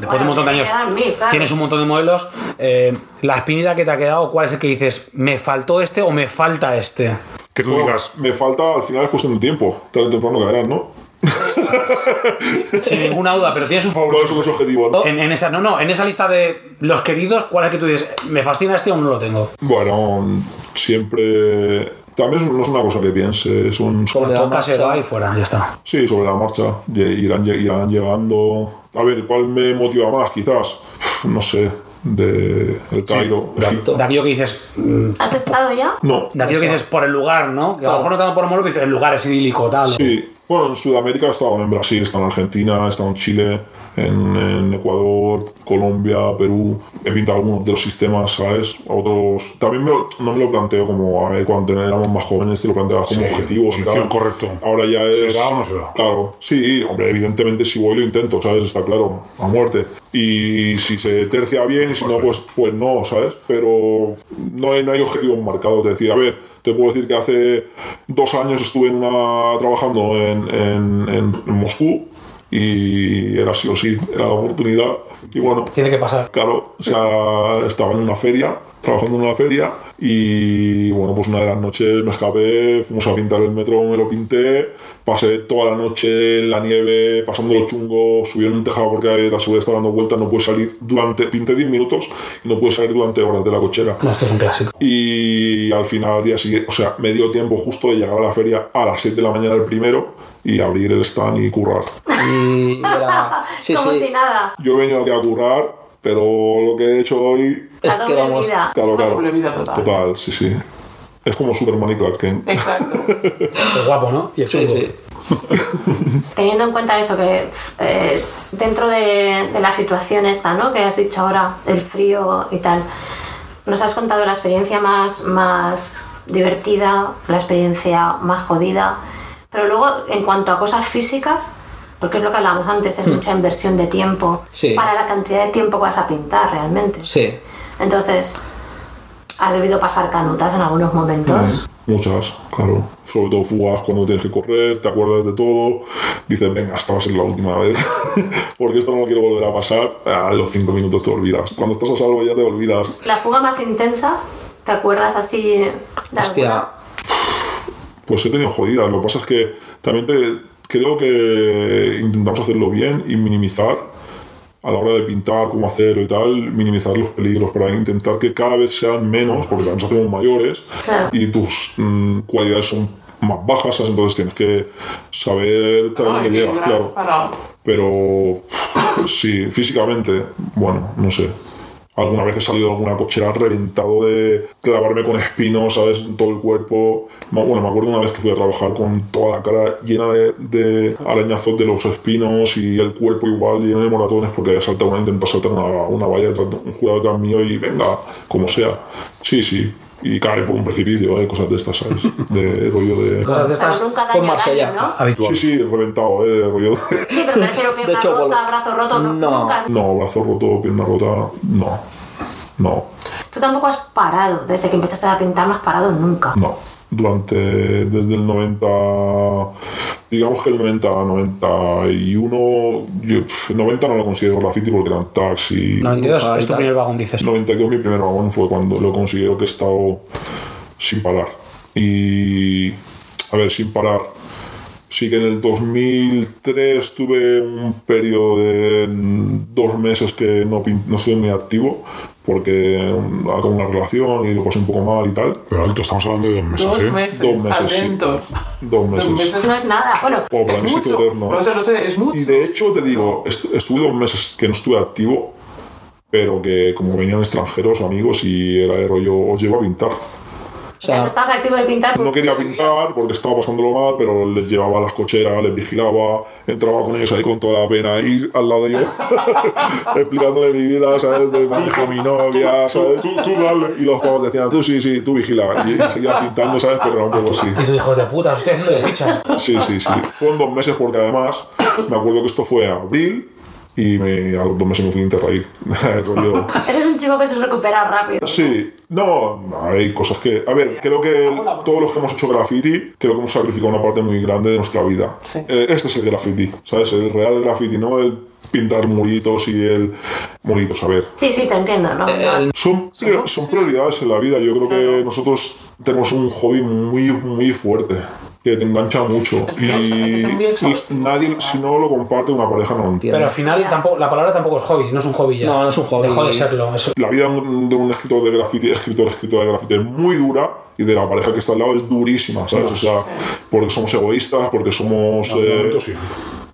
A: después de un montón de años,
C: mil, claro.
A: tienes un montón de modelos. eh, la espinita que te ha quedado, ¿cuál es el que dices, me faltó este o me falta este?
F: Que tú
B: Bueno,
F: digas,
B: me falta, al final es cuestión de tiempo, tarde o temprano caerán, ¿no?
A: Sin ninguna duda, pero tienes un
B: ¿Cuáles son los objetivos, no?
A: En, en esa, no, no, en esa lista de los queridos, ¿cuál es que tú dices, me fascina este o no lo tengo?
B: Bueno, siempre. También es- no es una cosa que piense, es un.
D: Sobre la
A: se
D: marcha.
A: va y fuera, ya está.
B: Sí, sobre la marcha. Irán, irán llegando. A ver, ¿cuál me motiva más? Quizás, no sé, de el Cairo.
D: Egipto.
A: De aquello que dices, mm,
C: ¿Has estado ya?
B: No,
A: de aquello que dices por el lugar, ¿no? Que a lo mejor no tanto por el pero dices, el lugar es idílico, tal.
B: sí. Bueno, en Sudamérica he estado en Brasil, he estado en Argentina, he estado en Chile, en, en Ecuador, Colombia, Perú. He pintado algunos de los sistemas, ¿sabes? Otros. También me lo- no me lo planteo como, a ver, cuando éramos más jóvenes te lo planteabas como
F: Sí,
B: objetivos
F: correcto.
B: Ahora ya es.
F: ¿Será o no será?
B: Claro, sí, hombre, evidentemente si voy lo intento, ¿sabes? Está claro, a muerte. Y si se tercia bien y si no, pues, pues no, ¿sabes? Pero no hay, no hay objetivos marcados de decir, a ver, te puedo decir que hace dos años estuve en una, trabajando en, en- en Moscú y era sí o sí, era la oportunidad. Y bueno,
A: Tiene que pasar.
B: Claro, o sea, estaba en una feria, trabajando en una feria, y bueno, pues una de las noches me escapé, fuimos a pintar el metro, me lo pinté, pasé toda la noche en la nieve, pasando los chungos, subí en un tejado porque la seguridad está dando vueltas, no pude salir durante, pinté 10 minutos y no pude salir durante horas de la cochera.
A: No, esto es un clásico.
B: Y al final, al día siguiente, o sea, me dio tiempo justo de llegar a la feria a las 7 de la mañana el primero y abrir el stand y currar.
D: Y era. Sí,
C: Como
D: sí.
C: si nada.
B: Yo he venido aquí a currar, pero lo que he hecho hoy
D: Es
C: La
D: que
C: doble
D: vamos.
C: vida.
B: Claro, claro.
E: doble vida total.
B: Total, sí, sí. Es como Superman y Clark Kent.
E: Exacto.
A: Es guapo, ¿no? Y el
D: Sí, sí.
C: Teniendo en cuenta eso, que eh, dentro de, de la situación esta, ¿no? Que has dicho ahora, del frío y tal, nos has contado la experiencia más, más divertida, la experiencia más jodida, pero luego en cuanto a cosas físicas, porque es lo que hablábamos antes, es mucha inversión de tiempo
D: Sí.
C: para la cantidad de tiempo que vas a pintar realmente.
D: Sí.
C: Entonces, has debido pasar canutas en algunos momentos.
B: Muchas, claro. Sobre todo fugas cuando tienes que correr, te acuerdas de todo. Dices, venga, esta va a ser la última vez. Porque esto no lo quiero volver a pasar. A los cinco minutos te olvidas. Cuando estás a salvo ya te olvidas.
C: La fuga más intensa, ¿te acuerdas así de
D: Hostia.
C: alguna?
B: Pues he tenido jodidas. Lo que pasa es que también te, creo que intentamos hacerlo bien y minimizar a la hora de pintar, cómo hacerlo y tal, minimizar los peligros para intentar que cada vez sean menos, porque también hacemos mayores
C: Claro.
B: y tus mm, cualidades son más bajas, entonces tienes que saber
E: No,
B: dónde llegas, claro.
E: para-
B: Pero sí, físicamente, bueno, no sé. Alguna vez he salido de alguna cochera reventado de clavarme con espinos, ¿sabes? Todo el cuerpo. Bueno, me acuerdo una vez que fui a trabajar con toda la cara llena de, de arañazos de los espinos y el cuerpo igual lleno de moratones porque había saltado una, intentó saltar una, una valla un jurado detrás mío y venga, como sea. Sí, sí. Y cae por un precipicio, ¿eh? cosas de estas, ¿sabes? De rollo de...
A: Cosas de estas
C: Pero nunca daño daño, ¿no?
A: habituales.
B: Sí, sí, reventado, ¿eh? De rollo de...
C: Sí, pero me refiero pierna
D: hecho,
C: rota,
D: bueno,
C: brazo roto, no,
D: no.
C: nunca.
B: No, brazo roto, pierna rota, no. no,
C: Tú tampoco has parado, desde que empezaste a pintar no has parado nunca.
B: no. Durante, desde el 90, digamos que el 90, 91, yo, pf, 90 no lo considero graffiti porque eran tags y
A: 92
D: Dibujar y
A: es tu primer vagón, dices.
B: 92 mi primer vagón fue cuando lo considero que he estado sin parar. Y, a ver, sin parar. Sí que en el 2003 tuve un periodo de dos meses que no, pin- no estuve muy activo porque mm, acabé una relación y lo pasé un poco mal y tal.
F: Pero alto, estamos hablando de dos meses,
E: Dos
F: ¿eh?
E: meses.
B: Dos meses, sí. Dos meses.
E: Dos meses.
C: No es nada. Bueno,
B: Oh, para
E: Es
B: mí
E: mucho.
B: eterno.
E: No sé, no sé, es mucho.
B: Y de hecho, te digo, est- estuve dos meses que no estuve activo, pero que como venían extranjeros, amigos, y era de rollo, os llevo a pintar.
C: O sea, no estabas activo de pintar.
B: No quería pintar porque estaba pasándolo mal, pero les llevaba a las cocheras, les vigilaba, entraba con ellos ahí con toda la pena ahí al lado de yo, explicándole mi vida, ¿sabes? De me dijo mi novia, ¿sabes?
F: Tú, tú dale.
B: Y los pavos decían, tú sí, sí, tú vigila. Y seguían pintando, ¿sabes? Pero era un poco así.
A: Y tú, hijo de puta, estoy haciendo de ficha.
B: Sí, sí, sí. Fueron dos meses porque además me acuerdo que esto fue abril y me, a los dos meses me fui a Interrail. Rollo-
C: Eres un chico que se recupera rápido.
B: Sí, no, hay cosas que. A ver, creo que el- todos los que hemos hecho graffiti, creo que hemos sacrificado una parte muy grande de nuestra vida.
E: Sí.
B: Eh, este es el graffiti, ¿sabes? El real graffiti, no el pintar muritos y el. Muritos, a ver.
C: Sí, sí, te entiendo, ¿no?
B: Son, prior- son prioridades en la vida. Yo creo que nosotros tenemos un hobby muy, muy fuerte. Que te engancha mucho. Y, nadie, si no lo comparte una pareja, no lo entiende.
A: Pero al final tampoco, la palabra tampoco es hobby, no es un hobby ya.
D: No, no es un hobby.
A: Dejó de serlo. eso.
B: La vida de un escritor de graffiti, escritor, escritora de graffiti es muy dura y de la pareja que está al lado es durísima, ¿sabes? O sea, porque somos egoístas, porque somos... Eh,
F: momento sí.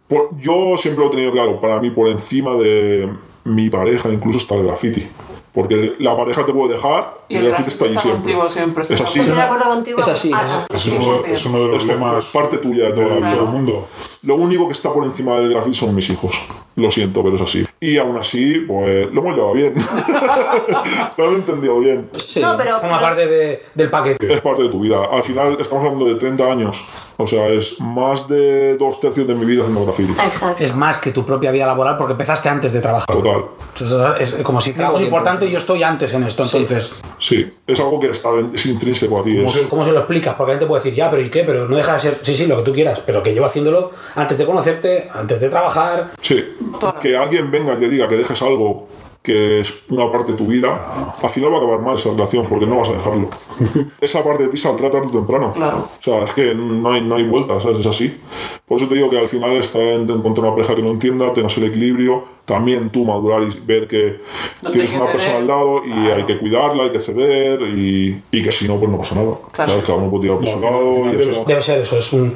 B: por- yo siempre lo he tenido claro, para mí por encima de mi pareja incluso está el graffiti. Porque la pareja te puede dejar y el graffiti está allí siempre.
E: contigo siempre.
B: Es así.
C: Estoy de acuerdo contigo.
D: Es así,
C: Ah,
F: Es uno, es uno de los temas
B: parte tuya de
F: todo el mundo.
B: Lo único que está por encima del graffiti son mis hijos. Lo siento, pero es así. Y aún así, pues lo hemos llevado bien. lo han entendido bien.
D: Sí.
C: No, pero.
A: Forma parte de- del paquete.
B: Es parte de tu vida. Al final estamos hablando de 30 años. O sea, es más de dos tercios de mi vida haciendo graffiti.
C: Exacto.
A: Es más que tu propia vida laboral porque empezaste antes de trabajar.
B: Total.
A: Entonces, Es como si trabajo es importante y yo estoy antes en esto. Entonces,
B: Sí, es algo que está es intrínseco a ti.
A: ¿cómo
B: Es,
A: cómo se lo explicas? Porque alguien te puede decir, ya, pero ¿y qué? Pero no deja de ser, sí, sí, lo que tú quieras, pero que llevo haciéndolo antes de conocerte, antes de trabajar.
B: sí, que alguien venga y te diga que dejes algo que es una parte de tu vida, al final va a acabar mal esa relación porque no vas a dejarlo. esa parte de ti saldrá tarde o temprano.
E: Claro.
B: O sea, es que no hay, no hay vuelta, ¿sabes? Es así. Por eso te digo que al final está en encontrar una pareja que no entienda, tengas el equilibrio, también tú madurar y ver que
E: No
B: tienes una persona
E: ceder.
B: al lado y hay que cuidarla, hay que ceder y, y que si no, pues no pasa nada.
E: Claro.
B: Cada uno puede tirar por su lado
F: final
B: y.
A: Debe ser eso, es un,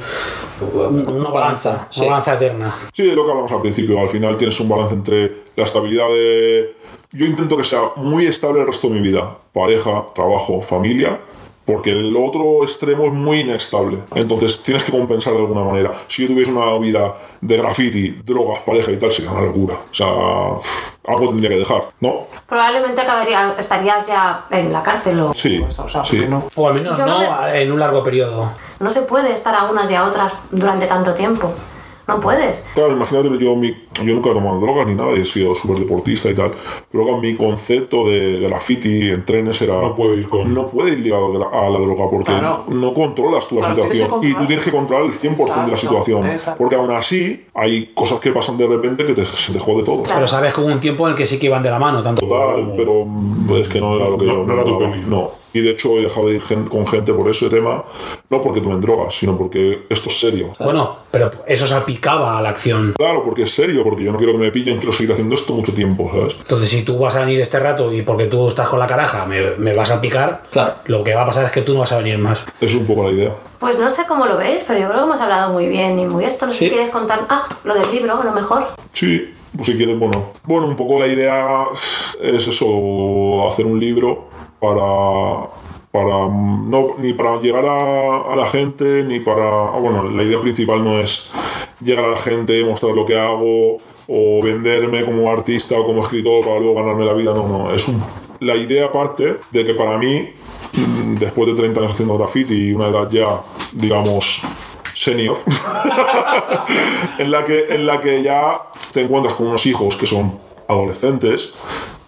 A: un- una balanza,
D: Sí.
A: una balanza eterna.
B: Sí, lo que hablamos al principio, al final tienes un balance entre la estabilidad de... Yo intento que sea muy estable el resto de mi vida, pareja, trabajo, familia, porque el otro extremo es muy inestable. Entonces tienes que compensar de alguna manera. Si yo tuviese una vida de graffiti, drogas, pareja y tal, sería una locura. O sea, algo tendría que dejar, ¿no?
C: Probablemente acabaría, estarías ya en la cárcel o.
B: Sí,
E: O sea,
B: sí.
E: ¿por qué no?
A: O al menos
C: Yo
A: no
C: no me-
A: en un largo periodo.
C: No se puede estar a unas y a otras durante tanto tiempo. No puedes.
B: Claro, imagínate, yo, mi, yo nunca he tomado drogas ni nada, y he sido súper deportista y tal, pero con mi concepto de graffiti en trenes era...
F: No puede ir con-
B: No puede ir ligado a la droga porque
E: Claro.
B: no controlas tú la
E: Claro,
B: situación y tú tienes que controlar el 100% de la
E: Exacto,
B: situación.
E: exacto.
B: Porque aún así hay cosas que pasan de repente que te, se te jode todo.
A: Pero sabes que hubo un tiempo en el que sí que iban de la mano, tanto.
B: Total, pero mm, es que no era lo que
F: No-
B: yo
F: no era tu.
B: No. Y de hecho he dejado de ir gen- con gente por ese tema, no porque tomen drogas, sino porque esto es serio.
A: Bueno, pero eso salpicaba a la acción.
B: Claro, porque es serio, porque yo no quiero que me pillen, quiero seguir haciendo esto mucho tiempo, ¿sabes?
A: Entonces, si tú vas a venir este rato y porque tú estás con la caraja me, me vas a picar,
D: Claro.
B: lo
A: que va a pasar es que tú no vas a venir más.
B: Es un poco la idea.
C: Pues no sé cómo lo veis, pero yo creo que hemos hablado muy bien y muy esto. No sé
A: Sí.
C: si quieres contar. Ah, lo del libro, a lo mejor.
B: Sí, pues si quieres, bueno. Bueno, un poco la idea es eso, hacer un libro para, para mm, no, ni para llegar a, a la gente, ni para... ah, Bueno, la idea principal no es llegar a la gente, mostrar lo que hago o venderme como artista o como escritor para luego ganarme la vida, no, no, es un... La idea parte de que para mí, mm, después de 30 años haciendo graffiti y una edad ya, digamos, senior, en la que en la que ya te encuentras con unos hijos que son adolescentes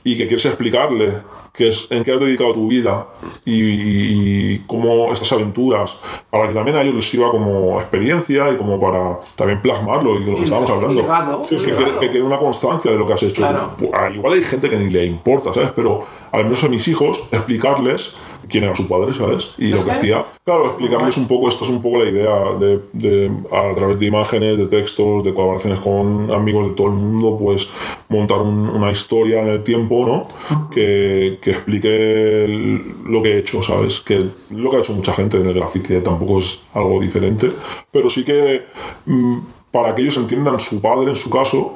B: y que quieres explicarle que es, en qué has dedicado tu vida y, y cómo estas aventuras, para que también a ellos les sirva como experiencia y como para también plasmarlo y de lo que estábamos hablando.
E: legado,
B: Sí, es que, que quede una constancia de lo que has hecho.
E: Claro.
B: Ah, Igual hay gente que ni le importa, ¿sabes? Pero al menos a mis hijos explicarles quién era su padre, ¿sabes? Y lo que hacía. Claro, explicarles un poco, esto es un poco la idea de, de, a través de imágenes, de textos, de colaboraciones con amigos de todo el mundo, pues montar un- una historia en el tiempo, ¿no? Que, que explique el- lo que he hecho, ¿sabes? Que lo que ha hecho mucha gente en el graffiti tampoco es algo diferente, pero sí que mm, para que ellos entiendan su padre, en su caso,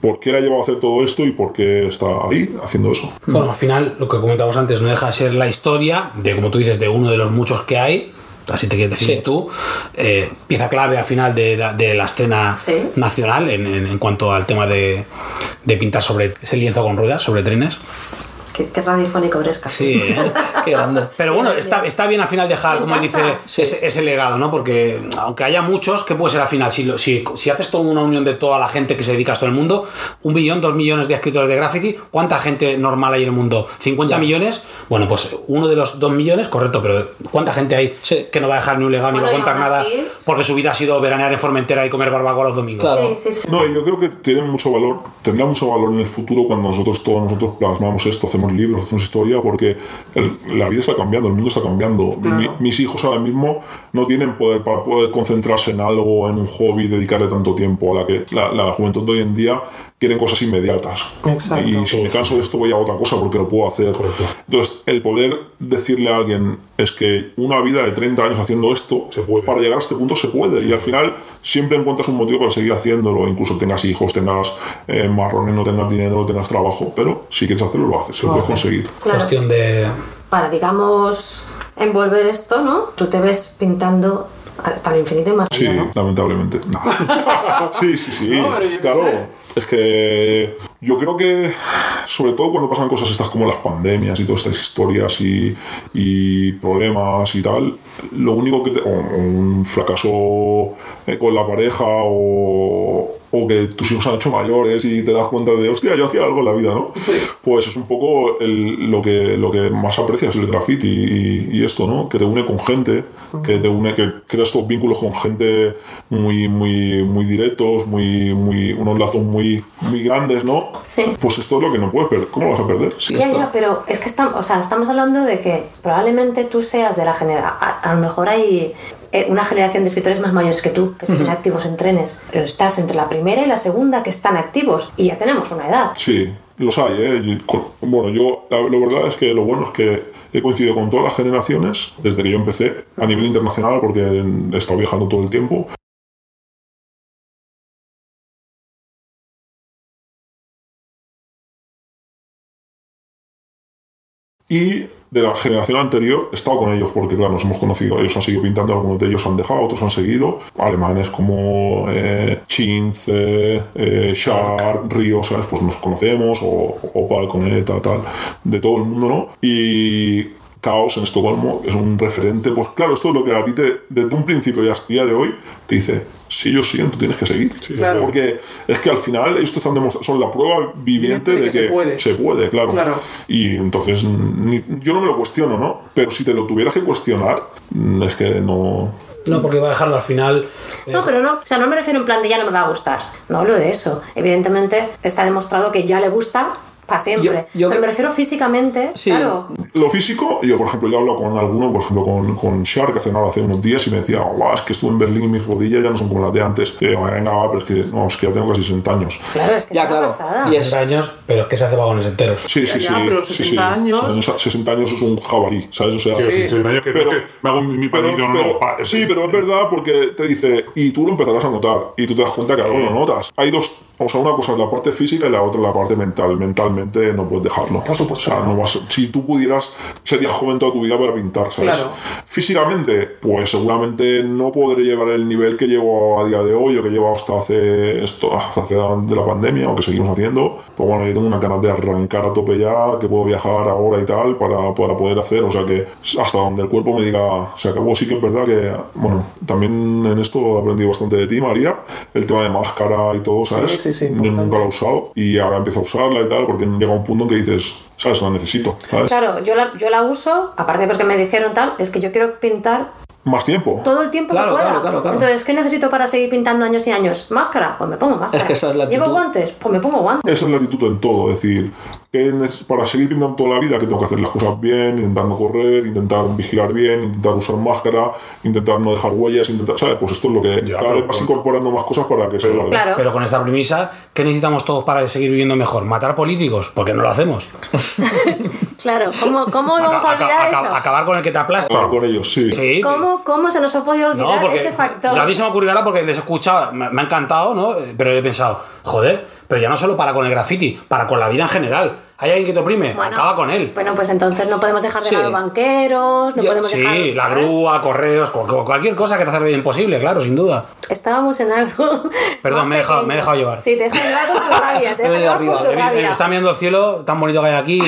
B: por qué le ha llevado a hacer todo esto y por qué está ahí haciendo eso.
A: Bueno, al final, lo que comentábamos antes, no deja de ser la historia de, como tú dices, de uno de los muchos que hay. Así te quieres decir
D: Sí.
A: tú, eh, pieza clave al final de la, de la escena
C: Sí.
A: nacional en, en- en cuanto al tema de, de pintar sobre ese lienzo con ruedas, sobre trenes.
C: Qué, qué radiofónico eres, casi.
A: Sí, ¿eh?
D: Qué grande.
A: Pero bueno, está, está bien al final dejar, como él dice, ese, ese legado, ¿no? Porque aunque haya muchos, ¿qué puede ser al final? Si, lo- si, si haces toda una unión de toda la gente que se dedica a esto en el mundo, un millón, dos millones de escritores de graffiti, ¿cuánta gente normal hay en el mundo? ¿50 millones? Bueno, pues uno de los dos millones, correcto, pero ¿cuánta gente hay
D: Sí.
A: que no va a dejar ni un legado ni va a contar nada
C: así-
A: porque su vida ha sido veranear en Formentera y comer barbacoa los domingos?
D: Claro.
C: Sí, sí, sí.
B: No, y yo creo que tiene mucho valor, tendrá mucho valor en el futuro cuando nosotros, todos nosotros plasmamos esto, hacemos libros, hacemos historia, porque el- la vida está cambiando, el mundo está cambiando. Mi- mis hijos ahora mismo no tienen poder para poder concentrarse en algo, en un hobby, dedicarle tanto tiempo a la que la, la juventud de hoy en día quieren cosas inmediatas.
E: Exacto.
B: Y si me canso de esto voy a otra cosa porque lo puedo hacer. Entonces, el poder decirle a alguien es que una vida de 30 años haciendo esto,
F: Se puede.
B: para llegar a este punto se puede. Y al final siempre encuentras un motivo para seguir haciéndolo. Incluso tengas hijos, tengas eh, marrones, no tengas dinero, no tengas trabajo. Pero si quieres hacerlo, lo haces, se lo puedes conseguir.
C: Claro.
A: Cuestión de...
C: Para, digamos, envolver esto, ¿no? Tú te ves pintando hasta el infinito y más
B: Sí,
C: allá, ¿no?
B: lamentablemente. No. sí, sí, sí.
E: No,
B: claro. Es que yo creo que, sobre todo cuando pasan cosas estas como las pandemias y todas estas historias y, problemas y tal, lo único que te. un fracaso eh, con la pareja o, o que tus hijos han hecho mayores y te das cuenta de, hostia, yo hacía algo en la vida, ¿no? Pues es un poco el- lo, que, lo que más aprecias el graffiti y, y esto, ¿no? Que te une con gente, que te une, que creas estos vínculos con gente muy, muy, muy directos, muy, muy, unos lazos muy, muy grandes, ¿no?
C: Sí.
B: Pues esto es lo que no puedes perder. ¿Cómo lo vas a perder? Sí,
C: Ya,
B: esto.
C: ya, pero es que estamos, o sea, estamos hablando de que probablemente tú seas de la generación. A, a lo mejor hay una generación de escritores más mayores que tú que siguen activos en trenes, pero estás entre la primera y la segunda que están activos y ya tenemos una edad.
B: Sí, los hay, ¿eh? Bueno, yo, la, la verdad es que lo bueno es que he coincidido con todas las generaciones desde que yo empecé a nivel internacional porque he estado viajando todo el tiempo. Y de la generación anterior he estado con ellos porque, claro, nos hemos conocido. Ellos han seguido pintando, algunos de ellos han dejado, otros han seguido. Alemanes como eh, Chinz, eh, Río, ¿sabes? Pues nos conocemos, o Opal, Coneta, tal, de todo el mundo, ¿no? Y Caos en Estocolmo es un referente. Pues claro, esto es lo que a ti te, desde un principio y hasta el día de hoy te dice, si ellos siguen, tú tienes que seguir.
E: Claro.
B: Porque es que al final ellos te están son la prueba viviente de que,
E: se puede.
B: se puede, claro.
E: Claro.
B: Y entonces ni- yo no me lo cuestiono, ¿no? Pero si te lo tuvieras que cuestionar, mm, es que no...
A: No, porque va a dejarlo al final... eh,
C: No, pero no, o sea, no me refiero en plan de ya no me va a gustar. No hablo de eso. Evidentemente está demostrado que ya le gusta para siempre.
D: Yo- yo-
C: pero me refiero físicamente,
D: Sí.
C: claro.
B: Lo físico, yo por ejemplo, yo hablo con alguno, por ejemplo con, con Shark hace nada, hace unos días y me decía, "Guau, es que estuve en Berlín y mis rodillas ya no son como las de antes. Y yo, venga, va, pero es que, no, es que ya tengo casi 60 años.
C: Claro, es que
D: Ya, claro.
C: pasada.
D: Y es-
A: 60 años, pero es que se hace vagones enteros.
B: Sí, sí,
E: Ya,
B: sí.
E: pero
B: sí,
E: 60
B: sí.
E: años.
B: Son- 60 años es un jabalí, ¿sabes? O sea,
F: Sí, sí, años que,
B: Pero-
F: que me hago mi, mi
B: Pero, pero-
F: no. ah,
B: sí, pero es verdad porque te dice, y tú lo empezarás a notar, y tú te das cuenta que algo lo notas. Hay dos, o sea, una cosa es la parte física y la otra la parte mental. Mentalmente no puedes dejarlo. Por supuesto. O sea, no vas, si tú pudieras, serías joven toda tu vida para pintar, ¿sabes?
E: Claro.
B: Físicamente, pues seguramente no podré llevar el nivel que llevo a día de hoy o que llevo hasta hace, esto, hasta hace de la pandemia o que seguimos haciendo. Pues bueno, tengo una ganas de arrancar a tope ya, que puedo viajar ahora y tal para, para poder hacer, o sea que hasta donde el cuerpo me diga se acabó, sí que es verdad que, bueno, también en esto he aprendido bastante de ti, María, el tema de máscara y todo, ¿sabes?
D: Sí, sí, sí,
B: Yo nunca la he usado y ahora empiezo a usarla y tal, porque llega un punto en que dices, ¿sabes? La necesito, ¿sabes?
C: Claro, yo la, yo la uso, aparte de porque me dijeron tal, es que yo quiero pintar
B: Más tiempo.
C: todo el tiempo
D: Claro,
C: que pueda.
D: claro, claro, claro.
C: Entonces, ¿qué necesito para seguir pintando años y años? ¿Máscara? Pues me pongo máscara.
D: Es que esa es la
C: ¿Llevo guantes? Pues me pongo guantes.
B: Esa es la actitud en todo, es decir, para seguir pintando toda la vida que tengo que hacer las cosas bien, intentar no correr, intentar vigilar bien, intentar usar máscara, intentar no dejar huellas, intentar, ¿sabes? Pues esto es lo que
F: Ya,
B: cada vez vas incorporando más cosas para que se haga.
C: Claro.
A: Pero con esta premisa, ¿qué necesitamos todos para seguir viviendo mejor? ¿Matar políticos? Porque no lo hacemos.
C: Claro, ¿cómo, cómo vamos a olvidar
A: aca-
C: eso?
A: acabar con el que te aplasta.
B: Acabar con ellos, sí.
A: Sí.
C: ¿Cómo, ¿Cómo se nos ha podido olvidar
A: No, porque
C: ese factor?
A: a mí se me ocurrió ahora porque les he escuchado, me, me ha encantado, ¿no? Pero he pensado, joder, pero ya no solo para con el graffiti, para con la vida en general. Hay alguien que te oprime,
C: Bueno,
A: acaba con él.
C: Bueno, pues entonces no podemos dejar de
D: Sí.
C: lado banqueros, no
D: Yo-
C: podemos dejar...
A: Sí, la grúa, correos, cu- cu- cualquier cosa que te hace vida imposible, claro, sin duda.
C: Estábamos en algo.
A: Perdón, me he dejado- me he dejado llevar.
C: Sí, te he dejado llevar con tu rabia. Te he dejado con tu rabia.
A: Está mirando el cielo tan bonito que hay aquí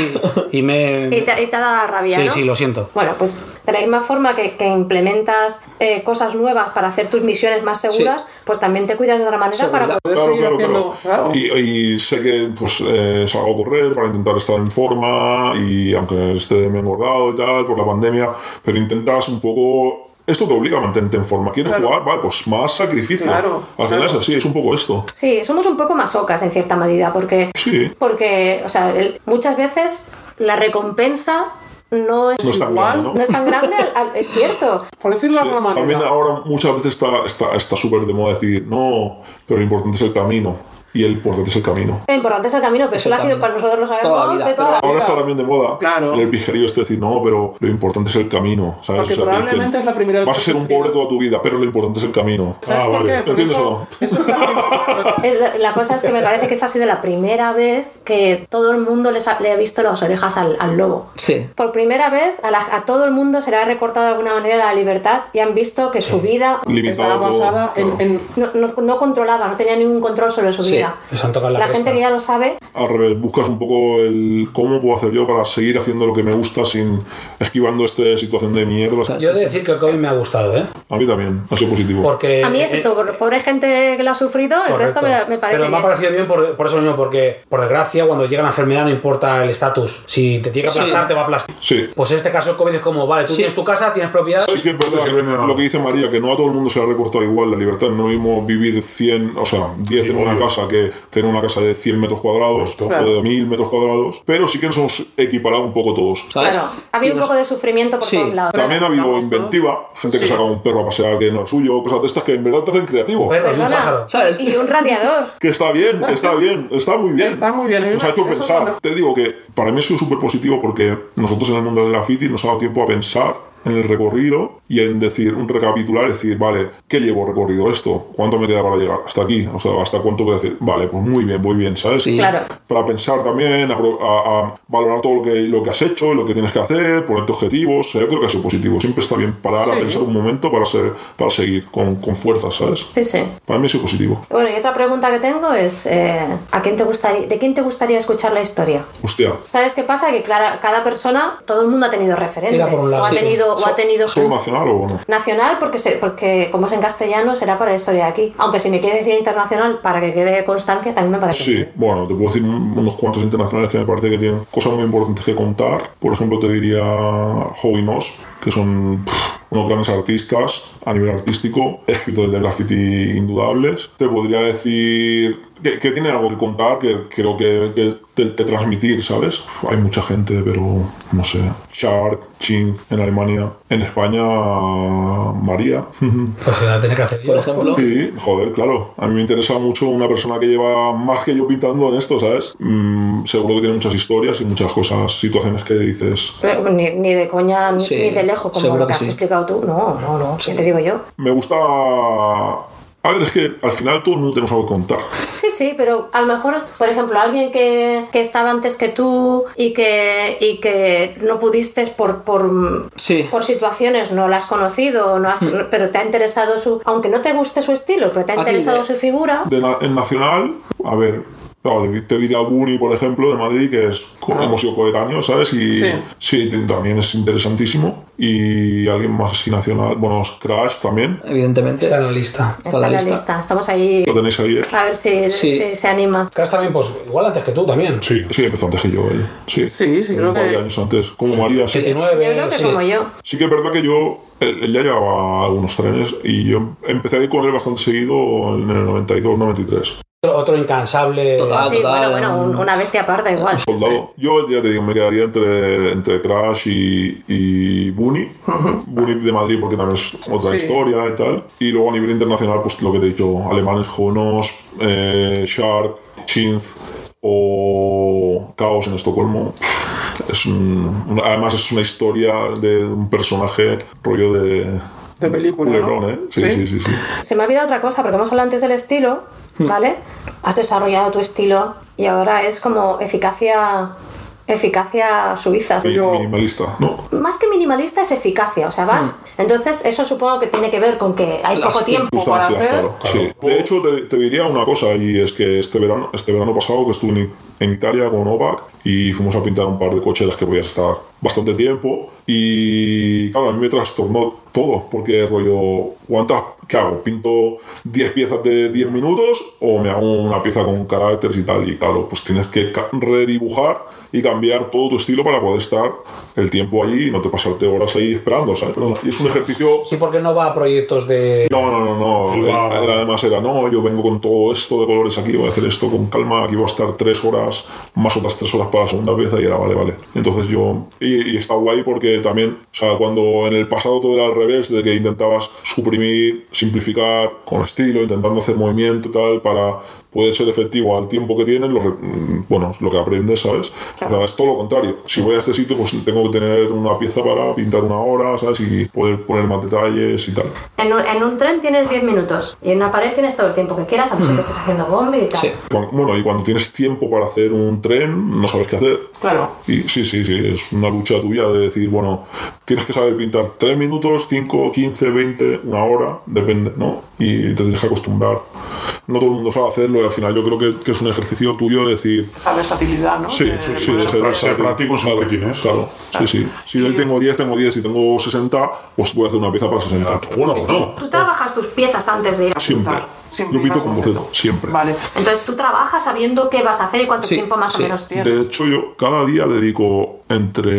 A: y me...
C: Y te, y te ha dado rabia,
A: Sí,
C: ¿no?
A: sí, lo siento.
C: Bueno, pues de la misma forma que, que implementas eh, cosas nuevas para hacer tus misiones más seguras, pues también te cuidas de otra manera para poder
B: Claro,
C: seguir
B: claro,
C: haciendo...
B: claro. Y, y sé que pues eh, salgo a correr para intentar estar en forma y aunque esté me engordado y tal por la pandemia, pero intentas un poco... Esto te obliga a mantenerte en forma. ¿Quieres
E: Claro.
B: jugar? Vale, pues más sacrificio.
E: Claro,
B: Al final
E: claro.
B: es así, es un poco esto.
C: Sí, somos un poco masocas en cierta medida, porque,
B: Sí.
C: porque o sea, el- muchas veces la recompensa no es,
B: No es tan
E: igual,
B: grande, ¿no?
C: no es tan grande, al- al- es cierto.
E: Por decirlo de
B: Sí,
E: alguna
B: También
E: manera.
B: ahora muchas veces está está está súper de moda decir, no, pero lo importante es el camino. Y el importante es el camino.
C: Lo importante es el camino, pero
D: Es
C: eso
D: el
C: lo ha sido para nosotros lo sabemos
D: Toda la vida,
C: de toda la
B: Ahora
C: vida.
B: está también de moda
E: Claro.
B: el pijerío este decir, no, pero lo importante es el camino. ¿sabes?
E: Porque
B: te
E: probablemente es la primera vez
B: Vas a
E: que
B: ser un pobre toda tu vida, pero lo importante es el camino.
E: ¿Sabes
B: ah,
E: por
B: vale.
E: qué?
B: ¿Entiendes o
E: eso,
B: no?
E: eso es la-
C: la, cosa es que me parece que esta ha sido la primera vez que todo el mundo les ha- le ha visto las orejas al, al lobo.
D: Sí.
C: Por primera vez a, la- a todo el mundo se le ha recortado de alguna manera la libertad y han visto que su vida
B: Limitado
E: estaba
B: todo.
E: basada en,
B: claro.
E: en-
C: no, no- no controlaba, no tenía ningún control sobre su
D: Sí,
C: vida.
A: les han tocado la
C: la gente que ya lo sabe,
B: Al revés, buscas un poco el cómo puedo hacer yo para seguir haciendo lo que me gusta sin esquivando esta situación de mierda.
A: Yo he de decir que el COVID me ha gustado, ¿eh?
B: A mí también, ha sido positivo.
A: Porque...
C: a mí
A: eh,
C: excepto por pobre gente que lo ha sufrido, el resto
A: Correcto.
C: me, me parece
A: Pero me ha parecido bien por, por eso mismo, porque por desgracia, cuando llega la enfermedad no importa el estatus. Si te tiene que aplastar,
D: sí.
A: te va a aplastar.
B: Sí.
A: Pues en este caso el COVID es como, vale, tú
D: Sí.
A: tienes tu casa, tienes propiedad.
B: Sí que es verdad lo que dice María, que no a todo el mundo se le ha recortado igual la libertad. No mismo vivir 100, o sea, 10
F: Sí,
B: en una
F: obvio.
B: Que tener una casa de 100 metros cuadrados
F: Correcto.
B: o de 1000 metros cuadrados, pero sí que nos hemos equiparado un poco todos.
D: ¿sabes?
C: Claro, ha habido
D: Y
C: un
D: nos-
C: poco de sufrimiento por
D: Sí.
C: todos lados.
B: También ha habido inventiva, gente que
E: Sí.
B: saca un perro a pasear que no es suyo, cosas de estas que en verdad te hacen creativo.
A: Un perro y un
C: Perdona,
A: pájaro.
D: ¿Sabes?
C: y un radiador.
B: Que está bien, está bien, está muy bien.
E: Está muy bien,
B: Nos ha hecho pensar. Te digo que para mí ha sido súper positivo porque nosotros en el mundo del graffiti nos ha dado tiempo a pensar en el recorrido y en decir, un recapitular, decir, vale, ¿qué llevo recorrido esto? ¿Cuánto me queda para llegar? Hasta aquí, o sea, hasta cuánto voy a decir, vale, pues muy bien, muy bien, ¿sabes?
D: Sí.
C: Claro.
B: Para pensar también, a, a- a valorar todo lo que, lo que has hecho, lo que tienes que hacer, ponerte objetivos. O sea, yo creo que sido positivo. Siempre está bien parar a
E: Sí.
B: pensar un momento para, ser, para seguir con, con fuerzas, ¿sabes?
C: Sí, sí.
B: Para mí sido positivo.
C: Bueno, y otra pregunta que tengo es, eh, ¿a quién te gustaría, ¿de quién te gustaría escuchar la historia?
B: Hostia.
C: ¿Sabes qué pasa? Que clara- cada persona, todo el mundo ha tenido referentes.
A: Tira por un lado,
C: o ha
A: sí.
C: tenido, o ha tenido
B: ¿Solo nacional o no?
C: nacional porque, se- porque como es en castellano será para la historia de aquí. Aunque si me quieres decir internacional para que quede constancia también me parece.
B: Sí, bueno, te puedo decir un- unos cuantos internacionales que me parece que tienen cosas muy importantes que contar. Por ejemplo, te diría Howie Moss, que son pff, unos grandes artistas a nivel artístico, escritores de graffiti indudables. Te podría decir que, que tienen algo que contar, que creo que, que, que- que transmitir, ¿sabes? Hay mucha gente, pero no sé. Shark, Chinz en Alemania, en España, María.
A: Pues se va a tener que hacer.
D: Por ejemplo.
B: Sí, joder, claro. A mí me interesa mucho una persona que lleva más que yo pintando en esto, ¿sabes? Mm, seguro que tiene muchas historias y muchas cosas, situaciones que dices.
C: Pero Ni, ni de coña ni,
D: Sí,
C: ni de lejos, como lo que,
D: que
C: has
D: sí.
C: explicado tú. No, no, no. ¿Qué te digo yo?
B: Me gusta. A ver, es que al final todo el mundo tenemos algo que contar.
C: Sí, sí, pero a lo mejor, por ejemplo, alguien que, que estaba antes que tú y que, y que no pudiste por, por,
D: Sí.
C: por situaciones, no la has conocido, no has, pero te ha interesado su. Aunque no te guste su estilo, pero te ha interesado su figura.
B: De en Nacional, a ver, Claro, te- te diría Bunny, por ejemplo, de Madrid, que es co- hemos sido coetáneos, ¿sabes? Y
E: Sí.
B: sí, también es interesantísimo. Y alguien más así nacional, bueno, Crash también,
D: Evidentemente.
A: Está en la lista.
C: Está en la lista. Estamos ahí
B: lo tenéis ahí. ¿eh?
C: a ver si,
D: Sí.
C: si se anima.
A: Crash también, pues igual antes que tú también.
B: Sí, sí, empezó antes que yo, él. Sí,
E: Sí, sí, creo
B: Un par de
E: que-
B: años antes, como María. Sí.
A: 79.
C: Yo creo que
A: sí.
C: como yo.
B: Sí que es verdad que yo, él, él ya llevaba algunos trenes y yo empecé a ir con él bastante seguido en el 92-93.
A: Otro, otro incansable.
D: Total.
C: Sí,
D: total,
C: bueno, bueno, un- una bestia aparte igual.
B: Soldado. Yo ya te digo, me quedaría entre, entre Crash y, y Bunny. Bunny de Madrid porque también es otra
E: Sí.
B: historia y tal. Y luego a nivel internacional, pues lo que te he dicho, alemanes, Jonos, eh, Shark, Chinz o Chaos en Estocolmo. Es un- un- además es una historia de un personaje rollo de...
E: De película,
B: culebrón,
E: ¿no?
B: ¿eh? Sí,
E: Sí.
B: sí, sí, sí.
C: Se me ha olvidado otra cosa, porque hemos hablado antes del estilo, ¿vale? Has desarrollado tu estilo y ahora es como eficacia eficacia suiza.
E: Yo-
B: Minimalista, ¿no?
C: Más que minimalista es eficacia, o sea, vas. Entonces, eso supongo que tiene que ver con que hay poco
D: Las
C: tiempo.
E: para hacer,
B: claro. Sí. De hecho, te, te diría una cosa, y es que este verano, este verano pasado que estuve en, en Italia con Novak y fuimos a pintar un par de coches en las que podías estar bastante tiempo. Y claro, a mí me trastornó todo, porque rollo, ¿cuántas? ¿Qué hago? ¿Pinto 10 piezas de 10 minutos o me hago una pieza con caracteres y tal? Y claro, pues tienes que redibujar y cambiar todo tu estilo para poder estar el tiempo allí y no te pasarte horas ahí esperando, ¿sabes? Y es un ejercicio
A: Sí, porque no va a proyectos de.
B: no, no, no, no.
F: Él
B: además era, no, yo vengo con todo esto de colores aquí, voy a hacer esto con calma, aquí voy a estar tres horas, más otras tres horas para la segunda pieza y era, vale, vale. Entonces yo, y, y está guay porque también, o sea, cuando en el pasado todo era al revés, de que intentabas suprimir, simplificar con estilo, intentando hacer movimiento y tal, para poder ser efectivo al tiempo que tienes, lo, mm, bueno, lo que aprendes, ¿sabes? O sea, es todo lo contrario. Si voy a este sitio, pues tengo que tener una pieza para pintar una hora, ¿sabes? Y poder poner más detalles y tal.
C: En un, en un tren tienes 10 minutos y en una pared tienes todo el tiempo que quieras, a no ser que estés haciendo bomba y tal.
D: Sí.
B: Cuando- Bueno, y cuando tienes tiempo para hacer un tren, no sabes qué hacer.
E: Claro.
B: Y sí, sí, sí, es una lucha tuya de decir, bueno, tienes que saber pintar 3 minutos, 5, 15, 20, una hora, depende, ¿no? Y te tienes que acostumbrar. No todo el mundo sabe hacerlo y al final yo creo que, que es un ejercicio tuyo de decir,
E: Esa versatilidad, ¿no?
B: Sí,
E: De-
B: sí,
E: de
B: sí, de ser,
F: ser práctico en lo que tienes.
B: Claro, sí, sí. Si hoy tengo 10, tengo 10, si tengo 60, pues voy a hacer una pieza para 60.
F: Bueno, bueno.
C: Tú trabajas tus piezas antes de ir a
B: Siempre.
C: pintar.
E: Siempre
B: Yo pinto
E: vas
B: con
E: boceto.
B: siempre.
E: Vale.
C: Entonces tú trabajas sabiendo qué vas a hacer y cuánto
D: Sí,
C: tiempo más
D: sí.
C: o menos tienes.
B: De hecho, yo cada día dedico entre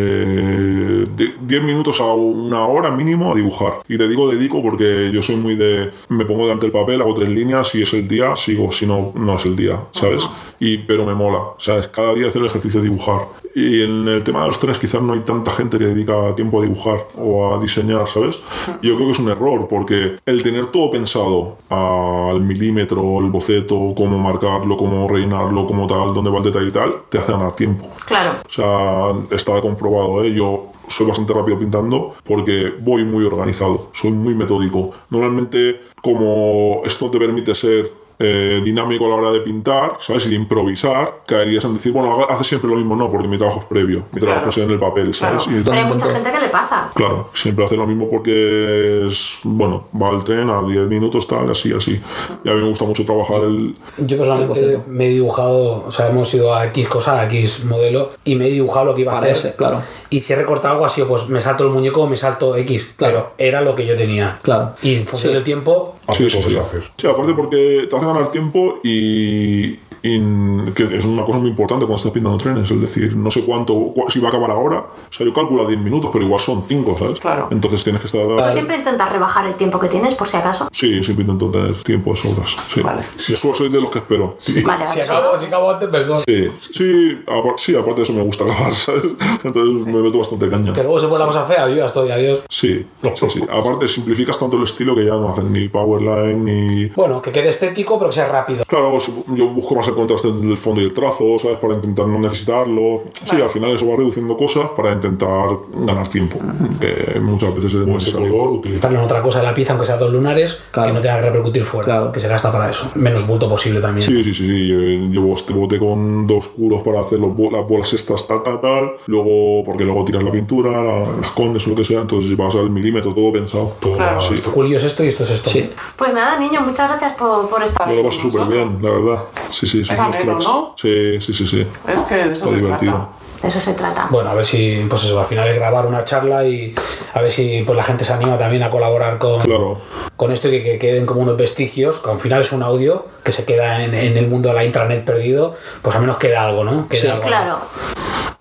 B: de- 10 minutos a una hora mínimo a dibujar. Y te digo dedico porque yo soy muy de... Me pongo delante del papel, hago tres líneas, si es el día, sigo, si no, no es el día, ¿sabes? Y, pero me mola, ¿sabes? Cada día hacer el ejercicio de dibujar. Y en el tema de los trenes quizás no hay tanta gente que dedica tiempo a dibujar o a diseñar, ¿sabes? Yo creo que es un error porque el tener todo pensado al milímetro, el boceto, cómo marcarlo, cómo rellenarlo, cómo tal, dónde va el detalle y tal, te hace ganar tiempo.
C: Claro.
B: O sea, está comprobado, ¿eh? Yo soy bastante rápido pintando porque voy muy organizado, soy muy metódico. Normalmente, como esto te permite ser eh, dinámico a la hora de pintar, ¿sabes? Y de improvisar, caerías en decir, bueno, hace siempre lo mismo, no, porque mi trabajo es previo, mi trabajo
E: Claro.
B: es en el papel, ¿sabes?
E: Claro.
B: Y
C: Pero hay mucha gente que le pasa.
B: Claro, siempre hace lo mismo porque es, bueno, va al tren a 10 minutos, tal, así, así. Y a mí me gusta mucho trabajar el...
A: Yo personalmente me he dibujado, o sea, hemos ido a X cosa, a X modelo, y me he dibujado lo que iba a
D: Para
A: hacer.
D: claro.
A: Y si he recortado algo así, pues me salto el muñeco o me salto X. Claro, era lo que yo tenía.
D: Claro.
A: Y en función del tiempo,
F: Así
B: Sí,
F: es
B: sí, sí.
F: hacer.
B: Sí, aparte porque te hace ganar tiempo y, y que es una cosa muy importante cuando estás pintando trenes. Es decir, no sé cuánto, cu- si va a acabar ahora. O sea, yo calculo a 10 minutos, pero igual son 5, ¿sabes?
E: Claro.
B: Entonces tienes que estar...
C: Tú siempre intentas rebajar el tiempo que tienes por si acaso.
B: Sí, siempre intento tener tiempo de sobras. Sí.
E: Vale.
B: Sí, suelo soy de los que espero. Sí.
C: Vale,
A: si
C: vale.
A: acabo, si acabo antes, perdón.
B: Sí, sí, apar- sí, aparte de eso me gusta acabar, ¿sabes? Entonces me meto bastante caña.
A: Que luego se pone la cosa fea, yo ya estoy, adiós.
B: Sí, sí, sí. Aparte simplificas tanto el estilo que ya no hacen ni powerline ni...
A: Bueno, que quede estético, pero que sea rápido.
B: Claro, yo busco más el contraste entre el fondo y el trazo, ¿sabes? Para intentar no necesitarlo. Sí, al final eso va reduciendo cosas para intentar ganar tiempo, que muchas veces es necesario.
F: color utiliza.
A: Darle otra cosa a la pieza, aunque sea dos lunares,
D: Claro.
A: que no tenga que repercutir fuera.
D: Claro.
A: Que se gasta para eso. Menos bulto posible también.
B: Sí, sí, sí, sí. Yo llevo este bote con dos curos para hacer los las bolas estas, tal, tal, tal. Luego, porque luego tiras la pintura, la, las escondes o lo que sea. Entonces vas al milímetro, todo pensado.
F: Todo
E: Claro.
B: Sí.
A: Julio es esto y esto es esto.
D: Sí.
C: Pues nada, niño, muchas gracias por, por estar
B: Yo lo paso súper bien, la verdad. Sí, sí. Sí, sí.
E: Es ameno. ¿no?
B: Sí, sí, sí, sí.
E: Es que de eso
B: Está divertido.
E: trata.
C: De eso se trata.
A: Bueno, a ver si, pues eso, al final es grabar una charla y a ver si pues la gente se anima también a colaborar con,
B: Claro.
A: con esto y que, que queden como unos vestigios, que al final es un audio que se queda en, en el mundo de la intranet perdido, pues al menos queda algo, ¿no? Quede
B: Sí.
A: algo.
C: Claro.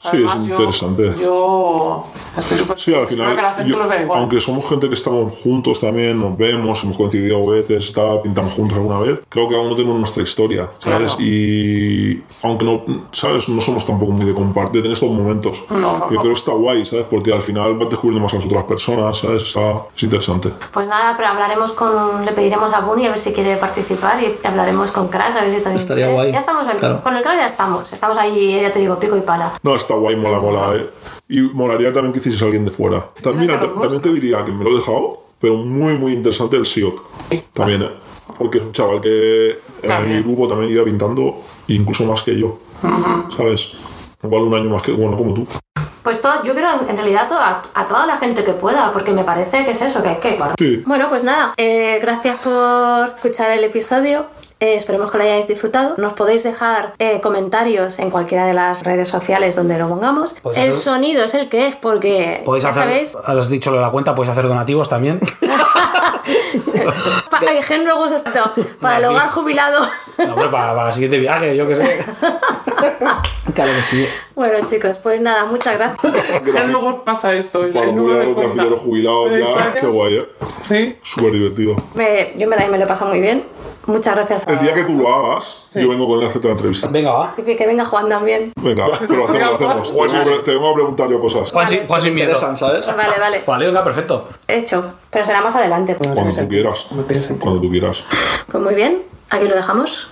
B: Sí,
E: Además,
B: es interesante.
E: Yo estoy súper
B: Sí, al final,
E: que la gente
B: yo-
E: lo vea igual.
B: aunque somos gente que estamos juntos también, nos vemos, hemos coincidido a veces, está, pintamos juntos alguna vez, creo que cada uno tenemos nuestra historia, ¿sabes?
E: Claro.
B: Y aunque no, ¿sabes? No somos tampoco muy de compartir, tener estos momentos.
E: No, no,
B: Yo
E: no.
B: creo que está guay, ¿sabes? Porque al final vas descubriendo más a las otras personas, ¿sabes? Está, es interesante.
C: Pues nada, pero hablaremos con. Le pediremos a Bunny a ver si quiere participar y hablaremos con Crash a ver si también.
D: Estaría
C: quiere.
D: guay.
C: Ya estamos ahí.
D: Claro.
C: Con el Crash ya estamos. Estamos ahí, ya te digo, pico y pala.
B: No, está guay, mola, mola, ¿eh? Y molaría también que hicieses a alguien de fuera. También, mira, también te diría que me lo he dejado, pero muy, muy interesante el SIOC. También, ¿eh? Porque es un chaval que en mi
E: También.
B: grupo también iba pintando, incluso más que yo. ¿Sabes? Igual un año más que, bueno, como tú.
C: Pues todo, yo quiero en realidad to- a, a toda la gente que pueda, porque me parece que es eso, que hay que. Bueno,
B: Sí.
C: Bueno, pues nada, eh, gracias por escuchar el episodio. Eh, esperemos que lo hayáis disfrutado. Nos podéis dejar eh, comentarios en cualquiera de las redes sociales donde lo pongamos.
A: Podéis
C: El
A: hacer-
C: sonido es el que es, porque
A: Podéis
C: ya
A: hacer,
C: sabéis,
A: has dicho lo de la cuenta, podéis hacer donativos también.
C: pa- hay gen luego para el hogar jubilado.
A: No, hombre, para, para el siguiente viaje, yo qué sé.
D: Claro que sí.
C: bueno, chicos, pues nada, muchas gracias.
E: Ya luego pasa esto. y
B: Para
E: el
B: los jubilados, jubilados ya, qué guay, ¿eh?
E: Sí.
B: Súper divertido.
C: Me- yo me, da- me lo he pasado muy bien. Muchas gracias. a-
B: El día que tú lo hagas,
E: Sí.
B: yo vengo con él a hacerte la entrevista.
A: Venga, va.
C: Y que venga Juan también.
B: Venga, pero lo hacemos, lo hacemos. Te vengo, a pre- te vengo a preguntar yo cosas.
A: Juan, sin, Juan sin miedo.
D: ¿sabes?
C: Vale, vale.
A: Vale, venga, perfecto.
C: Hecho. Pero será más adelante.
B: Cuando tú quieras. Cuando tú quieras.
C: Pues muy bien, aquí lo dejamos.